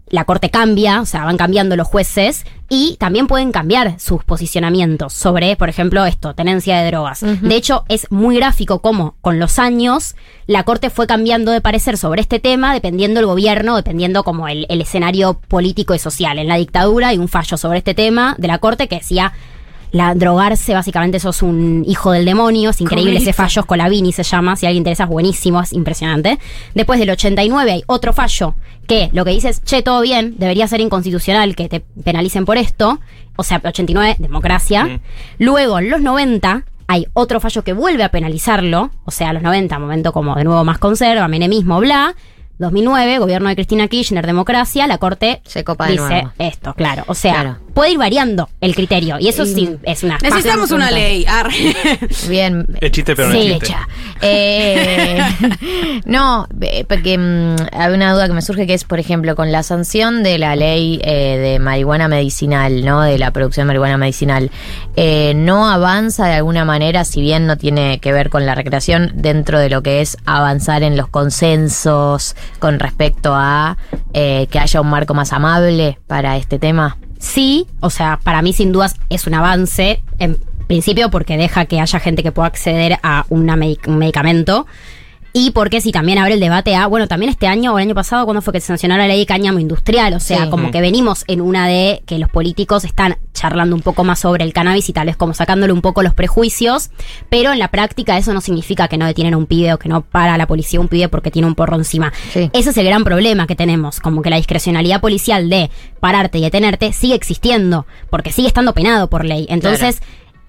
[SPEAKER 22] La Corte cambia, o sea, van cambiando los jueces y también pueden cambiar sus posicionamientos sobre, por ejemplo, esto, tenencia de drogas. De hecho, es muy gráfico cómo con los años la Corte fue cambiando de parecer sobre este tema dependiendo el gobierno, dependiendo como el, el escenario político y social. En la dictadura hay un fallo sobre este tema de la Corte que decía la drogarse, básicamente sos un hijo del demonio, es increíble ese fallo, Scolavini se llama, si alguien interesa es buenísimo, es impresionante. Después del 89 hay otro fallo que lo que dice es, che, todo bien, debería ser inconstitucional que te penalicen por esto, o sea, 89, democracia. Luego, en los 90 hay otro fallo que vuelve a penalizarlo, o sea, los 90, momento como de nuevo más conserva, menemismo, bla. 2009, gobierno de Cristina Kirchner, democracia, la Corte
[SPEAKER 6] Se copa de
[SPEAKER 22] dice
[SPEAKER 6] nuevo.
[SPEAKER 22] esto, claro. O sea,
[SPEAKER 6] Claro.
[SPEAKER 22] puede ir variando el criterio. Y eso sí es una.
[SPEAKER 7] Necesitamos una ley. Arre. (laughs)
[SPEAKER 6] Bien.
[SPEAKER 8] Es chiste, pero no
[SPEAKER 22] Sí,
[SPEAKER 8] es chiste.
[SPEAKER 6] Hecha. Eh, (laughs) no, porque mm, hay una duda que me surge que es, por ejemplo, con la sanción de la ley eh, de marihuana medicinal, ¿no? De la producción de marihuana medicinal, eh, ¿no avanza de alguna manera, si bien no tiene que ver con la recreación, dentro de lo que es avanzar en los consensos con respecto a eh, que haya un marco más amable para este tema?
[SPEAKER 22] Sí, o sea, para mí sin dudas es un avance, en principio porque deja que haya gente que pueda acceder a un medicamento. Y porque si también abre el debate a, bueno, también este año o el año pasado, cuando fue que se sancionó la ley de cáñamo industrial, o sea,
[SPEAKER 6] Sí.
[SPEAKER 22] como que venimos en una de que los políticos están charlando un poco más sobre el cannabis y tal vez como sacándole un poco los prejuicios, pero en la práctica eso no significa que no detienen a un pibe o que no para la policía un pibe porque tiene un porro encima. Ese es el gran problema que tenemos, como que la discrecionalidad policial de pararte y detenerte sigue existiendo, porque sigue estando penado por ley. Entonces,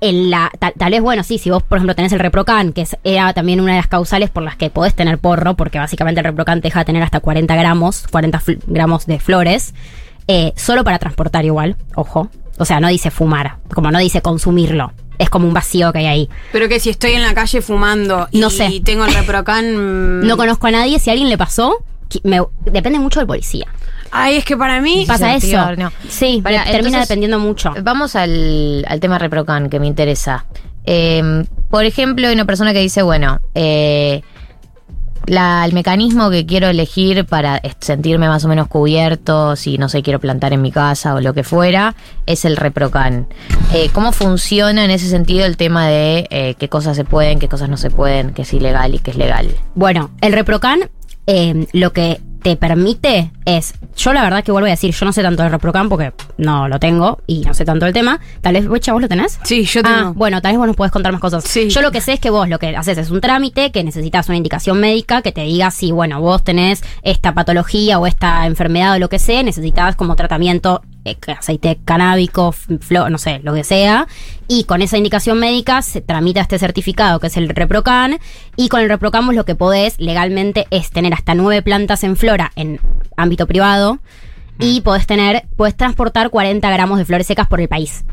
[SPEAKER 22] en la, tal, tal vez, bueno, sí, si vos, por ejemplo, tenés el reprocan, que es, era también una de las causales por las que podés tener porro, porque básicamente el reprocan te deja tener hasta 40 gramos, 40 fl- gramos de flores, eh, solo para transportar igual, ojo. O sea, no dice fumar, como no dice consumirlo. Es como un vacío que hay ahí.
[SPEAKER 7] Pero que si estoy en la calle fumando y
[SPEAKER 22] No sé.
[SPEAKER 7] tengo el reprocan. (laughs) mm,
[SPEAKER 22] No conozco a nadie, si a alguien le pasó, me- depende mucho del policía.
[SPEAKER 7] Ay, es que para mí.
[SPEAKER 22] Pasa eso.
[SPEAKER 6] No.
[SPEAKER 22] Sí,
[SPEAKER 6] Para,
[SPEAKER 22] termina
[SPEAKER 6] entonces,
[SPEAKER 22] dependiendo mucho.
[SPEAKER 6] Vamos al, al tema Reprocan, que me interesa. Eh, por ejemplo, hay una persona que dice, bueno, eh, la- el mecanismo que quiero elegir para sentirme más o menos cubierto, si no sé, quiero plantar en mi casa o lo que fuera, es el reprocan. Eh, ¿Cómo funciona en ese sentido el tema de eh, qué cosas se pueden, qué cosas no se pueden, qué es ilegal y qué es legal?
[SPEAKER 22] Bueno, el ReproCan eh, lo que te permite es, yo la verdad que vuelvo a decir, yo no sé tanto del ReproCan porque no lo tengo y no sé tanto del tema. Tal vez, Bocha, ¿vos lo tenés?
[SPEAKER 7] Sí, yo
[SPEAKER 22] Ah,
[SPEAKER 7] tengo.
[SPEAKER 22] bueno, tal vez vos nos podés contar más cosas.
[SPEAKER 7] Sí.
[SPEAKER 22] Yo lo que sé es que vos lo que haces es un trámite que necesitas una indicación médica que te diga si, bueno, vos tenés esta patología o esta enfermedad o lo que sea, necesitas como tratamiento aceite canábico, f- flo- no sé, lo que sea. Y con esa indicación médica se tramita este certificado que es el ReproCan. Y con el ReproCan vos lo que podés legalmente es tener hasta nueve plantas en flora en ámbito privado. Y podés tener, podés transportar 40 gramos de flores secas por el país.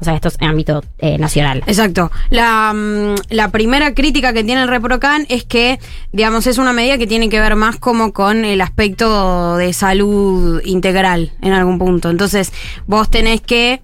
[SPEAKER 22] O sea, esto es en ámbito eh, nacional.
[SPEAKER 7] Exacto. La, mm, la primera crítica que tiene el ReproCan es que, digamos, es una medida que tiene que ver más como con el aspecto de salud integral en algún punto. Entonces, vos tenés que,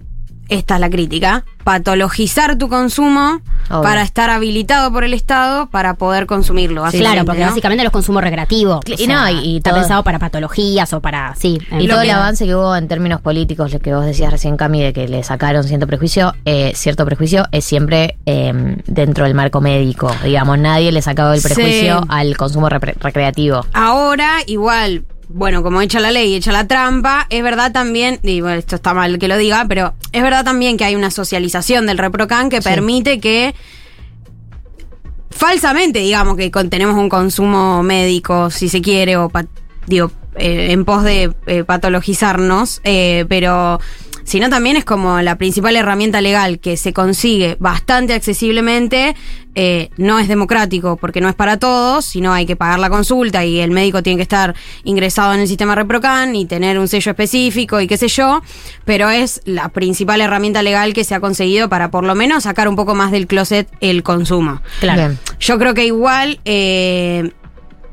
[SPEAKER 7] esta es la crítica, patologizar tu consumo
[SPEAKER 22] Obvio.
[SPEAKER 7] para estar habilitado por el Estado para poder consumirlo.
[SPEAKER 22] Sí, claro, porque
[SPEAKER 7] ¿no?
[SPEAKER 22] básicamente los consumos recreativos.
[SPEAKER 6] Y
[SPEAKER 22] sea,
[SPEAKER 6] no, y- y
[SPEAKER 22] está pensado para patologías o para. Sí.
[SPEAKER 6] Y todo el avance que hubo en términos políticos, lo que vos decías recién, Cami, de que le sacaron cierto prejuicio, eh, cierto prejuicio es siempre eh, dentro del marco médico. Digamos, nadie le sacaba el
[SPEAKER 7] Sí.
[SPEAKER 6] prejuicio al consumo recreativo.
[SPEAKER 7] Ahora, igual, bueno, como echa la ley, echa la trampa, es verdad también, y bueno, esto está mal que lo diga, pero es verdad también que hay una socialización del ReproCan que permite que falsamente, digamos, que tenemos un consumo médico, si se quiere, o pa- digo, eh, en pos de eh, patologizarnos, eh, pero sino también es como la principal herramienta legal que se consigue bastante accesiblemente, eh, no es democrático porque no es para todos, sino hay que pagar la consulta y el médico tiene que estar ingresado en el sistema ReproCan y tener un sello específico y qué sé yo, pero es la principal herramienta legal que se ha conseguido para por lo menos sacar un poco más del closet el consumo.
[SPEAKER 22] Claro.
[SPEAKER 6] Bien.
[SPEAKER 7] Yo creo que igual eh,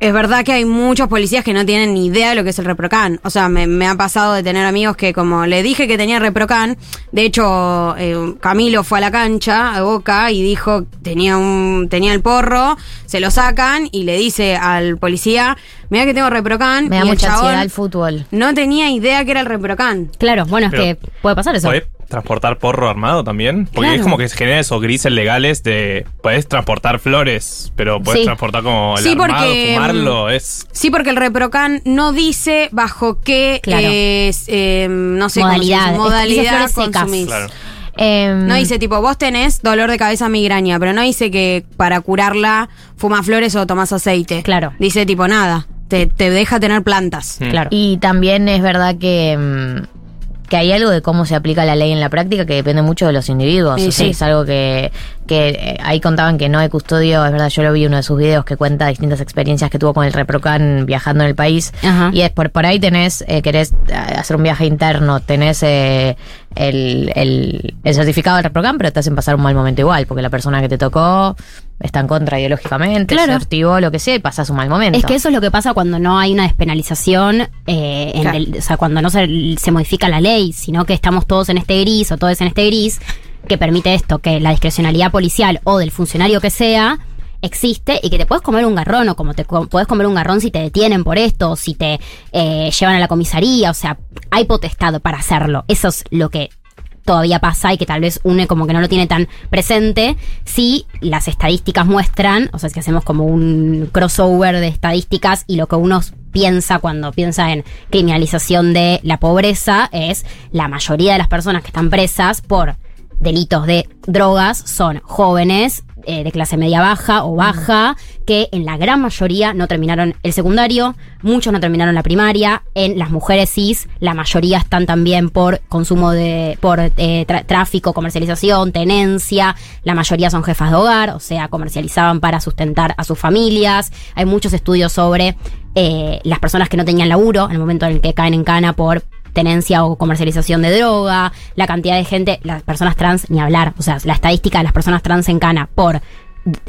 [SPEAKER 7] es verdad que hay muchos policías que no tienen ni idea de lo que es el ReproCan. O sea, me, me ha pasado de tener amigos que como le dije que tenía ReproCan, de hecho eh, Camilo fue a la cancha, a Boca, y dijo tenía un tenía el porro, se lo sacan y le dice al policía, mira que tengo ReproCan.
[SPEAKER 6] Me da
[SPEAKER 7] y el
[SPEAKER 6] mucha
[SPEAKER 7] chabón
[SPEAKER 6] ansiedad el fútbol.
[SPEAKER 7] No tenía idea que era el ReproCan.
[SPEAKER 22] Claro, bueno, es que puede pasar eso.
[SPEAKER 8] ¿Podés transportar porro armado también? Porque
[SPEAKER 7] Claro.
[SPEAKER 8] es como que se generan esos grises legales de. Podés transportar flores, pero podés
[SPEAKER 7] Sí.
[SPEAKER 8] transportar como el
[SPEAKER 7] Sí,
[SPEAKER 8] armado,
[SPEAKER 7] porque,
[SPEAKER 8] fumarlo. Es.
[SPEAKER 7] Sí, porque el ReproCan no dice bajo qué
[SPEAKER 22] Claro.
[SPEAKER 7] eh, no sé
[SPEAKER 22] Modalidad. Es- dice
[SPEAKER 7] modalidad consumís.
[SPEAKER 8] Claro.
[SPEAKER 6] Em,
[SPEAKER 7] No dice tipo, vos tenés dolor de cabeza migraña, pero no dice que para curarla fumas flores o tomás aceite.
[SPEAKER 22] Claro.
[SPEAKER 7] Dice tipo nada, te, te deja tener plantas.
[SPEAKER 8] Mm.
[SPEAKER 22] Claro.
[SPEAKER 6] Y también es verdad que, mm, que hay algo de cómo se aplica la ley en la práctica que depende mucho de los individuos.
[SPEAKER 7] Sí,
[SPEAKER 6] O sea,
[SPEAKER 7] sí.
[SPEAKER 6] Es algo que, que eh, ahí contaban que no hay custodio, es verdad, yo lo vi en uno de sus videos que cuenta distintas experiencias que tuvo con el Reprocan viajando en el país.
[SPEAKER 22] Ajá.
[SPEAKER 6] Y es por, por ahí tenés, eh, querés eh, hacer un viaje interno, tenés eh, el, el, el certificado del Reprocan, pero te hacen pasar un mal momento igual, porque la persona que te tocó está en contra ideológicamente,
[SPEAKER 22] Claro.
[SPEAKER 6] se activó lo que sea y pasás un mal momento.
[SPEAKER 22] Es que eso es lo que pasa cuando no hay una despenalización, eh, en
[SPEAKER 7] Claro.
[SPEAKER 22] el- o sea, cuando no se, se modifica la ley, sino que estamos todos en este gris o todos en este gris, que permite esto, que la discrecionalidad policial o del funcionario que sea existe y que te puedes comer un garrón o como te co- puedes comer un garrón si te detienen por esto o si te eh, llevan a la comisaría, o sea, hay potestad para hacerlo. Eso es lo que todavía pasa y que tal vez une como que no lo tiene tan presente, si las estadísticas muestran, o sea, si hacemos como un crossover de estadísticas y lo que uno piensa cuando piensa en criminalización de la pobreza es la mayoría de las personas que están presas por delitos de drogas son jóvenes eh, de clase media baja o baja que en la gran mayoría no terminaron el secundario, muchos no terminaron la primaria, en las mujeres cis la mayoría están también por consumo de por eh, tráfico, comercialización, tenencia, la mayoría son jefas de hogar, o sea, comercializaban para sustentar a sus familias. Hay muchos estudios sobre eh, las personas que no tenían laburo en el momento en el que caen en cana por tenencia o comercialización de droga, la cantidad de gente, las personas trans, ni hablar. O sea, la estadística de las personas trans en cana por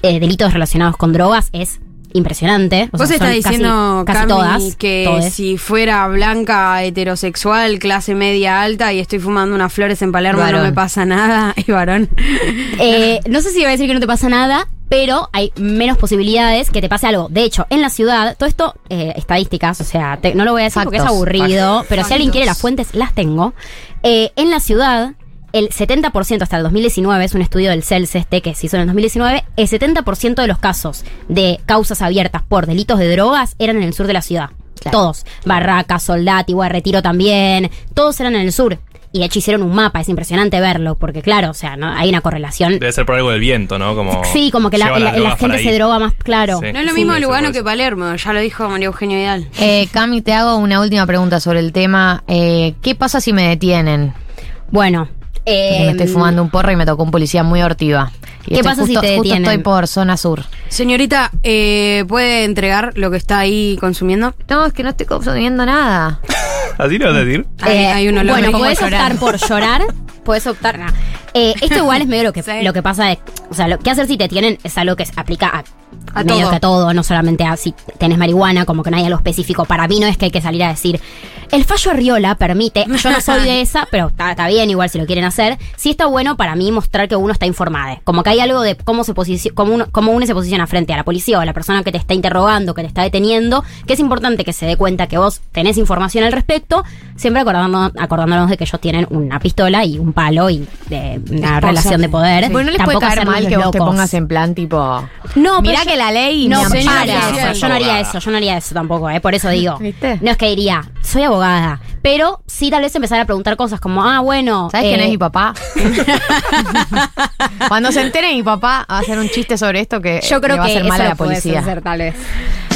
[SPEAKER 22] eh, delitos relacionados con drogas es impresionante. O
[SPEAKER 7] Vos
[SPEAKER 22] sea,
[SPEAKER 7] estás
[SPEAKER 22] casi-
[SPEAKER 7] diciendo,
[SPEAKER 22] casi,
[SPEAKER 7] Cami,
[SPEAKER 22] todas.
[SPEAKER 7] que
[SPEAKER 22] todes.
[SPEAKER 7] si fuera blanca, heterosexual, clase media alta y estoy fumando unas flores en Palermo no
[SPEAKER 6] Varón.
[SPEAKER 7] me pasa nada. (laughs) Y varón.
[SPEAKER 22] Eh, no sé si iba a decir que no te pasa nada, pero hay menos posibilidades que te pase algo. De hecho, en la ciudad, todo esto, eh, estadísticas, o sea, te- no lo voy a decir porque es aburrido,
[SPEAKER 6] Factos.
[SPEAKER 22] pero si alguien quiere las fuentes, las tengo. Eh, en la ciudad, el 70% hasta el 2019, es un estudio del CELS este que se hizo en el 2019, el 70% de los casos de causas abiertas por delitos de drogas eran en el sur de la ciudad. Todos. Barracas, Soldati, Retiro también. Todos eran en el sur. Y de hecho hicieron un mapa, es impresionante verlo, porque claro, o sea, ¿no? hay una correlación.
[SPEAKER 8] Debe ser por algo del viento, ¿no? Como
[SPEAKER 22] Sí, como que la, gente se droga más claro.
[SPEAKER 8] Sí.
[SPEAKER 7] No es lo
[SPEAKER 8] Sí,
[SPEAKER 7] mismo
[SPEAKER 8] ser
[SPEAKER 7] Lugano que Palermo, ya lo dijo María Eugenia Vidal.
[SPEAKER 6] Eh, Cami, te hago una última pregunta sobre el tema. Eh, ¿Qué pasa si me detienen?
[SPEAKER 22] Bueno,
[SPEAKER 6] Me estoy fumando un porro y me tocó un policía muy hortiva. Y
[SPEAKER 22] ¿Qué
[SPEAKER 6] estoy
[SPEAKER 22] pasa si
[SPEAKER 6] justo-
[SPEAKER 22] te
[SPEAKER 6] justo
[SPEAKER 22] detienen?
[SPEAKER 6] estoy por zona sur.
[SPEAKER 7] Señorita, eh, ¿puede entregar lo que está ahí consumiendo?
[SPEAKER 6] No, es que no estoy consumiendo nada. (laughs)
[SPEAKER 8] ¿Así le vas a decir?
[SPEAKER 7] Hay-
[SPEAKER 22] Eh,
[SPEAKER 7] hay un olor
[SPEAKER 22] bueno,
[SPEAKER 7] llorar.
[SPEAKER 22] optar por llorar, (laughs) podés optar. nah. Eh, esto igual es medio lo que, (laughs) lo que pasa de. O sea, lo que hacer si te tienen es algo que se aplica a,
[SPEAKER 7] A
[SPEAKER 22] medio
[SPEAKER 7] todo.
[SPEAKER 22] que a todo, no solamente a si tenés marihuana, como que no hay algo específico. Para mí no es que hay que salir a decir. El fallo Arriola permite, yo no soy de (laughs) esa, pero está, está bien igual si lo quieren hacer. Sí está bueno para mí mostrar que uno está informado. Como que hay algo de cómo se posiciona, cómo uno, cómo uno se posiciona frente a la policía o a la persona que te está interrogando, que te está deteniendo, que es importante que se dé cuenta que vos tenés información al respecto, siempre acordándonos, acordándonos de que ellos tienen una pistola y un palo y de una
[SPEAKER 6] Esposa.
[SPEAKER 22] relación de poder.
[SPEAKER 6] Bueno, no les puede caer mal que vos te
[SPEAKER 22] locos.
[SPEAKER 6] pongas en plan tipo.
[SPEAKER 22] No,
[SPEAKER 6] Mirá
[SPEAKER 22] pero
[SPEAKER 6] que la ley
[SPEAKER 22] no,
[SPEAKER 6] me
[SPEAKER 22] yo no
[SPEAKER 6] ampara.
[SPEAKER 22] haría eso, yo no haría eso, yo no haría eso tampoco, eh, por eso digo.
[SPEAKER 6] ¿Viste?
[SPEAKER 22] No es que diría, soy abogada, pero sí tal vez empezar a preguntar cosas como, ah, bueno,
[SPEAKER 6] ¿Sabes quién
[SPEAKER 22] eh,
[SPEAKER 6] es mi papá? (laughs) Cuando se entere mi papá, va a hacer un chiste sobre esto que
[SPEAKER 22] Yo creo
[SPEAKER 6] le va a
[SPEAKER 22] que
[SPEAKER 6] hacer mal
[SPEAKER 22] eso
[SPEAKER 6] a la policía.
[SPEAKER 22] hacer, tal vez.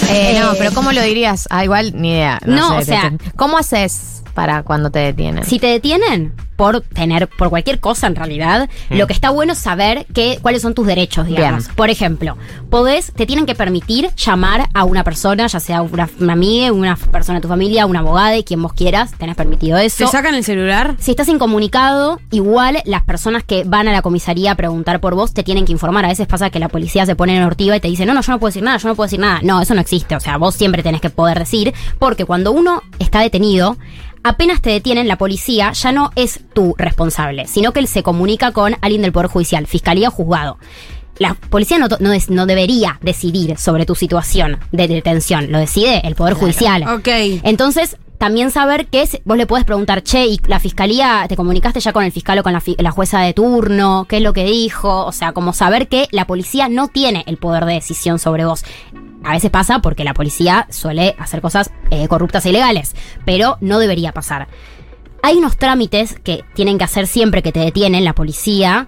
[SPEAKER 6] Eh, no,
[SPEAKER 22] Eh,
[SPEAKER 6] pero ¿cómo lo dirías? Ah, igual ni idea.
[SPEAKER 22] No,
[SPEAKER 6] sé,
[SPEAKER 22] o sea-
[SPEAKER 6] te- te- ¿Cómo haces para cuando te detienen?
[SPEAKER 22] Si te detienen por tener, por cualquier cosa en realidad,
[SPEAKER 6] Mm.
[SPEAKER 22] lo que está bueno es saber que, cuáles son tus derechos, digamos.
[SPEAKER 6] Bien.
[SPEAKER 22] Por ejemplo, podés, te tienen que permitir llamar a una persona, ya sea una, una amiga, una persona de tu familia, una abogada, y quien vos quieras, tenés permitido eso.
[SPEAKER 7] ¿Te sacan el celular?
[SPEAKER 22] Si estás incomunicado, igual las personas que van a la comisaría a preguntar por vos te tienen que informar. A veces pasa que la policía se pone en ortiva y te dice, no, no, yo no puedo decir nada, yo no puedo decir nada. No, eso no existe. O sea, vos siempre tenés que poder decir, porque cuando uno está detenido, apenas te detienen, la policía ya no es tu responsable, sino que él se comunica con alguien del Poder Judicial, fiscalía o juzgado. La policía no, no, no debería decidir sobre tu situación de detención, lo decide el Poder Judicial.
[SPEAKER 7] Ok.
[SPEAKER 22] Entonces, también saber que es- vos le podés preguntar, che, ¿y la fiscalía, te comunicaste ya con el fiscal o con la, la jueza de turno? ¿Qué es lo que dijo? O sea, como saber que la policía no tiene el poder de decisión sobre vos. A veces pasa porque la policía suele hacer cosas eh, corruptas e ilegales, pero no debería pasar. Hay unos trámites que tienen que hacer siempre que te detienen la policía,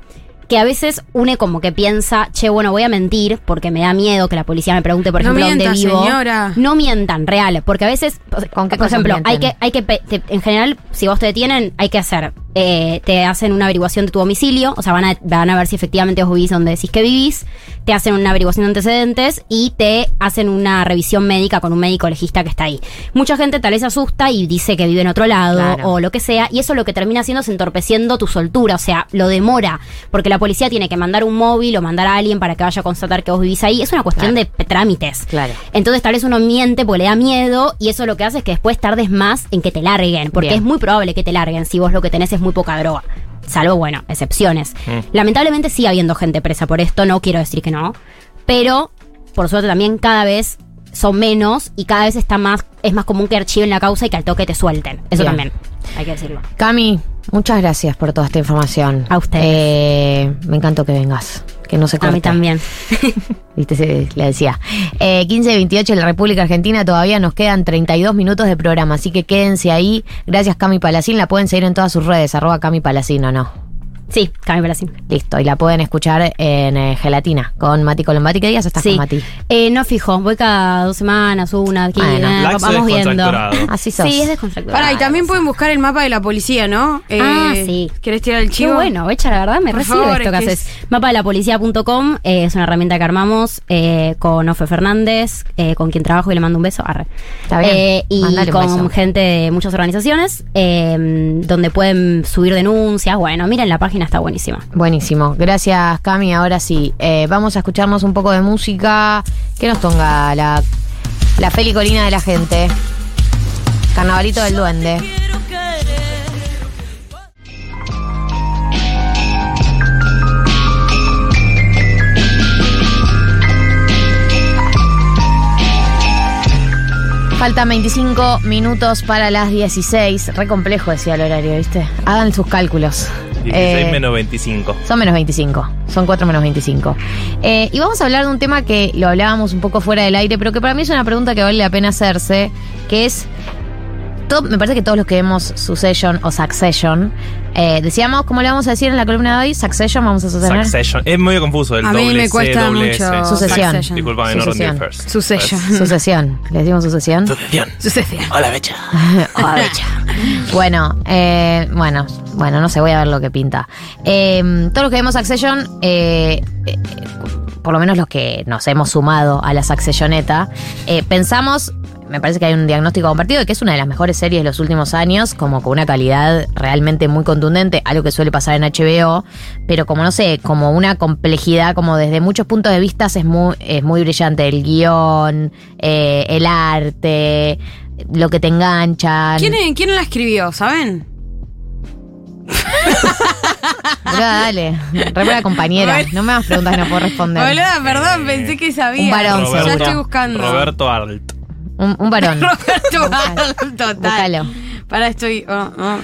[SPEAKER 22] que a veces une como que piensa, che, bueno, voy a mentir porque me da miedo que la policía me pregunte, por
[SPEAKER 7] No
[SPEAKER 22] ejemplo,
[SPEAKER 7] mienta,
[SPEAKER 22] dónde vivo.
[SPEAKER 7] señora.
[SPEAKER 22] No mientan, real, porque a veces,
[SPEAKER 6] ¿Con qué
[SPEAKER 22] por ejemplo,
[SPEAKER 6] mienten?
[SPEAKER 22] hay que, hay que, te- en general, si vos te detienen, hay que hacer, eh, te hacen una averiguación de tu domicilio, o sea, van a, van a ver si efectivamente vos vivís donde decís que vivís, te hacen una averiguación de antecedentes y te hacen una revisión médica con un médico legista que está ahí. Mucha gente tal vez se asusta y dice que vive en otro lado
[SPEAKER 6] Claro.
[SPEAKER 22] o lo que sea, y eso lo que termina haciendo es entorpeciendo tu soltura, o sea, lo demora, porque la policía tiene que mandar un móvil o mandar a alguien para que vaya a constatar que vos vivís ahí, es una cuestión de trámites.
[SPEAKER 6] Claro.
[SPEAKER 22] Entonces tal vez uno miente porque le da miedo y eso lo que hace es que después tardes más en que te larguen, porque
[SPEAKER 6] Bien.
[SPEAKER 22] es muy probable que te larguen si vos lo que tenés es muy poca droga. Salvo, bueno, excepciones.
[SPEAKER 6] Mm.
[SPEAKER 22] Lamentablemente sigue habiendo gente presa por esto, no quiero decir que no, pero por suerte también cada vez son menos y cada vez está más, es más común que archiven la causa y que al toque te suelten. Eso
[SPEAKER 6] Bien.
[SPEAKER 22] también, hay que decirlo.
[SPEAKER 6] Cami, muchas gracias por toda esta información.
[SPEAKER 22] A usted.
[SPEAKER 6] Eh, me encantó que vengas. Que no se
[SPEAKER 22] A
[SPEAKER 6] corte.
[SPEAKER 22] mí también. (laughs)
[SPEAKER 6] Viste, se- le decía. Eh, 15 y 28 en la República Argentina. Todavía nos quedan 32 minutos de programa. Así que quédense ahí. Gracias, Cami Palacín. La pueden seguir en todas sus redes. Arroba Cami Palacín o no.
[SPEAKER 22] Sí, Cami Palacín.
[SPEAKER 6] Listo. Y la pueden escuchar en eh, Gelatina con Mati Colombati. ¿Qué días estás
[SPEAKER 22] Sí.
[SPEAKER 6] con Mati?
[SPEAKER 22] Eh, no fijo, voy cada dos semanas, una, aquí,
[SPEAKER 6] Bueno.
[SPEAKER 22] eh, vamos viendo. (laughs)
[SPEAKER 6] Así sos.
[SPEAKER 22] Sí, es descontracturado.
[SPEAKER 7] Pará, y también pueden buscar el mapa de la policía, ¿no? Eh,
[SPEAKER 22] Ah, sí.
[SPEAKER 7] ¿Querés tirar el
[SPEAKER 22] Qué
[SPEAKER 7] chivo?
[SPEAKER 22] bueno, Becha, la verdad me
[SPEAKER 7] Por
[SPEAKER 22] recibe
[SPEAKER 7] favor,
[SPEAKER 22] esto que
[SPEAKER 7] es que
[SPEAKER 22] haces. Mapadelapolicía.com eh, es una herramienta que armamos eh, con Ofe Fernández, eh, con quien trabajo y le mando un beso. Arre.
[SPEAKER 6] Está bien.
[SPEAKER 22] Eh, y
[SPEAKER 6] Mándale un
[SPEAKER 22] con
[SPEAKER 6] beso.
[SPEAKER 22] gente de muchas organizaciones eh, donde pueden subir denuncias. Bueno, miren, la página está buenísima.
[SPEAKER 6] Buenísimo. Gracias, Cami. Ahora sí, eh, vamos a escucharnos un poco de música. Que nos ponga la, la pelicolina de la gente? Carnavalito del Duende. Faltan 25 minutos para las 16. Re complejo decía el horario, ¿viste? Hagan sus cálculos.
[SPEAKER 8] 16
[SPEAKER 6] Eh,
[SPEAKER 8] menos 25.
[SPEAKER 6] Son menos 25. Son 4 menos 25. Eh, y vamos a hablar de un tema que lo hablábamos un poco fuera del aire, pero que para mí es una pregunta que vale la pena hacerse, que es... todo- me parece que todos los que vemos Succession o Succession, eh, decíamos, como le vamos a decir en la columna de hoy, Succession, vamos a sostener.
[SPEAKER 8] Succession. Es medio confuso el
[SPEAKER 7] A mí me
[SPEAKER 8] C,
[SPEAKER 7] cuesta
[SPEAKER 8] doble
[SPEAKER 7] mucho
[SPEAKER 8] S.
[SPEAKER 6] Sucesión.
[SPEAKER 8] Disculpame, no first.
[SPEAKER 7] Succession.
[SPEAKER 6] Sucesión. ¿Le decimos sucesión?
[SPEAKER 8] Sucesión.
[SPEAKER 7] Sucesión.
[SPEAKER 8] Hola, Becha. (laughs)
[SPEAKER 6] Hola, Becha. Bueno, eh, bueno, bueno, no sé, voy a ver lo que pinta. Eh, todos los que vemos Succession, eh, eh, por lo menos los que nos hemos sumado a la Successioneta, eh, pensamos, me parece que hay un diagnóstico compartido de que es una de las mejores series de los últimos años, como con una calidad realmente muy contundente, algo que suele pasar en HBO, pero como no sé, como una complejidad, como desde muchos puntos de vista es muy, es muy brillante. El guion, eh, el arte, lo que te enganchan.
[SPEAKER 7] ¿Quién, ¿Quién la escribió? ¿Saben?
[SPEAKER 6] Boluda, dale. Re buena compañera.
[SPEAKER 7] Bueno.
[SPEAKER 6] No me hagas preguntas que no puedo responder.
[SPEAKER 7] Boluda, perdón, pensé que sabía.
[SPEAKER 6] un varón,
[SPEAKER 7] Ya
[SPEAKER 6] seguro.
[SPEAKER 7] estoy buscando.
[SPEAKER 8] Roberto Arlt.
[SPEAKER 6] Un, un varón. (laughs)
[SPEAKER 7] Roberto Arlt, total.
[SPEAKER 6] Búscalo.
[SPEAKER 7] Para estoy. Oh, oh,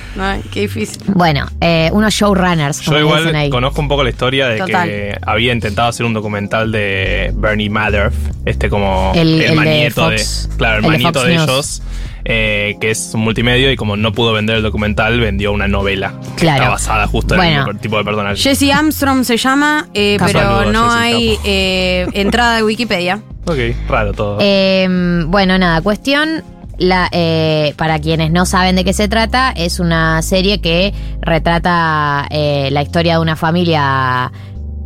[SPEAKER 7] qué difícil.
[SPEAKER 6] Bueno, eh, unos showrunners, como
[SPEAKER 8] Yo igual
[SPEAKER 6] ahí.
[SPEAKER 8] conozco un poco la historia de
[SPEAKER 7] Total.
[SPEAKER 8] que había intentado hacer un documental de Bernie Madoff, este como
[SPEAKER 6] El- el de
[SPEAKER 8] manieto de,
[SPEAKER 6] Fox.
[SPEAKER 8] claro, el,
[SPEAKER 6] El de
[SPEAKER 8] manieto de, ellos, eh, que es un multimedio y como no pudo vender el documental, vendió una novela que
[SPEAKER 6] Claro.
[SPEAKER 8] está basada justo en
[SPEAKER 7] Bueno.
[SPEAKER 8] el mismo tipo de personaje.
[SPEAKER 7] Jesse Armstrong se llama, eh, pero no
[SPEAKER 8] Jesse,
[SPEAKER 7] hay eh, entrada de Wikipedia.
[SPEAKER 8] Ok, raro todo.
[SPEAKER 6] Eh, bueno, nada, cuestión. La, eh, para quienes no saben de qué se trata, es una serie que retrata eh, la historia de una familia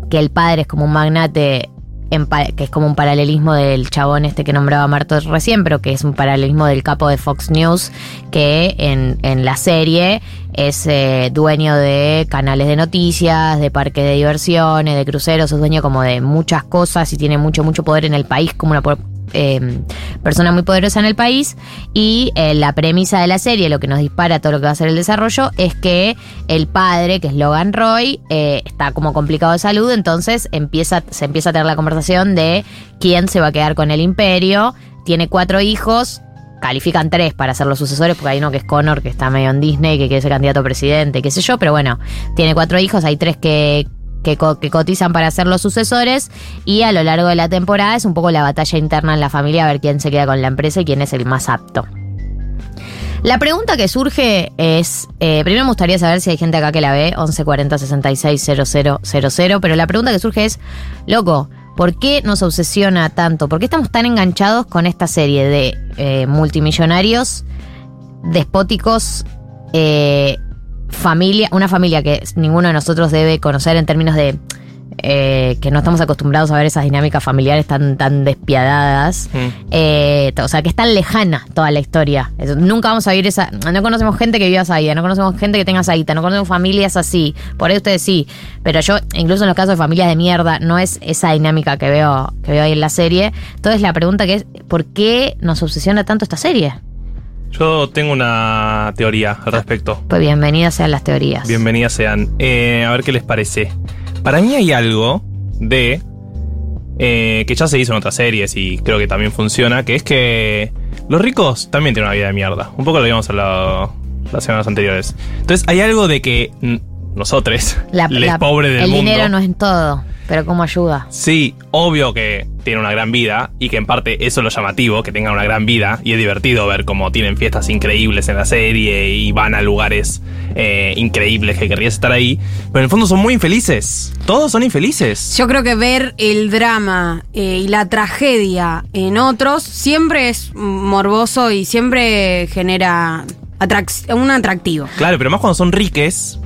[SPEAKER 6] que el padre es como un magnate, en que es como un paralelismo del chabón este que nombraba Martos recién, pero que es un paralelismo del capo de Fox News, que en, en la serie es eh, dueño de canales de noticias, de parques de diversiones, de cruceros, es dueño como de muchas cosas y tiene mucho, mucho poder en el país, como una eh, persona muy poderosa en el país. Y eh, la premisa de la serie, lo que nos dispara todo lo que va a ser el desarrollo, es que el padre, que es Logan Roy, eh, está como complicado de salud, entonces empieza, se empieza a tener la conversación de quién se va a quedar con el imperio. Tiene cuatro hijos, califican tres para ser los sucesores, porque hay uno que es Connor, que está medio en Disney, que quiere ser candidato a presidente, qué sé yo, pero bueno, tiene cuatro hijos, hay tres que, que, co- que cotizan para ser los sucesores, y a lo largo de la temporada es un poco la batalla interna en la familia, a ver quién se queda con la empresa y quién es el más apto. La pregunta que surge es, eh, primero me gustaría saber si hay gente acá que la ve, 1140 66 000, pero la pregunta que surge es, loco, ¿por qué nos obsesiona tanto? ¿Por qué estamos tan enganchados con esta serie de eh, multimillonarios, despóticos, eh, familia, una familia que ninguno de nosotros debe conocer en términos de eh, que no estamos acostumbrados a ver esas dinámicas familiares tan, tan despiadadas. Eh, o sea, que es tan lejana toda la historia. Eso, nunca vamos a vivir esa. No conocemos gente que viva esa vida, no conocemos gente que tenga esa no conocemos familias así. Por ahí ustedes sí. Pero yo, incluso en los casos de familias de mierda, no es esa dinámica que veo, que veo ahí en la serie. Entonces la pregunta que es: ¿por qué nos obsesiona tanto esta serie?
[SPEAKER 8] Yo tengo una teoría al respecto.
[SPEAKER 6] Pues bienvenidas sean las teorías.
[SPEAKER 8] Bienvenidas sean. Eh, a ver qué les parece. Para mí hay algo de. eh, que ya se hizo en otras series y creo que también funciona, que es que los ricos también tienen una vida de mierda. Un poco lo habíamos hablado las semanas anteriores. Entonces hay algo de que nosotros,
[SPEAKER 6] La- (laughs) la-
[SPEAKER 8] pobres del
[SPEAKER 6] el
[SPEAKER 8] mundo,
[SPEAKER 6] dinero no es todo, pero ¿cómo ayuda?
[SPEAKER 8] Sí, obvio que tiene una gran vida y que en parte eso es lo llamativo, que tengan una gran vida y es divertido ver cómo tienen fiestas increíbles en la serie y van a lugares eh, increíbles que querrías estar ahí, pero en el fondo son muy infelices, todos son infelices.
[SPEAKER 7] Yo creo que ver el drama eh, y la tragedia en otros siempre es morboso y siempre genera atrac- un atractivo.
[SPEAKER 8] Claro, pero más cuando son riques,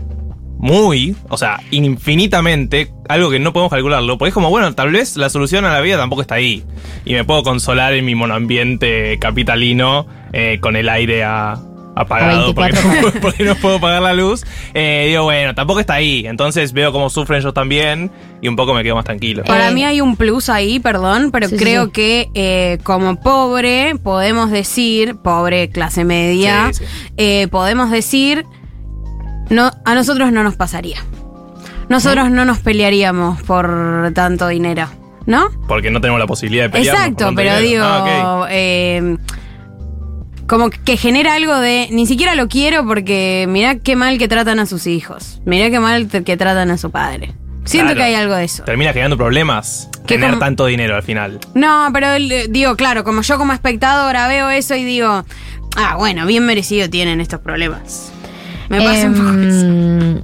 [SPEAKER 8] muy, o sea, infinitamente, algo que no podemos calcularlo, porque es como, bueno, tal vez la solución a la vida tampoco está ahí. Y me puedo consolar en mi monoambiente capitalino eh, con el aire a- apagado
[SPEAKER 6] A
[SPEAKER 8] porque,
[SPEAKER 6] 24
[SPEAKER 8] no, porque no puedo pagar la luz. Eh, digo, bueno, tampoco está ahí. Entonces veo cómo sufren ellos también y un poco me quedo más tranquilo.
[SPEAKER 7] Para mí hay un plus ahí, perdón, pero
[SPEAKER 6] Sí,
[SPEAKER 7] creo
[SPEAKER 6] sí.
[SPEAKER 7] que eh, como pobre podemos decir, pobre clase media,
[SPEAKER 8] Sí, sí.
[SPEAKER 7] eh, podemos decir, no, a nosotros no nos pasaría. Nosotros no nos pelearíamos por tanto dinero, ¿no?
[SPEAKER 8] Porque no tenemos la posibilidad de pelear.
[SPEAKER 7] Exacto, pero digo, eh, como que genera algo de ni siquiera lo quiero porque mirá qué mal que tratan a sus hijos. Mirá qué mal que tratan a su padre. Siento
[SPEAKER 8] Claro.
[SPEAKER 7] que hay algo de eso.
[SPEAKER 8] Termina generando problemas
[SPEAKER 7] Que
[SPEAKER 8] tener
[SPEAKER 7] como-
[SPEAKER 8] tanto dinero al final.
[SPEAKER 7] No, pero eh, digo, claro, como yo como espectadora veo eso y digo, ah, bueno, bien merecido tienen estos problemas. Me pasa un poco eso.
[SPEAKER 6] Em,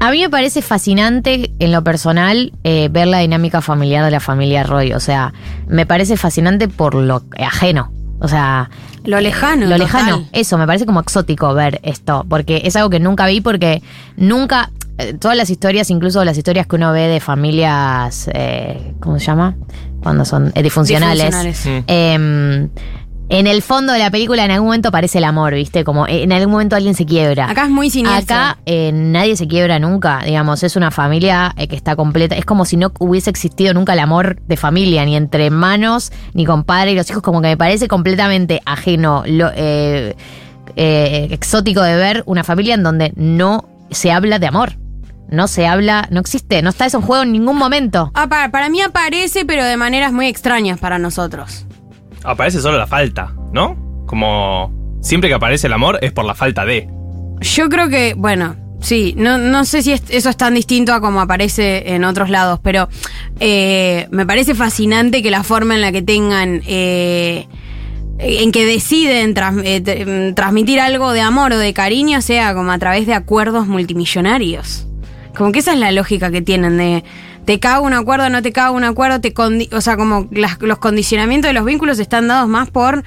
[SPEAKER 6] A mí me parece fascinante en lo personal eh, ver la dinámica familiar de la familia Roy. O sea, me parece fascinante por lo ajeno. O sea,
[SPEAKER 7] Lo lejano.
[SPEAKER 6] lo
[SPEAKER 7] total.
[SPEAKER 6] lejano. Eso, me parece como exótico ver esto, porque es algo que nunca vi, porque nunca, eh, todas las historias, incluso las historias que uno ve de familias, eh, ¿cómo se llama? Cuando son eh, disfuncionales.
[SPEAKER 7] Disfuncionales.
[SPEAKER 6] En el fondo de la película en algún momento aparece el amor, ¿viste? Como eh, en algún momento alguien se quiebra.
[SPEAKER 7] Acá es muy siniestro.
[SPEAKER 6] Acá eh, nadie se quiebra nunca, digamos, es una familia eh, que está completa. Es como si no hubiese existido nunca el amor de familia, ni entre hermanos, ni con padre y los hijos, como que me parece completamente ajeno, lo, eh, eh, exótico de ver una familia en donde no se habla de amor. No se habla, no existe, no está eso en juego en ningún momento.
[SPEAKER 7] Ah, para, para mí aparece, pero de maneras muy extrañas para nosotros.
[SPEAKER 8] Aparece solo la falta, ¿no? Como siempre que aparece el amor es por la falta de.
[SPEAKER 7] Yo creo que, bueno, sí, no, no sé si es- eso es tan distinto a como aparece en otros lados, pero eh, me parece fascinante que la forma en la que tengan, eh, en que deciden eh, mm, transmitir algo de amor o de cariño sea como a través de acuerdos multimillonarios. Como que esa es la lógica que tienen de te cago un acuerdo, no te cago un acuerdo, te condi- o sea, como las- los condicionamientos de los vínculos están dados más por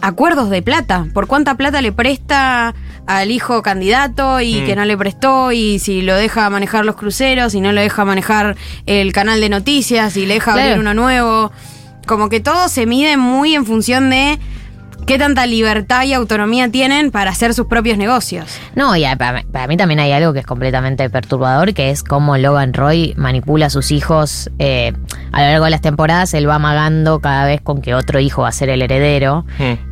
[SPEAKER 7] acuerdos de plata, por cuánta plata le presta al hijo candidato y
[SPEAKER 23] Mm.
[SPEAKER 7] que no le prestó y si lo deja manejar los cruceros y no lo deja manejar el canal de noticias y le deja abrir uno nuevo. Como que todo se mide muy en función de qué tanta libertad y autonomía tienen para hacer sus propios negocios.
[SPEAKER 6] No, y para, mí- para mí también hay algo que es completamente perturbador, que es cómo Logan Roy manipula a sus hijos. eh, a lo largo de las temporadas, él va amagando cada vez con que otro hijo va a ser el heredero.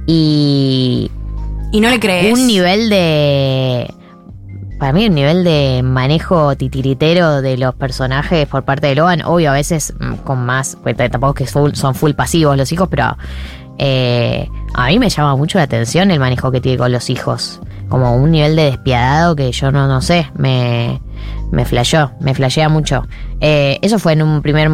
[SPEAKER 6] Y.
[SPEAKER 7] Y no le crees.
[SPEAKER 6] Un nivel de. Para mí, un nivel de manejo titiritero de los personajes por parte de Logan, obvio, a veces mm, con más. Pues tampoco es que full- son full pasivos los hijos, pero. eh, a mí me llama mucho la atención el manejo que tiene con los hijos. Como un nivel de despiadado que yo no, no sé, me, me flasheó, me flashea mucho. Eh, eso fue en un primer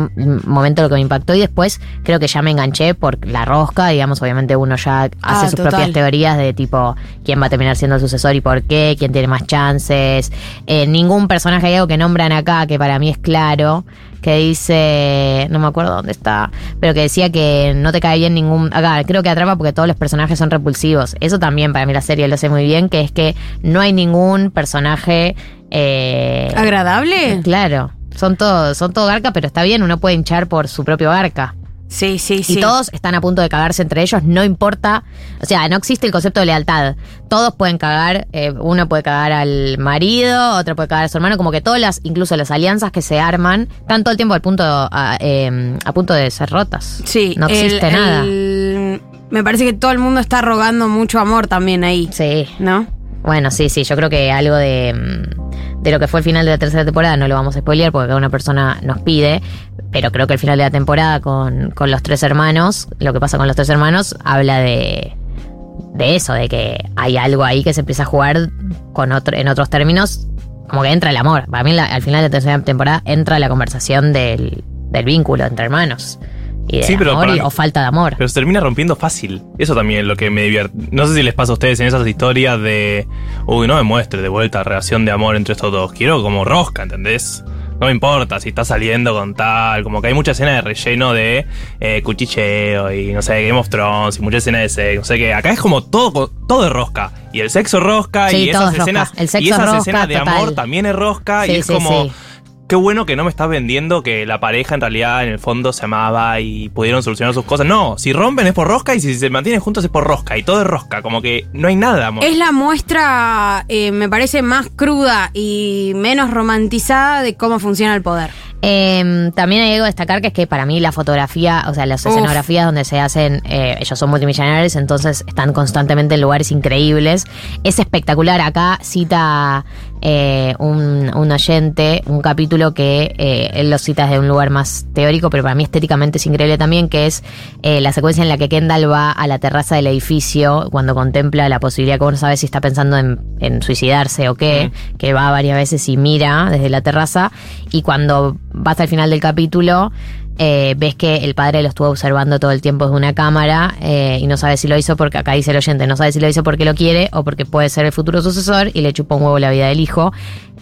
[SPEAKER 6] momento lo que me impactó y después creo que ya me enganché por la rosca, digamos, obviamente uno ya hace
[SPEAKER 7] Ah,
[SPEAKER 6] sus
[SPEAKER 7] total.
[SPEAKER 6] propias teorías de tipo quién va a terminar siendo el sucesor y por qué, quién tiene más chances. Eh, ningún personaje hay algo que nombran acá que para mí es claro, que dice, no me acuerdo dónde está, pero que decía que no te cae bien ningún, acá creo que atrapa porque todos los personajes son repulsivos. Eso también para mí la serie lo sé muy bien, que es que no hay ningún personaje... eh,
[SPEAKER 7] ¿Agradable?
[SPEAKER 6] Claro, son todos, son todo garca, pero está bien, uno puede hinchar por su propio garca.
[SPEAKER 7] Sí, sí,
[SPEAKER 6] Y
[SPEAKER 7] sí.
[SPEAKER 6] todos están a punto de cagarse entre ellos, no importa. O sea, no existe el concepto de lealtad. Todos pueden cagar, eh, uno puede cagar al marido, otro puede cagar a su hermano, como que todas las, incluso las alianzas que se arman, están todo el tiempo al punto, a, eh, a punto de ser rotas.
[SPEAKER 7] Sí,
[SPEAKER 6] No existe
[SPEAKER 7] el-
[SPEAKER 6] nada.
[SPEAKER 7] el- me parece que todo el mundo está rogando mucho amor también ahí.
[SPEAKER 6] Sí.
[SPEAKER 7] ¿No?
[SPEAKER 6] Bueno, sí, sí, yo creo que algo de, mm, de lo que fue el final de la tercera temporada no lo vamos a spoilear porque cada una persona nos pide, pero creo que el final de la temporada con, con los tres hermanos, lo que pasa con los tres hermanos, habla de, de eso, de que hay algo ahí que se empieza a jugar con otro, en otros términos, como que entra el amor. Para mí la- al final de la tercera temporada entra la conversación del, del vínculo entre hermanos. Y de
[SPEAKER 8] Sí, pero
[SPEAKER 6] amor
[SPEAKER 8] para
[SPEAKER 6] y-
[SPEAKER 8] mí-
[SPEAKER 6] o falta de amor.
[SPEAKER 8] Pero se termina rompiendo fácil. Eso también es lo que me divierte. No sé si les pasa a ustedes en esas historias de. Uy, no me muestre de vuelta relación de amor entre estos dos. Quiero como rosca, ¿entendés? No me importa si está saliendo con tal. Como que hay mucha escena de relleno de eh, cuchicheo y no sé, Game of Thrones y mucha escena de sexo. No sé qué. Acá es como todo, todo es rosca. Y el sexo es rosca
[SPEAKER 6] Sí,
[SPEAKER 8] y esas
[SPEAKER 6] es rosca.
[SPEAKER 8] escenas.
[SPEAKER 6] El sexo
[SPEAKER 8] y esas
[SPEAKER 6] rosca,
[SPEAKER 8] escenas de
[SPEAKER 6] total.
[SPEAKER 8] amor también es rosca.
[SPEAKER 6] Sí,
[SPEAKER 8] y es como. Qué bueno que no me estás vendiendo que la pareja en realidad en el fondo se amaba y pudieron solucionar sus cosas. No, si rompen es por rosca y si se mantienen juntos es por rosca y todo es rosca, como que no hay nada, amor.
[SPEAKER 7] Es la muestra, eh, me parece, más cruda y menos romantizada de cómo funciona el poder.
[SPEAKER 6] Eh, también hay algo a destacar que es que para mí la fotografía, o sea, las
[SPEAKER 7] Uf.
[SPEAKER 6] escenografías donde se hacen, eh, ellos son multimillonarios, entonces están constantemente en lugares increíbles. Es espectacular. Acá cita eh, un, un oyente un capítulo que eh, él lo cita desde un lugar más teórico, pero para mí estéticamente es increíble también, que es eh, la secuencia en la que Kendall va a la terraza del edificio cuando contempla la posibilidad que uno sabe si está pensando en, en suicidarse o qué, que va varias veces y mira desde la terraza, y cuando va hasta el final del capítulo, eh, ves que el padre lo estuvo observando todo el tiempo desde una cámara eh, y no sabe si lo hizo porque acá dice el oyente, no sabe si lo hizo porque lo quiere o porque puede ser el futuro sucesor y le chupa un huevo la vida del hijo.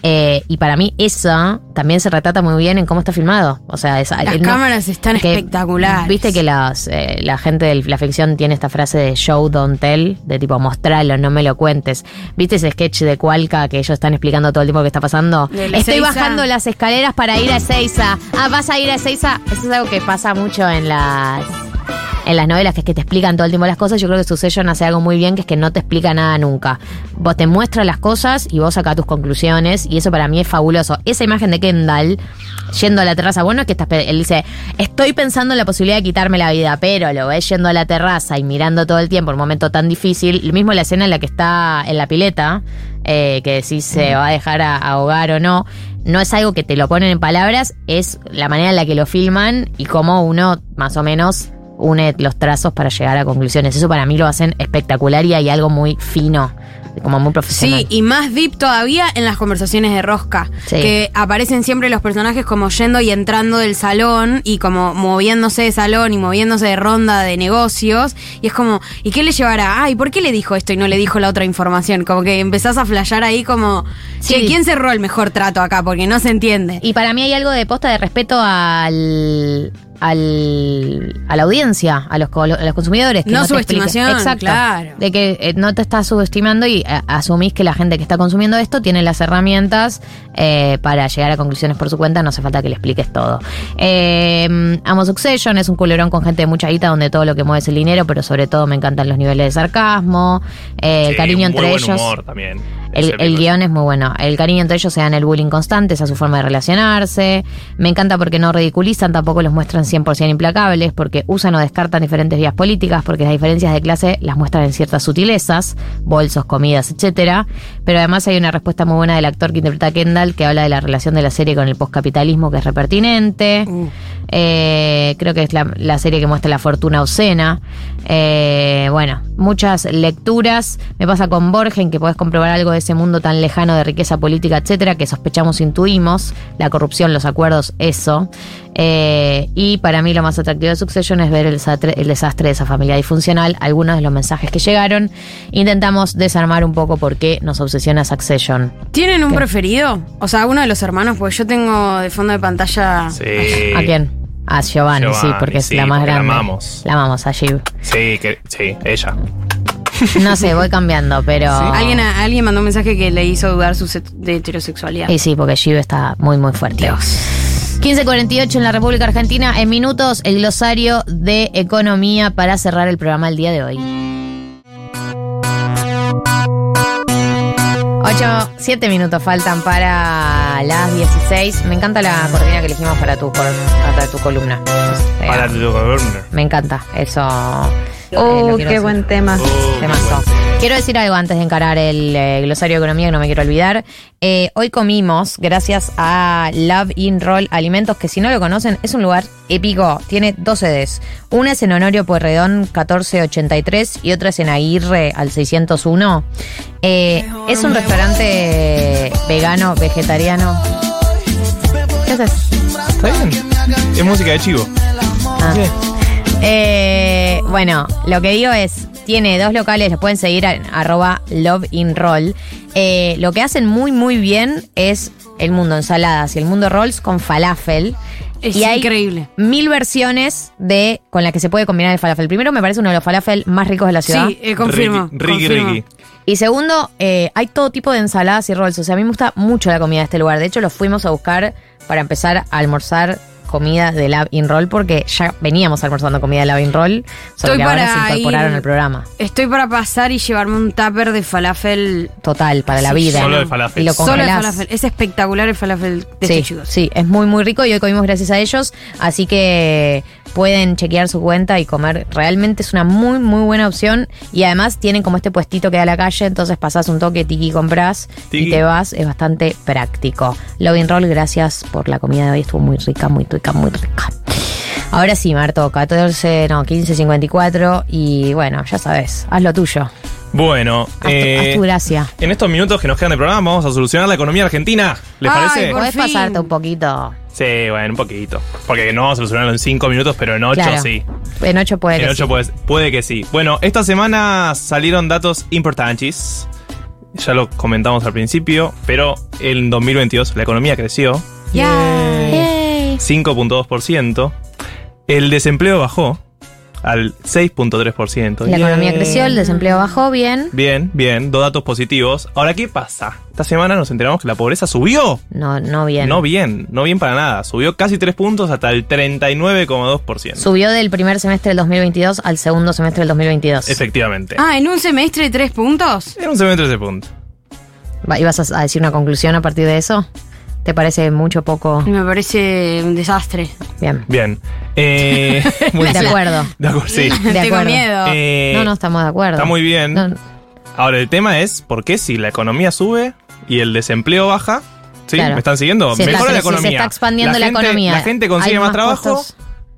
[SPEAKER 6] Eh, y para mí eso también se retrata muy bien en cómo está filmado. O sea,
[SPEAKER 7] Las
[SPEAKER 6] no-
[SPEAKER 7] cámaras están
[SPEAKER 6] que-
[SPEAKER 7] espectaculares.
[SPEAKER 6] Viste que las, eh, la gente de la ficción tiene esta frase de show, don't tell, de tipo mostralo, no me lo cuentes. ¿Viste ese sketch de Cualca que ellos están explicando todo el tiempo que está pasando? Estoy bajando las escaleras para ir a Ezeiza. Ah, vas a ir a Ezeiza. Eso es algo que pasa mucho en las en las novelas, que es que te explican todo el tiempo las cosas. Yo creo que Succession hace algo muy bien, que es que no te explica nada nunca. Vos te muestra las cosas y vos sacás tus conclusiones, y eso para mí es fabuloso. Esa imagen de Kendall yendo a la terraza, bueno, es que estás, él dice, estoy pensando en la posibilidad de quitarme la vida, pero lo ves yendo a la terraza y mirando todo el tiempo, un momento tan difícil. Lo mismo la escena en la que está en la pileta, eh, que si se va a dejar a- ahogar o no. No es algo que te lo ponen en palabras, es la manera en la que lo filman y cómo uno más o menos une los trazos para llegar a conclusiones. Eso para mí lo hacen espectacular y hay algo muy fino, como muy profesional.
[SPEAKER 7] Sí, y más deep todavía en las conversaciones de Rosca.
[SPEAKER 6] Sí.
[SPEAKER 7] Que aparecen siempre los personajes como yendo y entrando del salón y como moviéndose de salón y moviéndose de ronda de negocios. Y es como, ¿y qué le llevará? Ay, ¿por qué le dijo esto y no le dijo la otra información? Como que empezás a flashear ahí como,
[SPEAKER 6] Sí.
[SPEAKER 7] ¿quién cerró el mejor trato acá? Porque no se entiende.
[SPEAKER 6] Y para mí hay algo de posta de respeto al, al a la audiencia, a los, co- a los consumidores. Que
[SPEAKER 7] No
[SPEAKER 6] te
[SPEAKER 7] subestimación.
[SPEAKER 6] Exacto.
[SPEAKER 7] claro.
[SPEAKER 6] De que eh, no te estás subestimando y eh, asumís que la gente que está consumiendo esto tiene las herramientas eh, para llegar a conclusiones por su cuenta. No hace falta que le expliques todo. Eh, amo Succession, es un culerón con gente de mucha guita donde todo lo que mueve es el dinero, pero sobre todo me encantan los niveles de sarcasmo, eh, el
[SPEAKER 8] Sí,
[SPEAKER 6] cariño entre
[SPEAKER 8] buen
[SPEAKER 6] ellos.
[SPEAKER 8] humor también.
[SPEAKER 6] El, el guion es muy bueno. El cariño entre ellos se dan el bullying constante, esa es su forma de relacionarse. Me encanta porque no ridiculizan, tampoco los muestran 100% implacables, porque usan o descartan diferentes vías políticas, porque las diferencias de clase las muestran en ciertas sutilezas, bolsos, comidas, etcétera. Pero además hay una respuesta muy buena del actor que interpreta a Kendall, que habla de la relación de la serie con el postcapitalismo, que es repertinente. Eh, creo que es la, la serie que muestra la fortuna obscena. Eh, bueno, muchas lecturas. Me pasa con Borgen, que podés comprobar algo de ese mundo tan lejano de riqueza política, etcétera, que sospechamos, intuimos. La corrupción, los acuerdos, eso. Eh, y para mí lo más atractivo de Succession es ver el desastre, el desastre de esa familia disfuncional. Algunos de los mensajes que llegaron. Intentamos desarmar un poco por qué nos obsesiona Succession.
[SPEAKER 7] ¿Tienen un
[SPEAKER 6] ¿Qué?
[SPEAKER 7] preferido? O sea, uno de los hermanos, porque yo tengo de fondo de pantalla.
[SPEAKER 6] ¿A quién? A Giovanni, sí, porque es
[SPEAKER 8] sí,
[SPEAKER 6] la más
[SPEAKER 8] porque la
[SPEAKER 6] grande.
[SPEAKER 8] amamos.
[SPEAKER 6] La amamos, a Giv.
[SPEAKER 8] Sí, que, sí, ella.
[SPEAKER 6] No sé, voy cambiando, pero.
[SPEAKER 7] Alguien, alguien mandó un mensaje que le hizo dudar su set- de heterosexualidad.
[SPEAKER 6] Y sí, porque Giv está muy, muy fuerte. 1548 en la República Argentina. En minutos, el glosario de economía para cerrar el programa el día de hoy. 8, 7 minutos faltan para las 16. Me encanta la cortina que elegimos para tu, para tu columna.
[SPEAKER 8] Para tu columna.
[SPEAKER 6] Me encanta, eso.
[SPEAKER 12] Oh,
[SPEAKER 6] quiero
[SPEAKER 12] qué
[SPEAKER 6] decir.
[SPEAKER 12] buen tema.
[SPEAKER 6] Temazo. Quiero decir algo antes de encarar el eh, glosario de economía que no me quiero olvidar. Eh, hoy comimos, gracias a Love In Roll Alimentos, que si no lo conocen, es un lugar épico. Tiene dos sedes. Una es en Honorio Pueyrredón 1483 y otra es en Aguirre al 601. Eh, es un restaurante vegano, vegetariano. ¿Qué haces?
[SPEAKER 8] Está bien. Es música de chivo.
[SPEAKER 6] Ah. Eh, bueno, lo que digo es, tiene dos locales, los pueden seguir en arroba love in roll. Eh, lo que hacen muy muy bien es el mundo ensaladas y el mundo rolls con falafel.
[SPEAKER 7] Es
[SPEAKER 6] y hay
[SPEAKER 7] increíble.
[SPEAKER 6] mil versiones de con las que se puede combinar el falafel. Primero me parece uno de los falafel más ricos de la ciudad.
[SPEAKER 7] Sí, eh, confirmo.
[SPEAKER 8] Ricky,
[SPEAKER 7] confirmo.
[SPEAKER 8] Ricky.
[SPEAKER 6] Y segundo, eh, hay todo tipo de ensaladas y rolls. O sea, a mí me gusta mucho la comida de este lugar. De hecho, los fuimos a buscar para empezar a almorzar comida de Lab in Roll porque ya veníamos almorzando comida de Lab in Roll, solo
[SPEAKER 7] Estoy
[SPEAKER 6] que ahora se incorporaron
[SPEAKER 7] ir-
[SPEAKER 6] al programa.
[SPEAKER 7] Estoy para pasar y llevarme un tupper de falafel.
[SPEAKER 6] Total, para la vida.
[SPEAKER 8] Solo de falafel.
[SPEAKER 6] Y lo
[SPEAKER 7] Solo de
[SPEAKER 6] congelás.
[SPEAKER 7] falafel. Es espectacular el falafel de
[SPEAKER 6] Sí,
[SPEAKER 7] chicos.
[SPEAKER 6] sí, es muy muy rico y hoy comimos gracias a ellos, así que pueden chequear su cuenta y comer. Realmente es una muy muy buena opción y además tienen como este puestito que da a la calle, entonces pasás un toque, tiki compras
[SPEAKER 8] Tiki.
[SPEAKER 6] y te vas, es bastante práctico. Loving Roll, gracias por la comida de hoy, estuvo muy rica, muy rica, muy rica. Ahora sí, Marto, 14, no, 15.54 y bueno, ya sabes, haz lo tuyo,
[SPEAKER 8] Bueno,
[SPEAKER 6] haz, tu-
[SPEAKER 8] eh,
[SPEAKER 6] haz tu gracia.
[SPEAKER 8] en estos minutos que nos quedan de programa vamos a solucionar la economía argentina. ¿Les
[SPEAKER 7] Ay,
[SPEAKER 8] parece?
[SPEAKER 7] por
[SPEAKER 6] Podés
[SPEAKER 7] fin.
[SPEAKER 6] pasarte un poquito.
[SPEAKER 8] Sí, bueno, un poquito. Porque no vamos a solucionarlo en 5 minutos, pero en 8
[SPEAKER 6] Claro.
[SPEAKER 8] sí.
[SPEAKER 6] En 8 puede
[SPEAKER 8] En
[SPEAKER 6] que
[SPEAKER 8] 8
[SPEAKER 6] sí.
[SPEAKER 8] puede, puede que sí. Bueno, esta semana salieron datos importantes. Ya lo comentamos al principio, pero en 2022 la economía creció
[SPEAKER 6] Yay.
[SPEAKER 8] 5.2%. El desempleo bajó al 6.3%.
[SPEAKER 6] La economía creció, el desempleo bajó bien.
[SPEAKER 8] Bien, bien, dos datos positivos. Ahora, ¿qué pasa? Esta semana nos enteramos que la pobreza subió.
[SPEAKER 6] No, no bien.
[SPEAKER 8] No bien, no bien para nada. Subió casi 3 puntos hasta el 39,2%.
[SPEAKER 6] Subió del primer semestre del 2022 al segundo semestre del 2022.
[SPEAKER 8] Efectivamente.
[SPEAKER 7] Ah, en un semestre tres puntos.
[SPEAKER 8] Era un semestre ese punto.
[SPEAKER 6] Va- ¿Ibas a a decir una conclusión a partir de eso? ¿Te parece mucho poco?
[SPEAKER 7] Me parece un desastre.
[SPEAKER 6] Bien.
[SPEAKER 8] Bien. Eh, muy (laughs)
[SPEAKER 6] De
[SPEAKER 8] bien.
[SPEAKER 6] acuerdo.
[SPEAKER 8] De acuerdo, sí.
[SPEAKER 6] De
[SPEAKER 7] Tengo
[SPEAKER 6] acuerdo.
[SPEAKER 7] miedo.
[SPEAKER 8] Eh,
[SPEAKER 6] No, no estamos de acuerdo.
[SPEAKER 8] Está muy bien.
[SPEAKER 6] No,
[SPEAKER 8] Ahora, el tema es, ¿por qué si la economía sube y el desempleo baja? ¿Sí?
[SPEAKER 6] Claro.
[SPEAKER 8] ¿Me están siguiendo?
[SPEAKER 6] Se está-
[SPEAKER 8] Mejora la
[SPEAKER 6] se- se
[SPEAKER 8] economía.
[SPEAKER 6] está expandiendo la
[SPEAKER 8] gente-
[SPEAKER 6] economía.
[SPEAKER 8] La gente consigue más,
[SPEAKER 6] más
[SPEAKER 8] trabajo.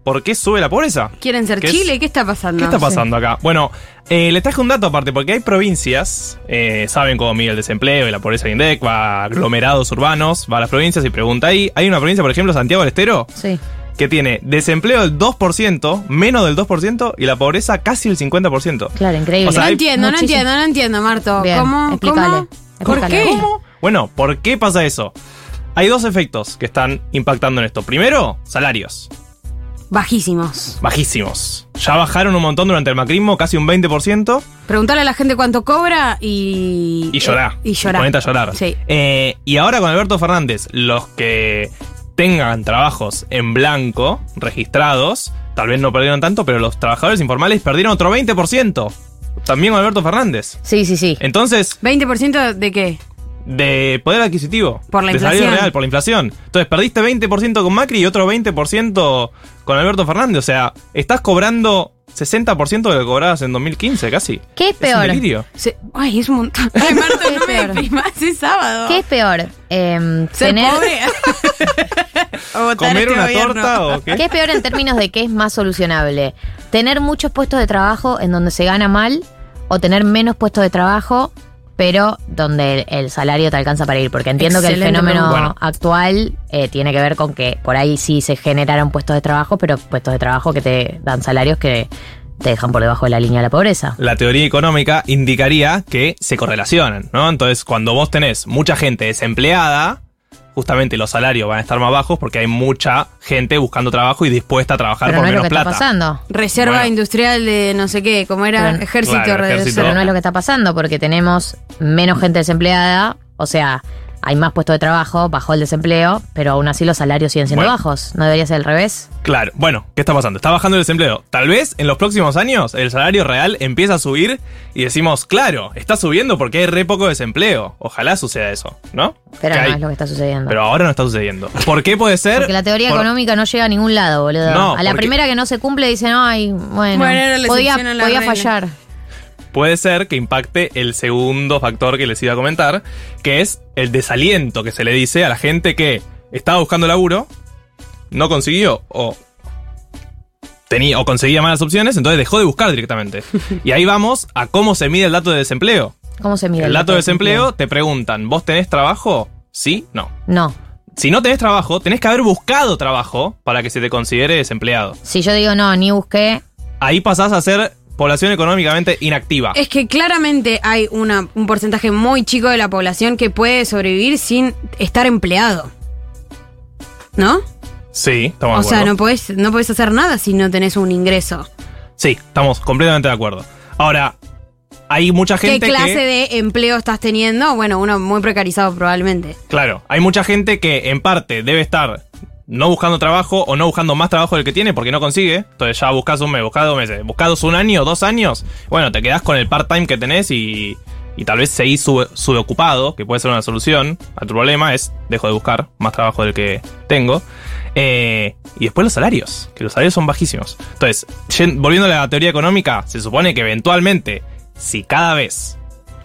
[SPEAKER 8] ¿Por qué sube la pobreza?
[SPEAKER 7] ¿Quieren ser
[SPEAKER 8] ¿Qué es-
[SPEAKER 7] Chile? ¿Qué está pasando?
[SPEAKER 8] ¿Qué está pasando acá? Bueno, eh, les traje un dato aparte, porque hay provincias, eh, saben cómo mide el desempleo y la pobreza en INDEC, va a aglomerados urbanos, va a las provincias y pregunta ahí. Hay una provincia, por ejemplo, Santiago del Estero,
[SPEAKER 6] Sí.
[SPEAKER 8] que tiene desempleo del 2%, menos del 2%, y la pobreza casi el 50%.
[SPEAKER 6] Claro, increíble.
[SPEAKER 8] O sea,
[SPEAKER 7] no entiendo, no entiendo, no entiendo, Marto.
[SPEAKER 6] Bien,
[SPEAKER 7] ¿Cómo?
[SPEAKER 6] explícale,
[SPEAKER 7] ¿Cómo? ¿Por qué?
[SPEAKER 8] ¿Cómo? Bueno, ¿por qué pasa eso? Hay dos efectos que están impactando en esto. Primero, salarios.
[SPEAKER 7] Bajísimos.
[SPEAKER 8] Bajísimos. Ya bajaron un montón durante el macrismo, casi un 20%.
[SPEAKER 7] Preguntarle a la gente cuánto cobra y.
[SPEAKER 8] Y llorar.
[SPEAKER 7] eh, y llorar.
[SPEAKER 8] ponete a llorar.
[SPEAKER 7] Sí.
[SPEAKER 8] Eh, y ahora con Alberto Fernández, los que tengan trabajos en blanco, registrados, tal vez no perdieron tanto, pero los trabajadores informales perdieron otro 20%. También con Alberto Fernández.
[SPEAKER 6] Sí, sí, sí.
[SPEAKER 8] Entonces,
[SPEAKER 7] ¿20% de qué?
[SPEAKER 8] De poder adquisitivo.
[SPEAKER 7] Por la
[SPEAKER 8] de salario real, por la inflación. Entonces, perdiste 20% con Macri y otro 20% con Alberto Fernández. O sea, estás cobrando 60% de lo que cobrabas en 2015, casi.
[SPEAKER 6] ¿Qué es
[SPEAKER 8] Es un
[SPEAKER 6] peor?
[SPEAKER 8] delirio.
[SPEAKER 7] Se- Ay, es un montón. Ay, Marto,
[SPEAKER 6] ¿Qué
[SPEAKER 7] no
[SPEAKER 6] es
[SPEAKER 7] me
[SPEAKER 6] peor?
[SPEAKER 7] deprimas, es sábado.
[SPEAKER 6] ¿Qué es peor? Em,
[SPEAKER 7] ¿Ser
[SPEAKER 6] tener-
[SPEAKER 7] pobre? (laughs)
[SPEAKER 8] ¿Comer
[SPEAKER 7] este
[SPEAKER 8] una
[SPEAKER 7] gobierno.
[SPEAKER 8] torta o qué?
[SPEAKER 6] ¿Qué es peor en términos de qué es más solucionable? ¿Tener muchos puestos de trabajo en donde se gana mal o tener menos puestos de trabajo pero donde el, el salario te alcanza para ir? Porque entiendo que el fenómeno.
[SPEAKER 8] Bueno.
[SPEAKER 6] actual eh, tiene que ver con que por ahí sí se generaron puestos de trabajo, pero puestos de trabajo que te dan salarios que te dejan por debajo de la línea de la pobreza.
[SPEAKER 8] La teoría económica indicaría que se correlacionan, ¿no? Entonces, cuando vos tenés mucha gente desempleada, justamente los salarios van a estar más bajos porque hay mucha gente buscando trabajo y dispuesta a trabajar
[SPEAKER 6] Pero
[SPEAKER 8] por
[SPEAKER 6] no es lo
[SPEAKER 8] menos
[SPEAKER 6] que está
[SPEAKER 8] plata.
[SPEAKER 6] pasando.
[SPEAKER 7] Reserva
[SPEAKER 8] Bueno.
[SPEAKER 7] industrial de no sé qué, como era
[SPEAKER 6] Pero-
[SPEAKER 7] ejército,
[SPEAKER 8] Claro, ejército.
[SPEAKER 6] Pero no es lo que está pasando porque tenemos menos gente desempleada, o sea, hay más puestos de trabajo, bajó el desempleo, pero aún así los salarios siguen siendo
[SPEAKER 8] Bueno.
[SPEAKER 6] bajos. ¿No debería ser al revés?
[SPEAKER 8] Claro, bueno, ¿qué está pasando? Está bajando el desempleo. Tal vez en los próximos años el salario real empieza a subir y decimos, claro, está subiendo porque hay re poco desempleo. Ojalá suceda eso, ¿no?
[SPEAKER 6] Pero no
[SPEAKER 8] hay-
[SPEAKER 6] es lo que está sucediendo.
[SPEAKER 8] Pero ahora no está sucediendo. ¿Por qué puede ser?
[SPEAKER 6] Porque la teoría
[SPEAKER 8] Por-
[SPEAKER 6] económica no llega a ningún lado, boludo.
[SPEAKER 8] No,
[SPEAKER 6] a la
[SPEAKER 8] porque-
[SPEAKER 6] primera que no se cumple dicen, ay, bueno,
[SPEAKER 7] Bueno,
[SPEAKER 6] podía,
[SPEAKER 7] excepción a la
[SPEAKER 6] podía
[SPEAKER 7] regla".
[SPEAKER 6] fallar.
[SPEAKER 8] Puede ser que impacte el segundo factor que les iba a comentar, que es el desaliento que se le dice a la gente que estaba buscando laburo, no consiguió o tenía o conseguía malas opciones, entonces dejó de buscar directamente. (laughs) Y ahí vamos a cómo se mide el dato de desempleo.
[SPEAKER 6] ¿Cómo se mide
[SPEAKER 8] El dato de desempleo te preguntan, ¿vos tenés trabajo? Sí, no.
[SPEAKER 6] No.
[SPEAKER 8] Si no tenés trabajo, tenés que haber buscado trabajo para que se te considere desempleado.
[SPEAKER 6] Si yo digo no, ni busqué,
[SPEAKER 8] Ahí pasás a ser población económicamente inactiva.
[SPEAKER 7] Es que claramente hay una, un porcentaje muy chico de la población que puede sobrevivir sin estar empleado. ¿No?
[SPEAKER 8] Sí, estamos
[SPEAKER 7] O
[SPEAKER 8] de
[SPEAKER 7] sea,
[SPEAKER 8] acuerdo.
[SPEAKER 7] no podés, no podés hacer nada si no tenés un ingreso.
[SPEAKER 8] Sí, estamos completamente de acuerdo. Ahora, hay mucha
[SPEAKER 7] ¿Qué
[SPEAKER 8] gente
[SPEAKER 7] clase
[SPEAKER 8] que.
[SPEAKER 7] de empleo estás teniendo? Bueno, uno muy precarizado probablemente.
[SPEAKER 8] Claro, hay mucha gente que en parte debe estar no buscando trabajo o no buscando más trabajo del que tiene porque no consigue. Entonces ya buscas un mes, buscas dos meses, buscas un año, dos años. Bueno, te quedás con el part-time que tenés y, y tal vez seguís sube- subocupado, que puede ser una solución a tu problema, es dejo de buscar más trabajo del que tengo. Eh, y después los salarios, que los salarios son bajísimos. Entonces, volviendo a la teoría económica, se supone que eventualmente, si cada vez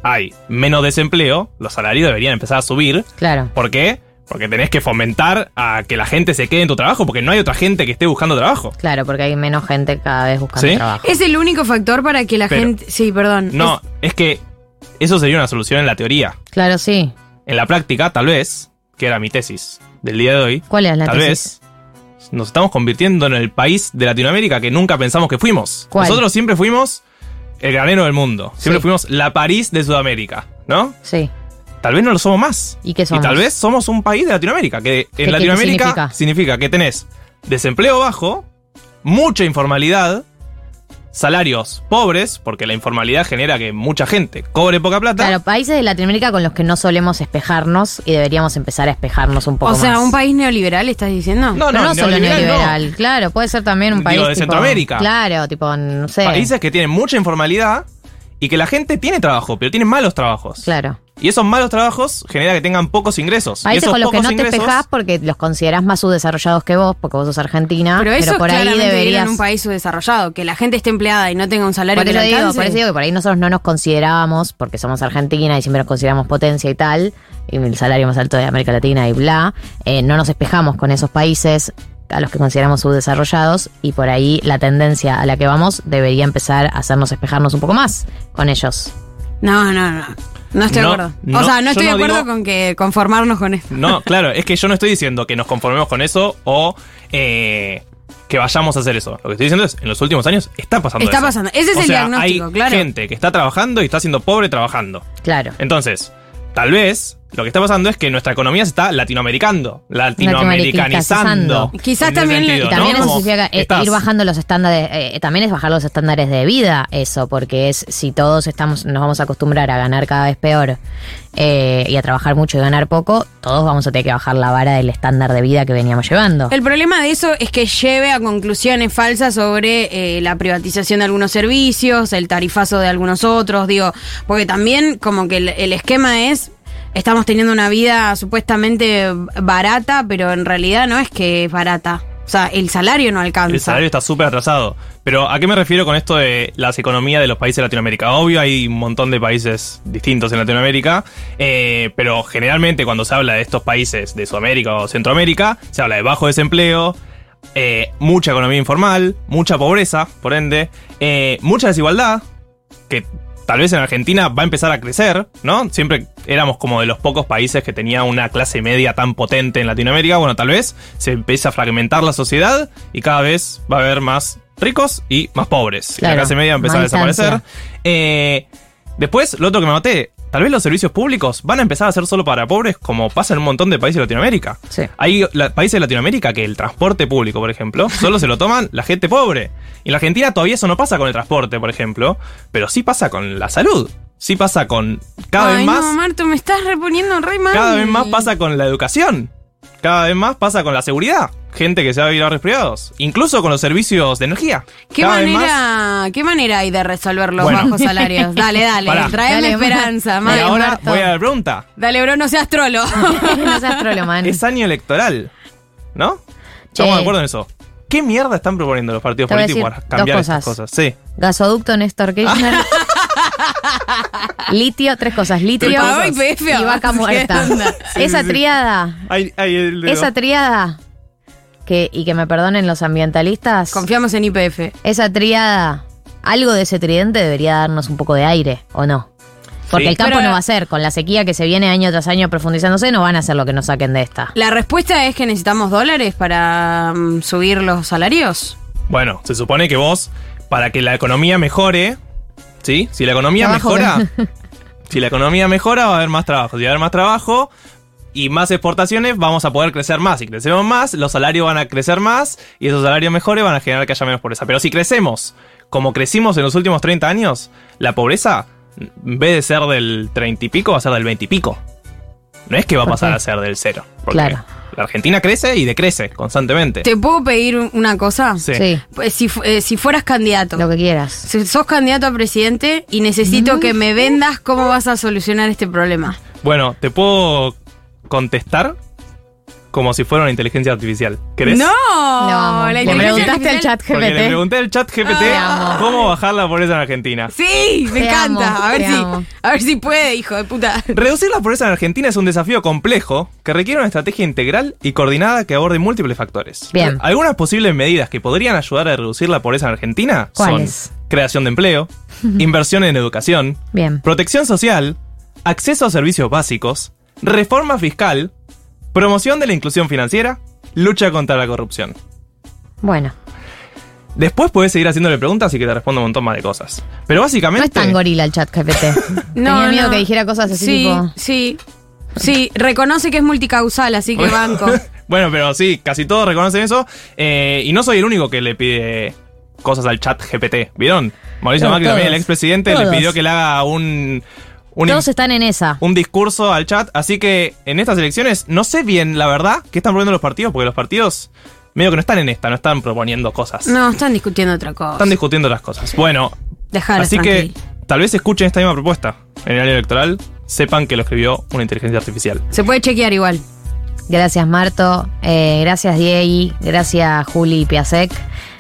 [SPEAKER 8] hay menos desempleo, los salarios deberían empezar a subir.
[SPEAKER 6] Claro.
[SPEAKER 8] ¿Por qué? Porque tenés que fomentar a que la gente se quede en tu trabajo, porque no hay otra gente que esté buscando trabajo.
[SPEAKER 6] Claro, porque hay menos gente cada vez buscando
[SPEAKER 8] ¿Sí?
[SPEAKER 6] trabajo.
[SPEAKER 7] Es el único factor para que la
[SPEAKER 8] Pero-
[SPEAKER 7] gente. Sí, perdón.
[SPEAKER 8] No, es que eso sería una solución en la teoría.
[SPEAKER 6] Claro, sí.
[SPEAKER 8] En la práctica, tal vez, que era mi tesis del día de hoy.
[SPEAKER 6] ¿Cuál es la
[SPEAKER 8] tal
[SPEAKER 6] tesis?
[SPEAKER 8] vez nos estamos convirtiendo en el país de Latinoamérica que nunca pensamos que fuimos.
[SPEAKER 6] ¿Cuál?
[SPEAKER 8] Nosotros siempre fuimos el granero del mundo. Siempre
[SPEAKER 6] Sí.
[SPEAKER 8] fuimos la París de Sudamérica, ¿no?
[SPEAKER 6] Sí.
[SPEAKER 8] Tal vez no lo somos más.
[SPEAKER 6] ¿Y qué somos?
[SPEAKER 8] Y tal vez somos un país de Latinoamérica. Que
[SPEAKER 6] ¿Qué-
[SPEAKER 8] en
[SPEAKER 6] qué
[SPEAKER 8] Latinoamérica
[SPEAKER 6] significa?
[SPEAKER 8] significa? que tenés desempleo bajo, mucha informalidad, salarios pobres, porque la informalidad genera que mucha gente cobre poca plata.
[SPEAKER 6] Claro, países de Latinoamérica con los que no solemos espejarnos y deberíamos empezar a espejarnos un poco
[SPEAKER 7] O sea,
[SPEAKER 6] más.
[SPEAKER 7] un país neoliberal, ¿estás diciendo?
[SPEAKER 8] No,
[SPEAKER 6] Pero no, solo
[SPEAKER 8] neoliberal
[SPEAKER 6] claro, puede ser también un
[SPEAKER 8] Digo,
[SPEAKER 6] país
[SPEAKER 8] de
[SPEAKER 6] tipo-
[SPEAKER 8] Centroamérica.
[SPEAKER 6] Claro, tipo, no sé.
[SPEAKER 8] Países que tienen mucha informalidad y que la gente tiene trabajo, pero tiene malos trabajos.
[SPEAKER 6] Claro.
[SPEAKER 8] Y esos malos trabajos genera que tengan pocos ingresos.
[SPEAKER 6] Países con los que no te espejás porque los considerás más subdesarrollados que vos, porque vos sos argentina.
[SPEAKER 7] Pero eso
[SPEAKER 6] por
[SPEAKER 7] es
[SPEAKER 6] ahí deberías.
[SPEAKER 7] en un país subdesarrollado, que la gente esté empleada y no tenga un salario
[SPEAKER 6] Por
[SPEAKER 7] que
[SPEAKER 6] eso,
[SPEAKER 7] le
[SPEAKER 6] digo,
[SPEAKER 7] alcance.
[SPEAKER 6] por eso digo que por ahí nosotros no nos considerábamos, porque somos Argentina y siempre nos consideramos potencia y tal, y el salario más alto de América Latina y bla, eh, no nos espejamos con esos países a los que consideramos subdesarrollados y por ahí la tendencia a la que vamos debería empezar a hacernos espejarnos un poco más con ellos.
[SPEAKER 7] No, no, no. No estoy
[SPEAKER 8] No,
[SPEAKER 7] de acuerdo.
[SPEAKER 8] no,
[SPEAKER 7] o sea, no estoy de acuerdo
[SPEAKER 8] digo-
[SPEAKER 7] con que conformarnos con esto.
[SPEAKER 8] No, (laughs) claro, es que yo no estoy diciendo que nos conformemos con eso o eh, que vayamos a hacer eso. Lo que estoy diciendo es, en los últimos años está pasando
[SPEAKER 7] Está
[SPEAKER 8] eso.
[SPEAKER 7] pasando. Ese es
[SPEAKER 8] O
[SPEAKER 7] el
[SPEAKER 8] sea,
[SPEAKER 7] diagnóstico,
[SPEAKER 8] hay
[SPEAKER 7] claro.
[SPEAKER 8] gente que está trabajando y está siendo pobre trabajando.
[SPEAKER 6] Claro.
[SPEAKER 8] Entonces, tal vez lo que está pasando es que nuestra economía se está latinoamericando, latinoamericanizando.
[SPEAKER 7] Quizás también-
[SPEAKER 8] sentido,
[SPEAKER 6] Y también
[SPEAKER 8] ¿no?
[SPEAKER 6] eso significa eh,
[SPEAKER 8] estás-
[SPEAKER 6] ir bajando los estándares, eh, también es bajar los estándares de vida, eso, porque es si todos estamos, nos vamos a acostumbrar a ganar cada vez peor eh, y a trabajar mucho y ganar poco, todos vamos a tener que bajar la vara del estándar de vida que veníamos llevando.
[SPEAKER 7] El problema de eso es que lleve a conclusiones falsas sobre eh, la privatización de algunos servicios, el tarifazo de algunos otros, digo, porque también como que el, el esquema es, estamos teniendo una vida supuestamente barata, pero en realidad no es que es barata. O sea, el salario no alcanza.
[SPEAKER 8] El salario está súper atrasado. Pero ¿a qué me refiero con esto de las economías de los países de Latinoamérica? Obvio, hay un montón de países distintos en Latinoamérica, eh, pero generalmente cuando se habla de estos países de Sudamérica o Centroamérica, se habla de bajo desempleo, eh, mucha economía informal, mucha pobreza, por ende, eh, mucha desigualdad, que tal vez en Argentina va a empezar a crecer, ¿no? Siempre éramos como de los pocos países que tenía una clase media tan potente en Latinoamérica. Bueno, tal vez se empieza a fragmentar la sociedad y cada vez va a haber más ricos y más pobres. Y
[SPEAKER 6] Claro,
[SPEAKER 8] la clase media va a empezar a desaparecer. Eh, después, lo otro que me noté, tal vez los servicios públicos van a empezar a ser solo para pobres, como pasa en un montón de países de Latinoamérica. Hay la- países de Latinoamérica que el transporte público, por ejemplo, (laughs) solo se lo toman la gente pobre. Y en la Argentina todavía eso no pasa con el transporte, por ejemplo, pero sí pasa con la salud. Sí pasa con cada
[SPEAKER 7] Ay,
[SPEAKER 8] vez más.
[SPEAKER 7] no, Marto, me estás reponiendo re mal.
[SPEAKER 8] Cada vez más pasa con la educación. Cada vez más pasa con la seguridad. Gente que se va a vivir a resfriados. Incluso con los servicios de energía.
[SPEAKER 7] ¿Qué
[SPEAKER 8] Cada vez más-
[SPEAKER 7] manera, ¿Qué manera hay de resolver los
[SPEAKER 8] Bueno.
[SPEAKER 7] bajos salarios? Dale, (laughs) dale,
[SPEAKER 8] Pará.
[SPEAKER 7] traeme
[SPEAKER 6] Dale,
[SPEAKER 7] esperanza,
[SPEAKER 8] Y ahora voy a la pregunta.
[SPEAKER 7] Dale, bro, no seas trolo. (laughs)
[SPEAKER 6] no seas trolo, man.
[SPEAKER 8] Es año electoral. ¿No?
[SPEAKER 6] Che.
[SPEAKER 8] Estamos de acuerdo en eso. ¿Qué mierda están proponiendo los partidos
[SPEAKER 6] Te voy a
[SPEAKER 8] políticos
[SPEAKER 6] decir
[SPEAKER 8] para cambiar
[SPEAKER 6] dos
[SPEAKER 8] estas
[SPEAKER 6] cosas.
[SPEAKER 8] Sí.
[SPEAKER 6] Gasoducto Néstor Kirchner. (laughs) litio, tres cosas. Litio
[SPEAKER 7] pagó
[SPEAKER 6] y vaca muerta.
[SPEAKER 7] ¿qué onda?
[SPEAKER 8] Sí,
[SPEAKER 6] esa
[SPEAKER 8] sí, sí.
[SPEAKER 6] triada,
[SPEAKER 8] el dedo.
[SPEAKER 6] esa triada, que, y que me perdonen los ambientalistas.
[SPEAKER 7] Confiamos en IPF.
[SPEAKER 6] Esa triada, algo de ese tridente debería darnos un poco de aire, ¿o no? Porque
[SPEAKER 8] Sí.
[SPEAKER 6] el campo
[SPEAKER 7] Pero-
[SPEAKER 6] no va a ser, con la sequía que se viene año tras año profundizándose, no van a hacer lo que nos saquen de esta.
[SPEAKER 7] La respuesta es que necesitamos dólares para mm, subir los salarios.
[SPEAKER 8] Bueno, se supone que vos, para que la economía mejore, ¿sí? Si la economía
[SPEAKER 6] Trabajo
[SPEAKER 8] mejora, (laughs) si la economía mejora, va a haber más trabajo. Si va a haber más trabajo y más exportaciones, vamos a poder crecer más. Si crecemos más, los salarios van a crecer más y esos salarios mejores van a generar que haya menos pobreza. Pero si crecemos como crecimos en los últimos 30 años, la pobreza, en vez de ser del 30 y pico, va a ser del 20 y pico. No es que va a
[SPEAKER 7] ¿Por
[SPEAKER 8] pasar a ser del cero. porque
[SPEAKER 7] Claro.
[SPEAKER 8] La Argentina crece y decrece constantemente.
[SPEAKER 7] ¿Te puedo pedir un- una cosa?
[SPEAKER 8] Sí. Sí.
[SPEAKER 7] Pues si, eh, si fueras candidato.
[SPEAKER 6] Lo que quieras.
[SPEAKER 7] Si sos candidato a presidente y necesito que me vendas cómo vas a solucionar este problema.
[SPEAKER 8] Bueno, te puedo contestar como si fuera una inteligencia artificial. ¿Querés?
[SPEAKER 7] ¡No!
[SPEAKER 6] No,
[SPEAKER 7] la
[SPEAKER 6] le preguntaste al chat
[SPEAKER 8] Porque le
[SPEAKER 6] GPT.
[SPEAKER 8] pregunté al chat GPT cómo bajar la pobreza en Argentina.
[SPEAKER 7] Sí, me
[SPEAKER 6] Te
[SPEAKER 7] encanta.
[SPEAKER 6] amo,
[SPEAKER 7] a ver si,
[SPEAKER 6] amo.
[SPEAKER 7] a ver si puede, hijo de puta.
[SPEAKER 8] Reducir la pobreza en Argentina es un desafío complejo que requiere una estrategia integral y coordinada que aborde múltiples factores.
[SPEAKER 6] Bien.
[SPEAKER 8] Algunas posibles medidas que podrían ayudar a reducir la pobreza en Argentina son creación de empleo, (laughs) inversión en educación,
[SPEAKER 6] Bien.
[SPEAKER 8] protección social, acceso a servicios básicos, reforma fiscal, promoción de la inclusión financiera, lucha contra la corrupción.
[SPEAKER 6] Bueno,
[SPEAKER 8] Después puedes seguir haciéndole preguntas y que te responda un montón más de cosas. Pero
[SPEAKER 6] no
[SPEAKER 8] básicamente...
[SPEAKER 6] es tan gorila el chat GPT. (laughs) Tenía miedo que dijera cosas así
[SPEAKER 7] sí,
[SPEAKER 6] tipo.
[SPEAKER 7] Sí, sí. Reconoce que es multicausal, así que (laughs) banco. (laughs)
[SPEAKER 8] Bueno, pero sí, casi todos reconocen eso. eh, y no soy el único que le pide cosas al chat GPT. ¿Vieron? Mauricio
[SPEAKER 6] No,
[SPEAKER 8] Macri también, el expresidente, le pidió que le haga un, un,
[SPEAKER 6] Todos están en esa.
[SPEAKER 8] un discurso al chat. Así que en estas elecciones no sé bien, la verdad, qué están proponiendo los partidos, porque los partidos medio que no están en esta, no están proponiendo cosas.
[SPEAKER 7] No, están discutiendo otra cosa.
[SPEAKER 8] Están discutiendo las cosas. Bueno,
[SPEAKER 7] Dejaros
[SPEAKER 8] así que tal vez escuchen esta misma propuesta en el área electoral, sepan que lo escribió una inteligencia artificial.
[SPEAKER 7] Se puede chequear igual.
[SPEAKER 6] Gracias Marto, eh, gracias Diego, gracias Juli Piasek,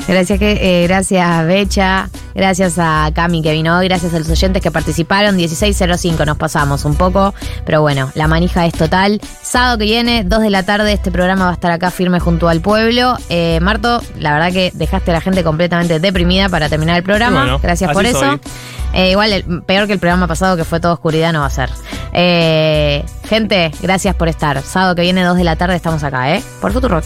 [SPEAKER 6] gracias, que, eh, gracias Becha, gracias a Cami que vino hoy, gracias a los oyentes que participaron, 16.05 nos pasamos un poco, pero bueno, la manija es total. Sábado que viene, 2 de la tarde, este programa va a estar acá firme junto al pueblo. Eh, Marto, la verdad que dejaste a la gente completamente deprimida para terminar el programa,
[SPEAKER 8] Bueno,
[SPEAKER 6] gracias por eso. Eh, igual, el- peor que el programa pasado que fue todo oscuridad no va a ser. Eh, gente, gracias por estar. Sábado que viene, 2 de la tarde, estamos acá, ¿eh? Por Futurock.